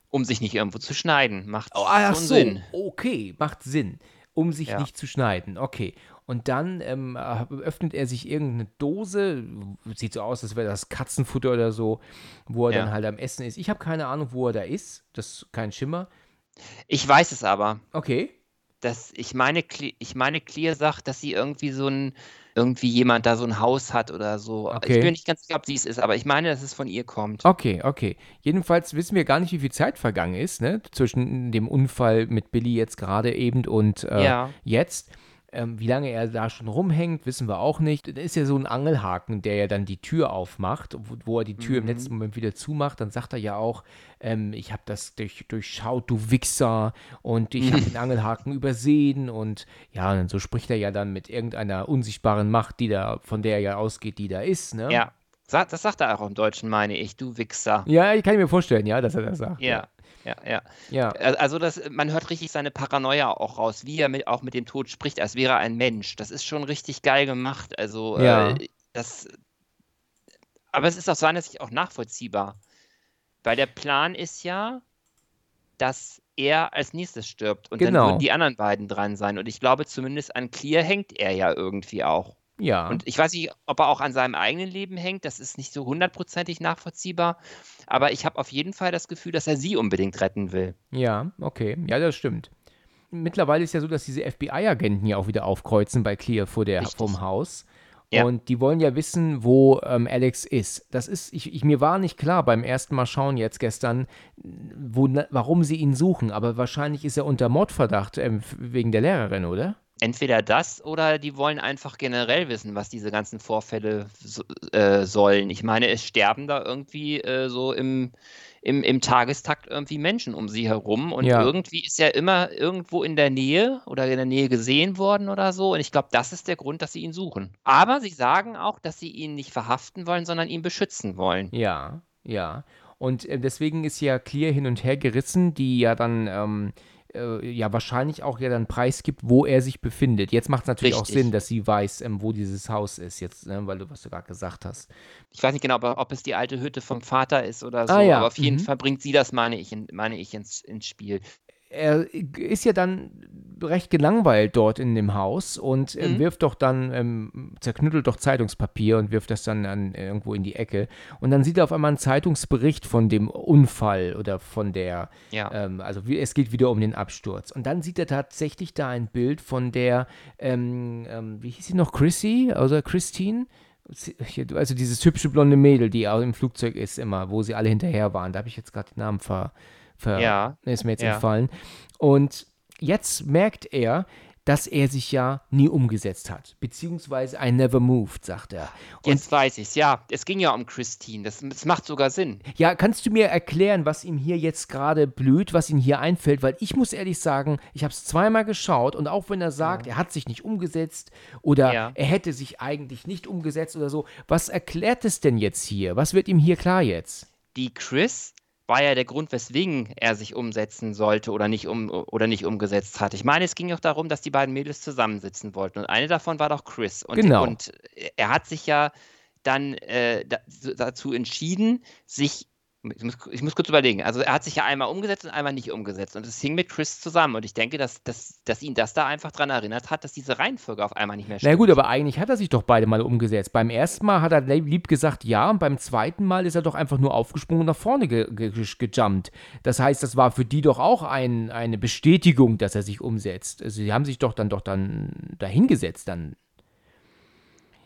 Um sich nicht irgendwo zu schneiden, macht Oh, ach schon so, Sinn. okay, macht Sinn. Um sich Ja. nicht zu schneiden, okay. Und dann ähm, äh, öffnet er sich irgendeine Dose, sieht so aus, als wäre das Katzenfutter oder so, wo er Ja. dann halt am Essen ist. Ich habe keine Ahnung, wo er da ist, das ist kein Schimmer. Ich weiß es aber. Okay, dass ich meine, ich meine, Clear sagt, dass sie irgendwie so ein, irgendwie jemand da so ein Haus hat oder so. Okay. Ich bin nicht ganz sicher, ob sie es ist, aber ich meine, dass es von ihr kommt. okay, okay. Jedenfalls wissen wir gar nicht, wie viel Zeit vergangen ist, ne? Zwischen dem Unfall mit Billy jetzt gerade eben und äh, Ja. jetzt. Ähm, wie lange er da schon rumhängt, wissen wir auch nicht. Da ist ja so ein Angelhaken, der ja dann die Tür aufmacht, wo, wo er die Tür Mhm. im letzten Moment wieder zumacht. Dann sagt er ja auch, ähm, ich habe das durch, durchschaut, du Wichser, und ich habe [laughs] den Angelhaken übersehen. Und ja, und so spricht er ja dann mit irgendeiner unsichtbaren Macht, die da, von der er ja ausgeht, die da ist. Ne? Ja, das sagt er auch im Deutschen, meine ich, du Wichser. Ja, ich kann mir vorstellen, ja, dass er das sagt. Ja, ja, ja. Ja. Al- Also das, man hört richtig seine Paranoia auch raus, wie er mit, auch mit dem Tod spricht, als wäre er ein Mensch. Das ist schon richtig geil gemacht. Also Ja. äh, das, aber es ist aus seiner Sicht auch nachvollziehbar, weil der Plan ist ja, dass er als nächstes stirbt und dann Genau. würden die anderen beiden dran sein. Und ich glaube, zumindest an Clear hängt er ja irgendwie auch. Ja. Und ich weiß nicht, ob er auch an seinem eigenen Leben hängt, das ist nicht so hundertprozentig nachvollziehbar, aber ich habe auf jeden Fall das Gefühl, dass er sie unbedingt retten will. Ja, okay. Ja, das stimmt. Mittlerweile ist ja so, dass diese FBI-Agenten ja auch wieder aufkreuzen bei Clear vor der, Richtig. vom Haus. Ja. Und die wollen ja wissen, wo ähm, Alex ist. Das ist, ich, ich, mir war nicht klar beim ersten Mal schauen jetzt gestern, wo, warum sie ihn suchen. Aber wahrscheinlich ist er unter Mordverdacht ähm, wegen der Lehrerin, oder? Entweder das oder die wollen einfach generell wissen, was diese ganzen Vorfälle so, äh, sollen. Ich meine, es sterben da irgendwie äh, so im, im, im Tagestakt irgendwie Menschen um sie herum und Ja. irgendwie ist er immer irgendwo in der Nähe oder in der Nähe gesehen worden oder so. Und ich glaube, das ist der Grund, dass sie ihn suchen. Aber sie sagen auch, dass sie ihn nicht verhaften wollen, sondern ihn beschützen wollen. Ja, ja. Und äh, deswegen ist ja Clear hin und her gerissen, die ja dann ähm, äh, ja wahrscheinlich auch ja dann preisgibt, wo er sich befindet. Jetzt macht es natürlich auch Richtig. Sinn, dass sie weiß, ähm, wo dieses Haus ist, jetzt, ne, weil du, was du gerade gesagt hast. Ich weiß nicht genau, ob, ob es die alte Hütte vom Vater ist oder so, Ah ja, aber auf jeden mhm. Fall bringt sie das, meine ich, in, meine ich ins, ins Spiel. Er ist ja dann recht gelangweilt dort in dem Haus und Mhm. wirft doch dann, ähm, zerknüttelt doch Zeitungspapier und wirft das dann an, irgendwo in die Ecke. Und dann sieht er auf einmal einen Zeitungsbericht von dem Unfall oder von der, Ja. ähm, also wie, es geht wieder um den Absturz. Und dann sieht er tatsächlich da ein Bild von der, ähm, ähm, wie hieß sie noch, Chrissy, also Christine? Also dieses hübsche blonde Mädel, die auch im Flugzeug ist immer, wo sie alle hinterher waren. Da habe ich jetzt gerade den Namen ver, ver Ja, ist mir jetzt ja. entfallen. Und jetzt merkt er, dass er sich ja nie umgesetzt hat. Beziehungsweise I never moved, sagt er. Und Jetzt weiß ich's, ja. Es ging ja um Christine. Das, das macht sogar Sinn. ja, kannst du mir erklären, was ihm hier jetzt gerade blüht, was ihm hier einfällt? Weil ich muss ehrlich sagen, ich habe es zweimal geschaut und auch wenn er sagt, er hat sich nicht umgesetzt oder Ja. er hätte sich eigentlich nicht umgesetzt oder so, was erklärt es denn jetzt hier? Was wird ihm hier klar jetzt? Die Chris war ja der Grund, weswegen er sich umsetzen sollte oder nicht, um, oder nicht umgesetzt hat. Ich meine, es ging doch darum, dass die beiden Mädels zusammensitzen wollten. Und eine davon war doch Chris. Und, Genau. und er hat sich ja dann äh, da, dazu entschieden, sich. Ich muss, ich muss kurz überlegen. Also er hat sich ja einmal umgesetzt und einmal nicht umgesetzt. Und es hing mit Chris zusammen. Und ich denke, dass, dass, dass ihn das da einfach daran erinnert hat, dass diese Reihenfolge auf einmal nicht mehr Na stimmt. gut, aber eigentlich hat er sich doch beide Mal umgesetzt. Beim ersten Mal hat er lieb gesagt ja und beim zweiten Mal ist er doch einfach nur aufgesprungen und nach vorne ge ge gejumpt. Das heißt, das war für die doch auch ein, eine Bestätigung, dass er sich umsetzt. Also sie haben sich doch dann doch dann dahingesetzt dann.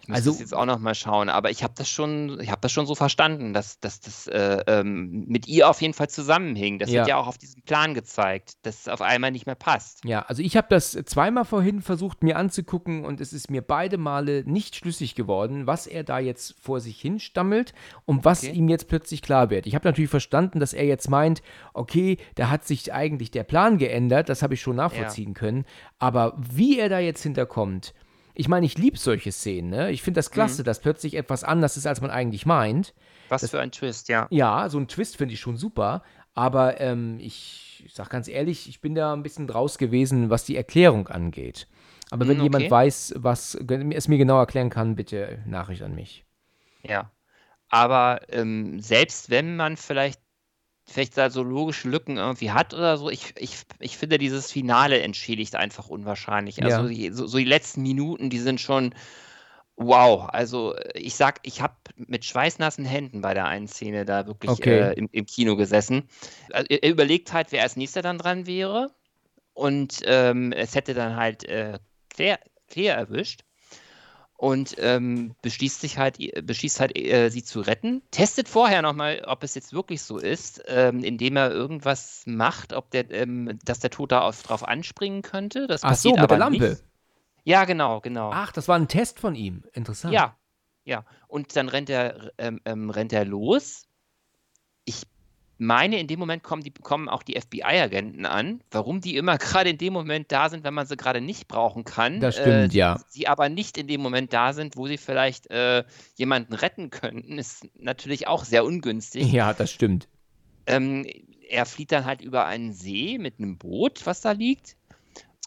Ich muss Also- das jetzt auch noch mal schauen, aber ich habe das schon, ich habe das schon so verstanden, dass, dass das äh, ähm, mit ihr auf jeden Fall zusammenhing. Das Ja. wird ja auch auf diesem Plan gezeigt, dass es auf einmal nicht mehr passt. Ja, also ich habe das zweimal vorhin versucht mir anzugucken und es ist mir beide Male nicht schlüssig geworden, was er da jetzt vor sich hin stammelt und was Okay. ihm jetzt plötzlich klar wird. Ich habe natürlich verstanden, dass er jetzt meint, okay, da hat sich eigentlich der Plan geändert, das habe ich schon nachvollziehen können, aber wie er da jetzt hinterkommt, ich meine, ich liebe solche Szenen, ne? Ich finde das klasse, dass plötzlich etwas anders ist, als man eigentlich meint. Was für ein Twist, ja. Ja, so ein Twist finde ich schon super, aber ähm, ich, ich sag ganz ehrlich, ich bin da ein bisschen draus gewesen, was die Erklärung angeht. Aber wenn Hm, jemand okay. weiß, was es mir genau erklären kann, bitte Nachricht an mich. Ja. Aber ähm, selbst wenn man vielleicht, vielleicht da so logische Lücken irgendwie hat oder so, ich, ich, ich finde, dieses Finale entschädigt einfach unwahrscheinlich. Ja. Also die, so, so die letzten Minuten, die sind schon wow. Also äh, ich sag, ich habe mit schweißnassen Händen bei der einen Szene da wirklich Okay. äh, im, im Kino gesessen. Also, er er überlegt halt, wer als nächster dann dran wäre. Und ähm, es hätte dann halt äh, Claire, Claire erwischt und ähm, beschließt sich halt, beschließt halt, äh, sie zu retten. Testet vorher nochmal, ob es jetzt wirklich so ist, ähm, indem er irgendwas macht, ob der, ähm, dass der Tod da auf, drauf anspringen könnte. Das Ach so, mit der Lampe. Nicht. Ja, genau, genau. Ach, das war ein Test von ihm. Interessant. Ja, ja. Und dann rennt er, ähm, ähm, rennt er los. Ich meine, in dem Moment kommen, die, kommen auch die FBI-Agenten an. Warum die immer [laughs] gerade in dem Moment da sind, wenn man sie gerade nicht brauchen kann. Das stimmt, äh, ja. Sie aber nicht in dem Moment da sind, wo sie vielleicht äh, jemanden retten könnten, ist natürlich auch sehr ungünstig. Ja, das stimmt. Ähm, er flieht dann halt über einen See mit einem Boot, was da liegt,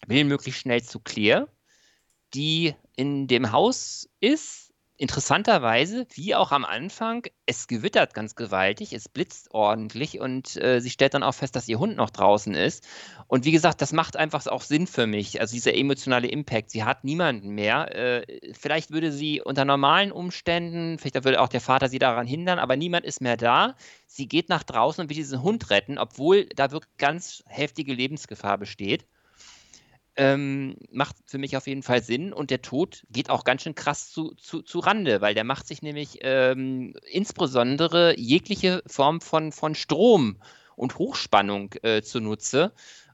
will möglichst schnell zu Claire, die in dem Haus ist. Interessanterweise, wie auch am Anfang, es gewittert ganz gewaltig, es blitzt ordentlich und äh, sie stellt dann auch fest, dass ihr Hund noch draußen ist. Und wie gesagt, das macht einfach auch Sinn für mich, also dieser emotionale Impact. Sie hat niemanden mehr. Äh, vielleicht würde sie unter normalen Umständen, vielleicht würde auch der Vater sie daran hindern, aber niemand ist mehr da. Sie geht nach draußen und will diesen Hund retten, obwohl da wirklich ganz heftige Lebensgefahr besteht. Ähm, macht für mich auf jeden Fall Sinn und der Tod geht auch ganz schön krass zu, zu, zu Rande, weil der macht sich nämlich ähm, insbesondere jegliche Form von, von Strom und Hochspannung äh, zunutze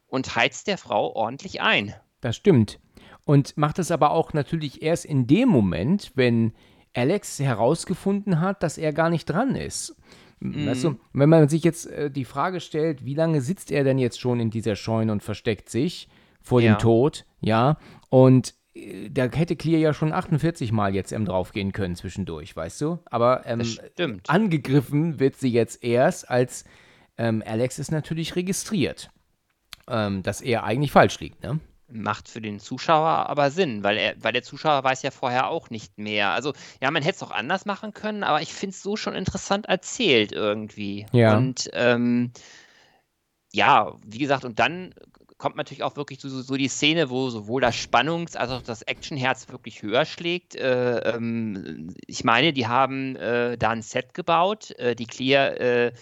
und heizt der Frau ordentlich ein. Das stimmt. Und macht es aber auch natürlich erst in dem Moment, wenn Alex herausgefunden hat, dass er gar nicht dran ist. Mhm. Weißt du, wenn man sich jetzt äh, die Frage stellt, wie lange sitzt er denn jetzt schon in dieser Scheune und versteckt sich vor Ja. dem Tod, ja, und äh, da hätte Clear ja schon 48 Mal jetzt M draufgehen können zwischendurch, weißt du? Aber ähm, angegriffen wird sie jetzt erst, als ähm, Alex es natürlich registriert, ähm, dass er eigentlich falsch liegt, ne? Macht für den Zuschauer aber Sinn, weil, er, weil der Zuschauer weiß ja vorher auch nicht mehr. Also, ja, man hätte es auch anders machen können, aber ich finde es so schon interessant erzählt irgendwie. Ja. Und ähm, ja, wie gesagt, und dann kommt natürlich auch wirklich so, so, die Szene, wo sowohl das Spannungs- als auch das Actionherz wirklich höher schlägt. Äh, ähm, ich meine, die haben äh, da ein Set gebaut. Äh, die Clear äh,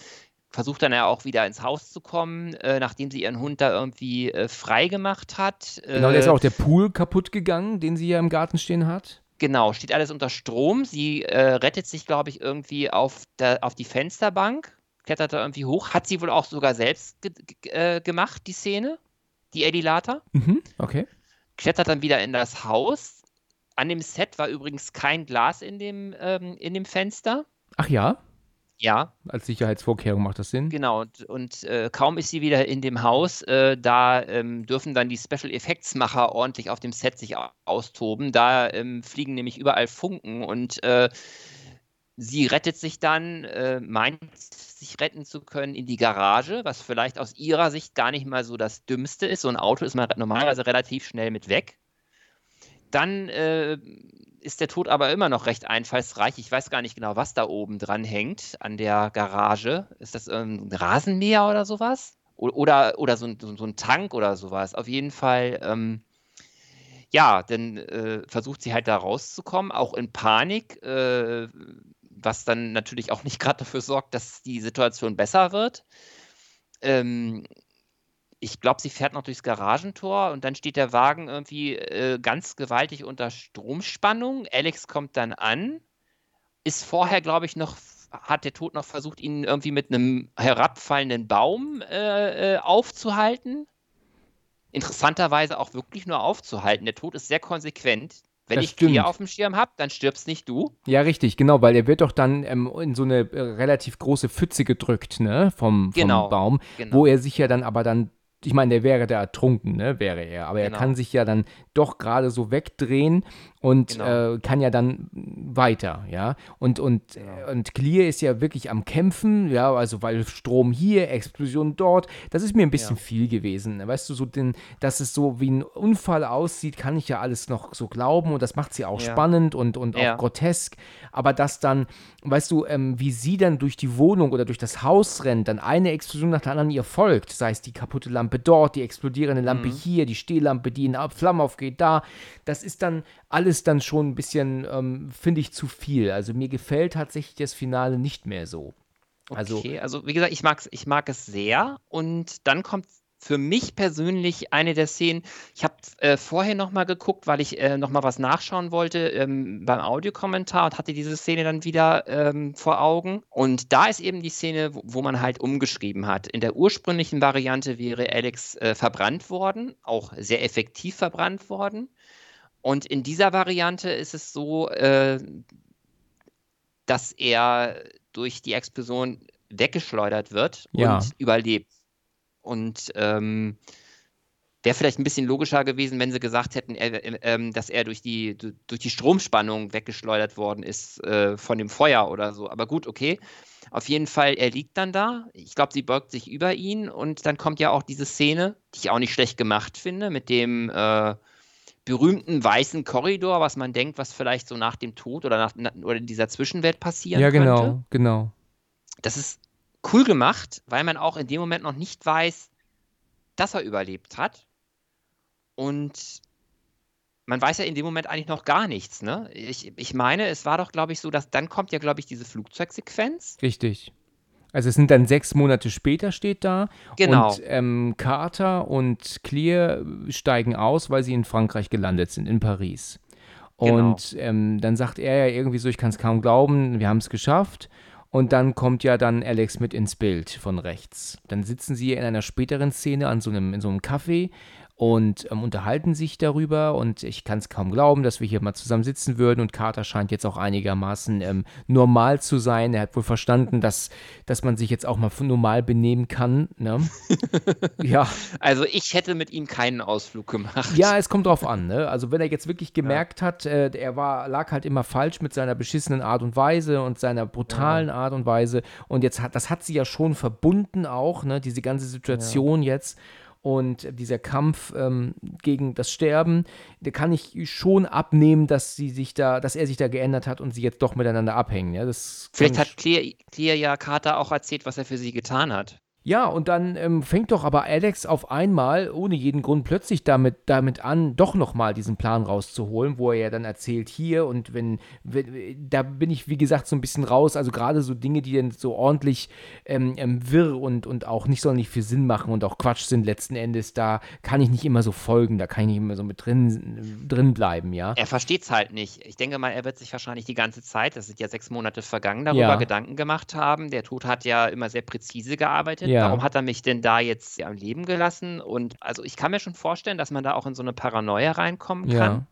versucht dann ja auch wieder ins Haus zu kommen, äh, nachdem sie ihren Hund da irgendwie äh, frei gemacht hat. Genau, da ist auch der Pool kaputt gegangen, den sie ja im Garten stehen hat. Genau, steht alles unter Strom. Sie rettet sich, glaube ich, irgendwie auf, der, auf die Fensterbank, klettert da irgendwie hoch. Hat sie wohl auch sogar selbst ge ge gemacht, die Szene, die Eddie Later. Mhm, okay. Klettert dann wieder in das Haus. An dem Set war übrigens kein Glas in dem, ähm, in dem Fenster. Ach ja, Ja, als Sicherheitsvorkehrung macht das Sinn. genau. Und, und äh, kaum ist sie wieder in dem Haus, äh, da ähm, dürfen dann die Special Effects Macher ordentlich auf dem Set sich au- austoben. Da ähm, fliegen nämlich überall Funken und äh, sie rettet sich dann, äh, meint sich retten zu können in die Garage, was vielleicht aus ihrer Sicht gar nicht mal so das Dümmste ist. So ein Auto ist man normalerweise relativ schnell mit weg. Dann äh, ist der Tod aber immer noch recht einfallsreich. Ich weiß gar nicht genau, was da oben dran hängt an der Garage. Ist das ein Rasenmäher oder sowas? Oder, oder so, ein, so ein Tank oder sowas. Auf jeden Fall, ähm, ja, dann äh, versucht sie halt da rauszukommen, auch in Panik, äh, was dann natürlich auch nicht [laughs] gerade dafür sorgt, dass die Situation besser wird. Ähm, ich glaube, sie fährt noch durchs Garagentor und dann steht der Wagen irgendwie äh, ganz gewaltig unter Stromspannung. Alex kommt dann an, ist vorher, glaube ich, noch, hat der Tod noch versucht, ihn irgendwie mit einem herabfallenden Baum äh, äh, aufzuhalten. Interessanterweise auch wirklich nur aufzuhalten. Der Tod ist sehr konsequent. Wenn Das ich Clear stimmt. auf dem Schirm habe, dann stirbst nicht du. Ja, richtig, genau, weil er wird doch dann ähm, in so eine äh, relativ große Pfütze gedrückt, ne, vom, vom Genau, Baum, genau. wo er sich ja dann aber dann, ich meine, der wäre da ertrunken, ne, wäre er, aber er Genau. kann sich ja dann doch gerade so wegdrehen und Genau. äh, kann ja dann weiter, ja, und, und, äh, und Clear ist ja wirklich am Kämpfen, ja, also weil Strom hier, Explosion dort, das ist mir ein bisschen Ja. viel gewesen, weißt du, so den, dass es so wie ein Unfall aussieht, kann ich ja alles noch so glauben und das macht sie auch Ja. spannend und, und auch Ja. grotesk, aber dass dann, weißt du, ähm, wie sie dann durch die Wohnung oder durch das Haus rennt, dann eine Explosion nach der anderen ihr folgt, sei es die kaputte Lampe dort, die explodierende Lampe Mhm. hier, die Stehlampe, die in Flammen aufgeht da, das ist dann alles dann schon ein bisschen, ähm, finde ich, zu viel. Also mir gefällt tatsächlich das Finale nicht mehr so. Also, Okay, also wie gesagt, ich mag, ich mag es sehr. Und dann kommt für mich persönlich eine der Szenen. Ich habe äh, vorher nochmal geguckt, weil ich äh, nochmal was nachschauen wollte ähm, beim Audiokommentar und hatte diese Szene dann wieder ähm, vor Augen. Und da ist eben die Szene, wo, wo man halt umgeschrieben hat. In der ursprünglichen Variante wäre Alex äh, verbrannt worden, auch sehr effektiv verbrannt worden. Und in dieser Variante ist es so, äh, dass er durch die Explosion weggeschleudert wird Ja. und überlebt. Und ähm, wäre vielleicht ein bisschen logischer gewesen, wenn sie gesagt hätten, er, äh, ähm, dass er durch die, du- durch die Stromspannung weggeschleudert worden ist äh, von dem Feuer oder so. Aber gut, okay. Auf jeden Fall, er liegt dann da. Ich glaube, sie beugt sich über ihn und dann kommt ja auch diese Szene, die ich auch nicht schlecht gemacht finde, mit dem äh, berühmten weißen Korridor, was man denkt, was vielleicht so nach dem Tod oder nach, na- oder in dieser Zwischenwelt passieren Ja, könnte. genau, genau. Das ist cool gemacht, weil man auch in dem Moment noch nicht weiß, dass er überlebt hat. Und man weiß ja in dem Moment eigentlich noch gar nichts. Ne? Ich, ich meine, es war doch, glaube ich, so, dass dann kommt ja, glaube ich, diese Flugzeugsequenz. Richtig. Also es sind dann sechs Monate später steht da. Genau. Und ähm, Carter und Clear steigen aus, weil sie in Frankreich gelandet sind, in Paris. Genau. Und ähm, dann sagt er ja irgendwie so, ich kann es kaum glauben, wir haben es geschafft. Und dann kommt ja dann Alex mit ins Bild von rechts. Dann sitzen sie in einer späteren Szene an so einem, in so einem Café und ähm, unterhalten sich darüber. Und ich kann es kaum glauben, dass wir hier mal zusammen sitzen würden. Und Carter scheint jetzt auch einigermaßen ähm, normal zu sein. Er hat wohl verstanden, dass, dass man sich jetzt auch mal normal benehmen kann. Ne? [laughs] ja. Also ich hätte mit ihm keinen Ausflug gemacht. Ja, es kommt drauf an, ne? Also wenn er jetzt wirklich gemerkt hat, äh, er war, lag halt immer falsch mit seiner beschissenen Art und Weise und seiner brutalen Art und Weise. Und jetzt hat, das hat sie ja schon verbunden auch, ne? Diese ganze Situation jetzt. Und dieser Kampf ähm, gegen das Sterben, da kann ich schon abnehmen, dass sie sich da, dass er sich da geändert hat und sie jetzt doch miteinander abhängen. Ja, das Vielleicht hat Clear, Clear ja Carter auch erzählt, was er für sie getan hat. Ja, und dann ähm, fängt doch aber Alex auf einmal, ohne jeden Grund, plötzlich damit, damit an, doch nochmal diesen Plan rauszuholen, wo er ja dann erzählt, hier und wenn, wenn da bin ich, wie gesagt, so ein bisschen raus, also gerade so Dinge, die dann so ordentlich ähm, ähm, wirr und, und auch nicht so nicht viel Sinn machen und auch Quatsch sind letzten Endes, da kann ich nicht immer so folgen, da kann ich nicht immer so mit drin, drin bleiben, ja. Er versteht es halt nicht. Ich denke mal, er wird sich wahrscheinlich die ganze Zeit, das sind ja sechs Monate vergangen, darüber Ja. Gedanken gemacht haben. Der Tod hat ja immer sehr präzise gearbeitet. Ja. Warum hat er mich denn da jetzt ja, am Leben gelassen? Und also ich kann mir schon vorstellen, dass man da auch in so eine Paranoia reinkommen Ja. kann.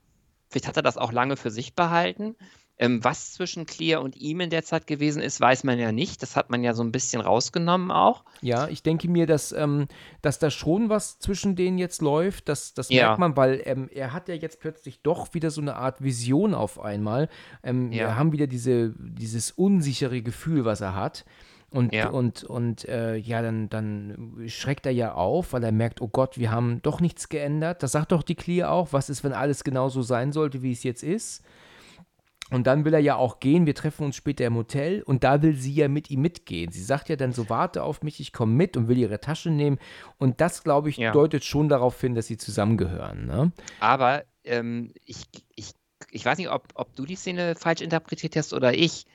Vielleicht hat er das auch lange für sich behalten. Ähm, was zwischen Clear und ihm in der Zeit gewesen ist, weiß man ja nicht. Das hat man ja so ein bisschen rausgenommen auch. Ja, ich denke mir, dass, ähm, dass da schon was zwischen denen jetzt läuft. Das, das Ja. merkt man, weil ähm, er hat ja jetzt plötzlich doch wieder so eine Art Vision auf einmal. Ähm, Ja. Wir haben wieder diese, dieses unsichere Gefühl, was er hat. Und, Ja. und, und äh, ja, dann, dann schreckt er ja auf, weil er merkt, oh Gott, wir haben doch nichts geändert. Das sagt doch die Clear auch. Was ist, wenn alles genauso sein sollte, wie es jetzt ist? Und dann will er ja auch gehen, wir treffen uns später im Hotel und da will sie ja mit ihm mitgehen. Sie sagt ja dann so, warte auf mich, ich komme mit und will ihre Tasche nehmen. Und das, glaube ich, Ja. deutet schon darauf hin, dass sie zusammengehören. Ne? Aber ähm, ich, ich, ich weiß nicht, ob, ob du die Szene falsch interpretiert hast oder ich.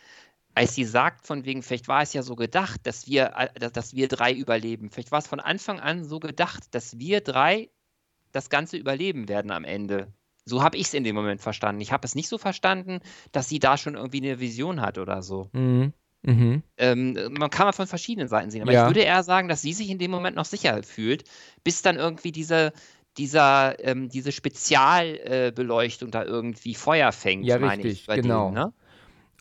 Als sie sagt, von wegen, vielleicht war es ja so gedacht, dass wir, äh, dass, wir drei überleben. Vielleicht war es von Anfang an so gedacht, dass wir drei das Ganze überleben werden am Ende. So habe ich es in dem Moment verstanden. Ich habe es nicht so verstanden, dass sie da schon irgendwie eine Vision hat oder so. Mhm. Mhm. Ähm, man kann mal von verschiedenen Seiten sehen, aber Ja. ich würde eher sagen, dass sie sich in dem Moment noch sicher fühlt, bis dann irgendwie diese, dieser, ähm, diese Spezialbeleuchtung äh, da irgendwie Feuer fängt, Ja, meine richtig, ich, bei genau. denen, ne?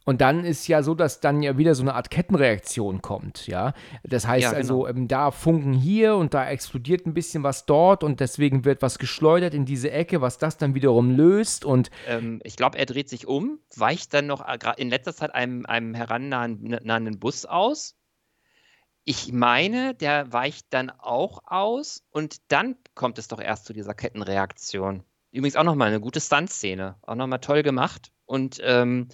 Und dann ist ja so, dass dann ja wieder so eine Art Kettenreaktion kommt, ja. Das heißt Ja, genau. also, ähm, da Funken hier und da explodiert ein bisschen was dort und deswegen wird was geschleudert in diese Ecke, was das dann wiederum löst und Ähm, ich glaube, er dreht sich um, weicht dann noch äh, in letzter Zeit einem, einem herannahenden Bus aus. Ich meine, der weicht dann auch aus und dann kommt es doch erst zu dieser Kettenreaktion. Übrigens auch nochmal eine gute Stuntszene, auch nochmal toll gemacht. Und ähm,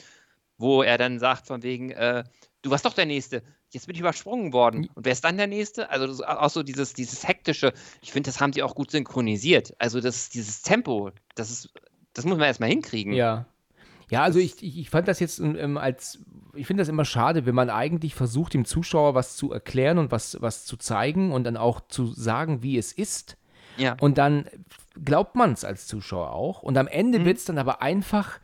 wo er dann sagt, von wegen, äh, du warst doch der Nächste, jetzt bin ich übersprungen worden. Und wer ist dann der Nächste? Also auch so dieses, dieses hektische, ich finde, das haben die auch gut synchronisiert. Also das, dieses Tempo, das ist, das muss man erstmal hinkriegen. Ja. Ja, also ich, ich, ich fand das jetzt ähm, als, ich finde das immer schade, wenn man eigentlich versucht, dem Zuschauer was zu erklären und was, was zu zeigen und dann auch zu sagen, wie es ist. Ja. Und dann glaubt man es als Zuschauer auch. Und am Ende Mhm. wird es dann aber einfach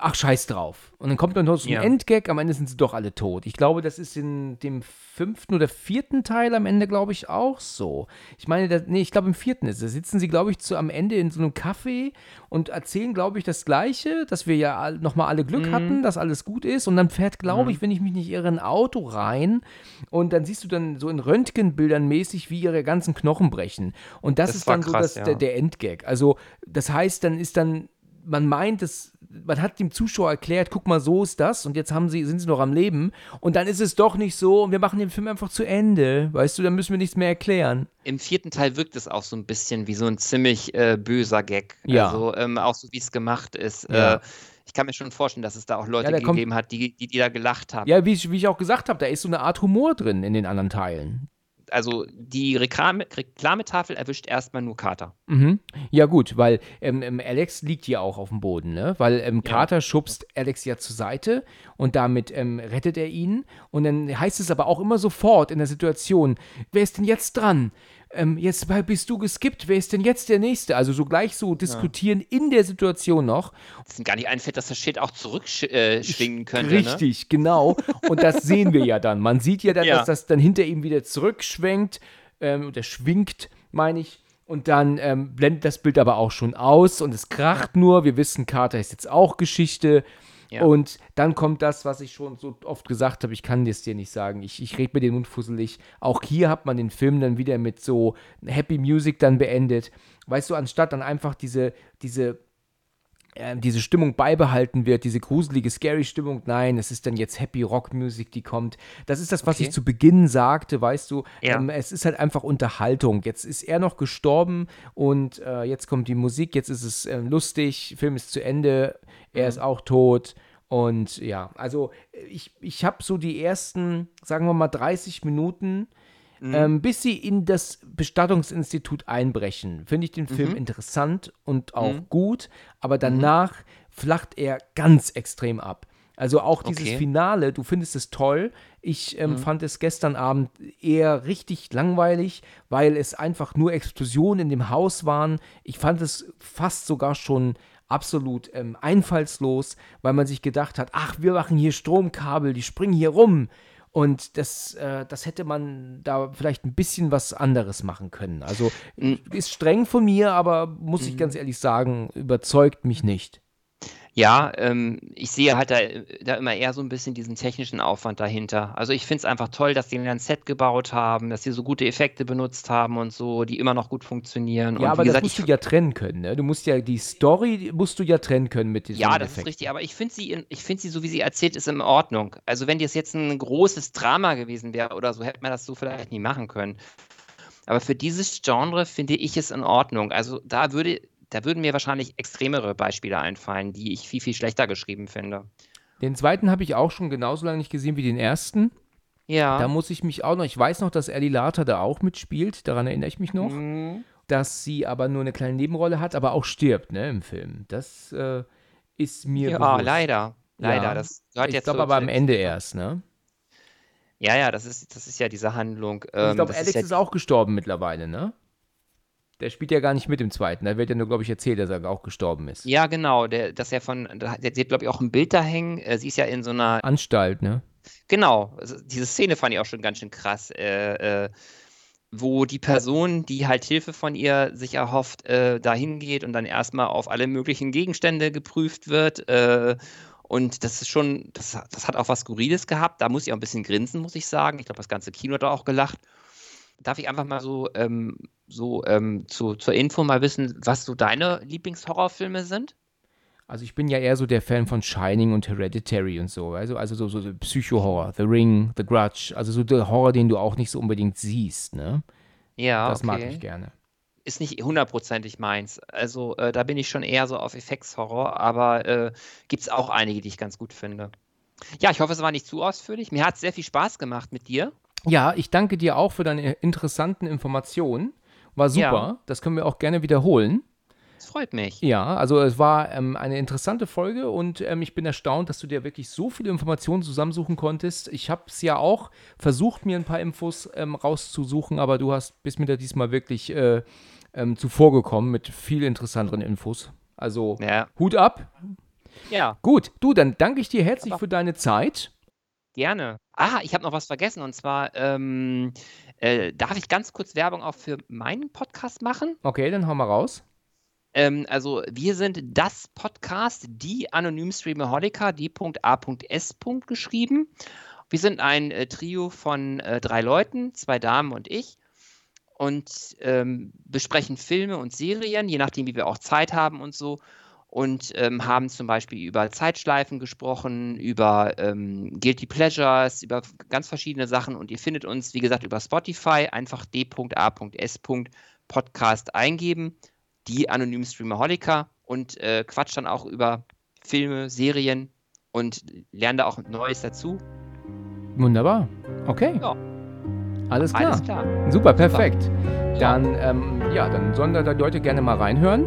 ach, scheiß drauf. Und dann kommt dann noch so ein Ja. Endgag, am Ende sind sie doch alle tot. Ich glaube, das ist in dem fünften oder vierten Teil am Ende, glaube ich, auch so. Ich meine, da, nee, ich glaube, im vierten ist es. Da sitzen sie, glaube ich, zu, am Ende in so einem Café und erzählen, glaube ich, das Gleiche, dass wir ja nochmal alle Glück Mhm. hatten, dass alles gut ist. Und dann fährt, glaube ich, wenn ich mich nicht irre, ein Auto rein und dann siehst du dann so in Röntgenbildern mäßig, wie ihre ganzen Knochen brechen. Und das, Das ist dann so krass, das, der, ja. der Endgag. Also, das heißt, dann ist dann man meint es, man hat dem Zuschauer erklärt, guck mal, so ist das und jetzt haben sie, sind sie noch am Leben und dann ist es doch nicht so und wir machen den Film einfach zu Ende, weißt du, dann müssen wir nichts mehr erklären. Im vierten Teil wirkt es auch so ein bisschen wie so ein ziemlich äh, böser Gag. Ja. Also ähm, auch so, wie es gemacht ist. Ja. Äh, ich kann mir schon vorstellen, dass es da auch Leute Ja, gegeben hat, die, die, die da gelacht haben. Ja, wie ich, wie ich auch gesagt habe, da ist so eine Art Humor drin in den anderen Teilen. Also die Reklame, Reklametafel erwischt erstmal nur Carter. Mhm. Ja, gut, weil ähm, ähm, Alex liegt ja auch auf dem Boden, ne? Weil ähm, Ja. Carter schubst Alex ja zur Seite und damit ähm, rettet er ihn. Und dann heißt es aber auch immer sofort in der Situation: Wer ist denn jetzt dran? Ähm, jetzt bist du geskippt, wer ist denn jetzt der Nächste? Also so gleich so diskutieren in der Situation noch. Es ist gar nicht einfällt, dass das Schild auch zurückschwingen äh, könnte. Ne? Richtig, genau. Und das sehen wir ja dann. Man sieht ja dann, Ja. dass das dann hinter ihm wieder zurückschwenkt ähm, oder schwingt, meine ich. Und dann ähm, blendet das Bild aber auch schon aus und es kracht nur. Wir wissen, Carter ist jetzt auch Geschichte. Und dann kommt das, was ich schon so oft gesagt habe, ich kann das dir nicht sagen. Ich, ich rede mir den Mund fusselig. Auch hier hat man den Film dann wieder mit so Happy Music dann beendet. Weißt du, anstatt dann einfach diese, diese äh, diese Stimmung beibehalten wird, diese gruselige, scary Stimmung. Nein, es ist dann jetzt Happy Rock Music, die kommt. Das ist das, was Okay. ich zu Beginn sagte, weißt du. Ja. Ähm, es ist halt einfach Unterhaltung. Jetzt ist er noch gestorben und äh, jetzt kommt die Musik, jetzt ist es äh, lustig, Film ist zu Ende, er Mhm. ist auch tot. Und ja, also ich, ich habe so die ersten, sagen wir mal, 30 Minuten, Mhm. ähm, bis sie in das Bestattungsinstitut einbrechen, finde ich den Mhm. Film interessant und auch gut, aber danach flacht er ganz extrem ab. Also auch dieses Okay. Finale, du findest es toll. Ich ähm, fand es gestern Abend eher richtig langweilig, weil es einfach nur Explosionen in dem Haus waren. Ich fand es fast sogar schon absolut ähm, einfallslos, weil man sich gedacht hat, ach, wir machen hier Stromkabel, die springen hier rum. Und das, äh, das hätte man da vielleicht ein bisschen was anderes machen können. Also ist streng von mir, aber muss ich ganz ehrlich sagen, überzeugt mich nicht. Ja, ähm, ich sehe halt da, da immer eher so ein bisschen diesen technischen Aufwand dahinter. Also ich finde es einfach toll, dass die ein Set gebaut haben, dass sie so gute Effekte benutzt haben und so, die immer noch gut funktionieren. Ja, und aber gesagt, das musst du ja trennen können, ne? Du musst ja die Story musst du ja trennen können mit diesem ja, das ist Effekt. richtig, aber ich finde sie, in- ich finde sie, so wie sie erzählt, ist in Ordnung. Also wenn das jetzt ein großes Drama gewesen wäre oder so, hätte man das so vielleicht nie machen können. Aber für dieses Genre finde ich es in Ordnung. Also da würde, da würden mir wahrscheinlich extremere Beispiele einfallen, die ich viel, viel schlechter geschrieben finde. Den zweiten habe ich auch schon genauso lange nicht gesehen wie den ersten. Ja. Da muss ich mich auch noch, ich weiß noch, dass Ellie Lata da auch mitspielt, daran erinnere ich mich noch, Mhm. dass sie aber nur eine kleine Nebenrolle hat, aber auch stirbt, ne, im Film. Das äh, ist mir Ja, bewusst. leider. Leider. Ja. Das gehört Ich jetzt glaube so aber am Ende erst, ne? Ja, ja, das ist, das ist ja diese Handlung. Ähm, ich glaube, Alex ja, ist auch gestorben mittlerweile, ne? Der spielt ja gar nicht mit im zweiten. Da wird ja nur, glaube ich, erzählt, dass er auch gestorben ist. Ja, genau. Der, dass er von, der, sie hat, glaube ich, auch ein Bild da hängen. Äh, Sie ist ja in so einer, Anstalt, ne? genau, also diese Szene fand ich auch schon ganz schön krass, äh, äh, wo die Person, die halt Hilfe von ihr sich erhofft, äh, da hingeht und dann erstmal auf alle möglichen Gegenstände geprüft wird. Äh, und das ist schon, das, hat- das hat auch was Skurriles gehabt. Da muss ich auch ein bisschen grinsen, muss ich sagen. Ich glaube, das ganze Kino hat auch gelacht. Darf ich einfach mal so, ähm, so ähm, zu, zur Info mal wissen, was so deine Lieblingshorrorfilme sind? Also ich bin ja eher so der Fan von Shining und Hereditary und so. Also, also so, so, so Psycho-Horror, The Ring, The Grudge. Also so der Horror, den du auch nicht so unbedingt siehst, ne? Ja, das mag okay. ich gerne. Ist nicht hundertprozentig meins. Also äh, da bin ich schon eher so auf Effektshorror, aber äh, gibt es auch einige, die ich ganz gut finde. Ja, ich hoffe, es war nicht zu ausführlich. Mir hat es sehr viel Spaß gemacht mit dir. Ja, ich danke dir auch für deine interessanten Informationen. War super. Ja. Das können wir auch gerne wiederholen. Es freut mich. Ja, also es war ähm, eine interessante Folge und ähm, ich bin erstaunt, dass du dir wirklich so viele Informationen zusammensuchen konntest. Ich habe es ja auch versucht, mir ein paar Infos ähm, rauszusuchen, aber du hast bist mir da diesmal wirklich äh, ähm, zuvorgekommen mit viel interessanteren Infos. Also Ja, Hut ab. Ja, Gut, du, dann danke ich dir herzlich Aber- für deine Zeit. Gerne. Ah, ich habe noch was vergessen und zwar ähm, äh, darf ich ganz kurz Werbung auch für meinen Podcast machen? Okay, dann hau mal raus. Ähm, also wir sind das Podcast, die Anonym Streamaholica, die.a.s. geschrieben. Wir sind ein äh, Trio von äh, drei Leuten, zwei Damen und ich. Und ähm, besprechen Filme und Serien, je nachdem, wie wir auch Zeit haben und so. Und ähm, haben zum Beispiel über Zeitschleifen gesprochen, über ähm, Guilty Pleasures, über ganz verschiedene Sachen. Und ihr findet uns, wie gesagt, über Spotify. Einfach d.a.s. Podcast eingeben die anonymen Streamaholiker und äh, quatscht dann auch über Filme, Serien und lernt da auch Neues dazu. Wunderbar. Okay. Ja. Alles klar. Alles klar. Super, perfekt. Ja. Dann, ähm, ja, dann sollen da die Leute gerne mal reinhören.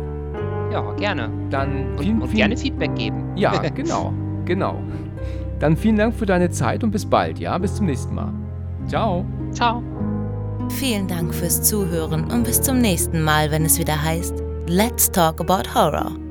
Ja, gerne. Dann Und, vielen, und vielen, gerne Feedback geben. Ja, [laughs] genau, genau. Dann vielen Dank für deine Zeit und bis bald, ja? Bis zum nächsten Mal. Ciao. Ciao. Vielen Dank fürs Zuhören und bis zum nächsten Mal, wenn es wieder heißt Let's Talk About Horror.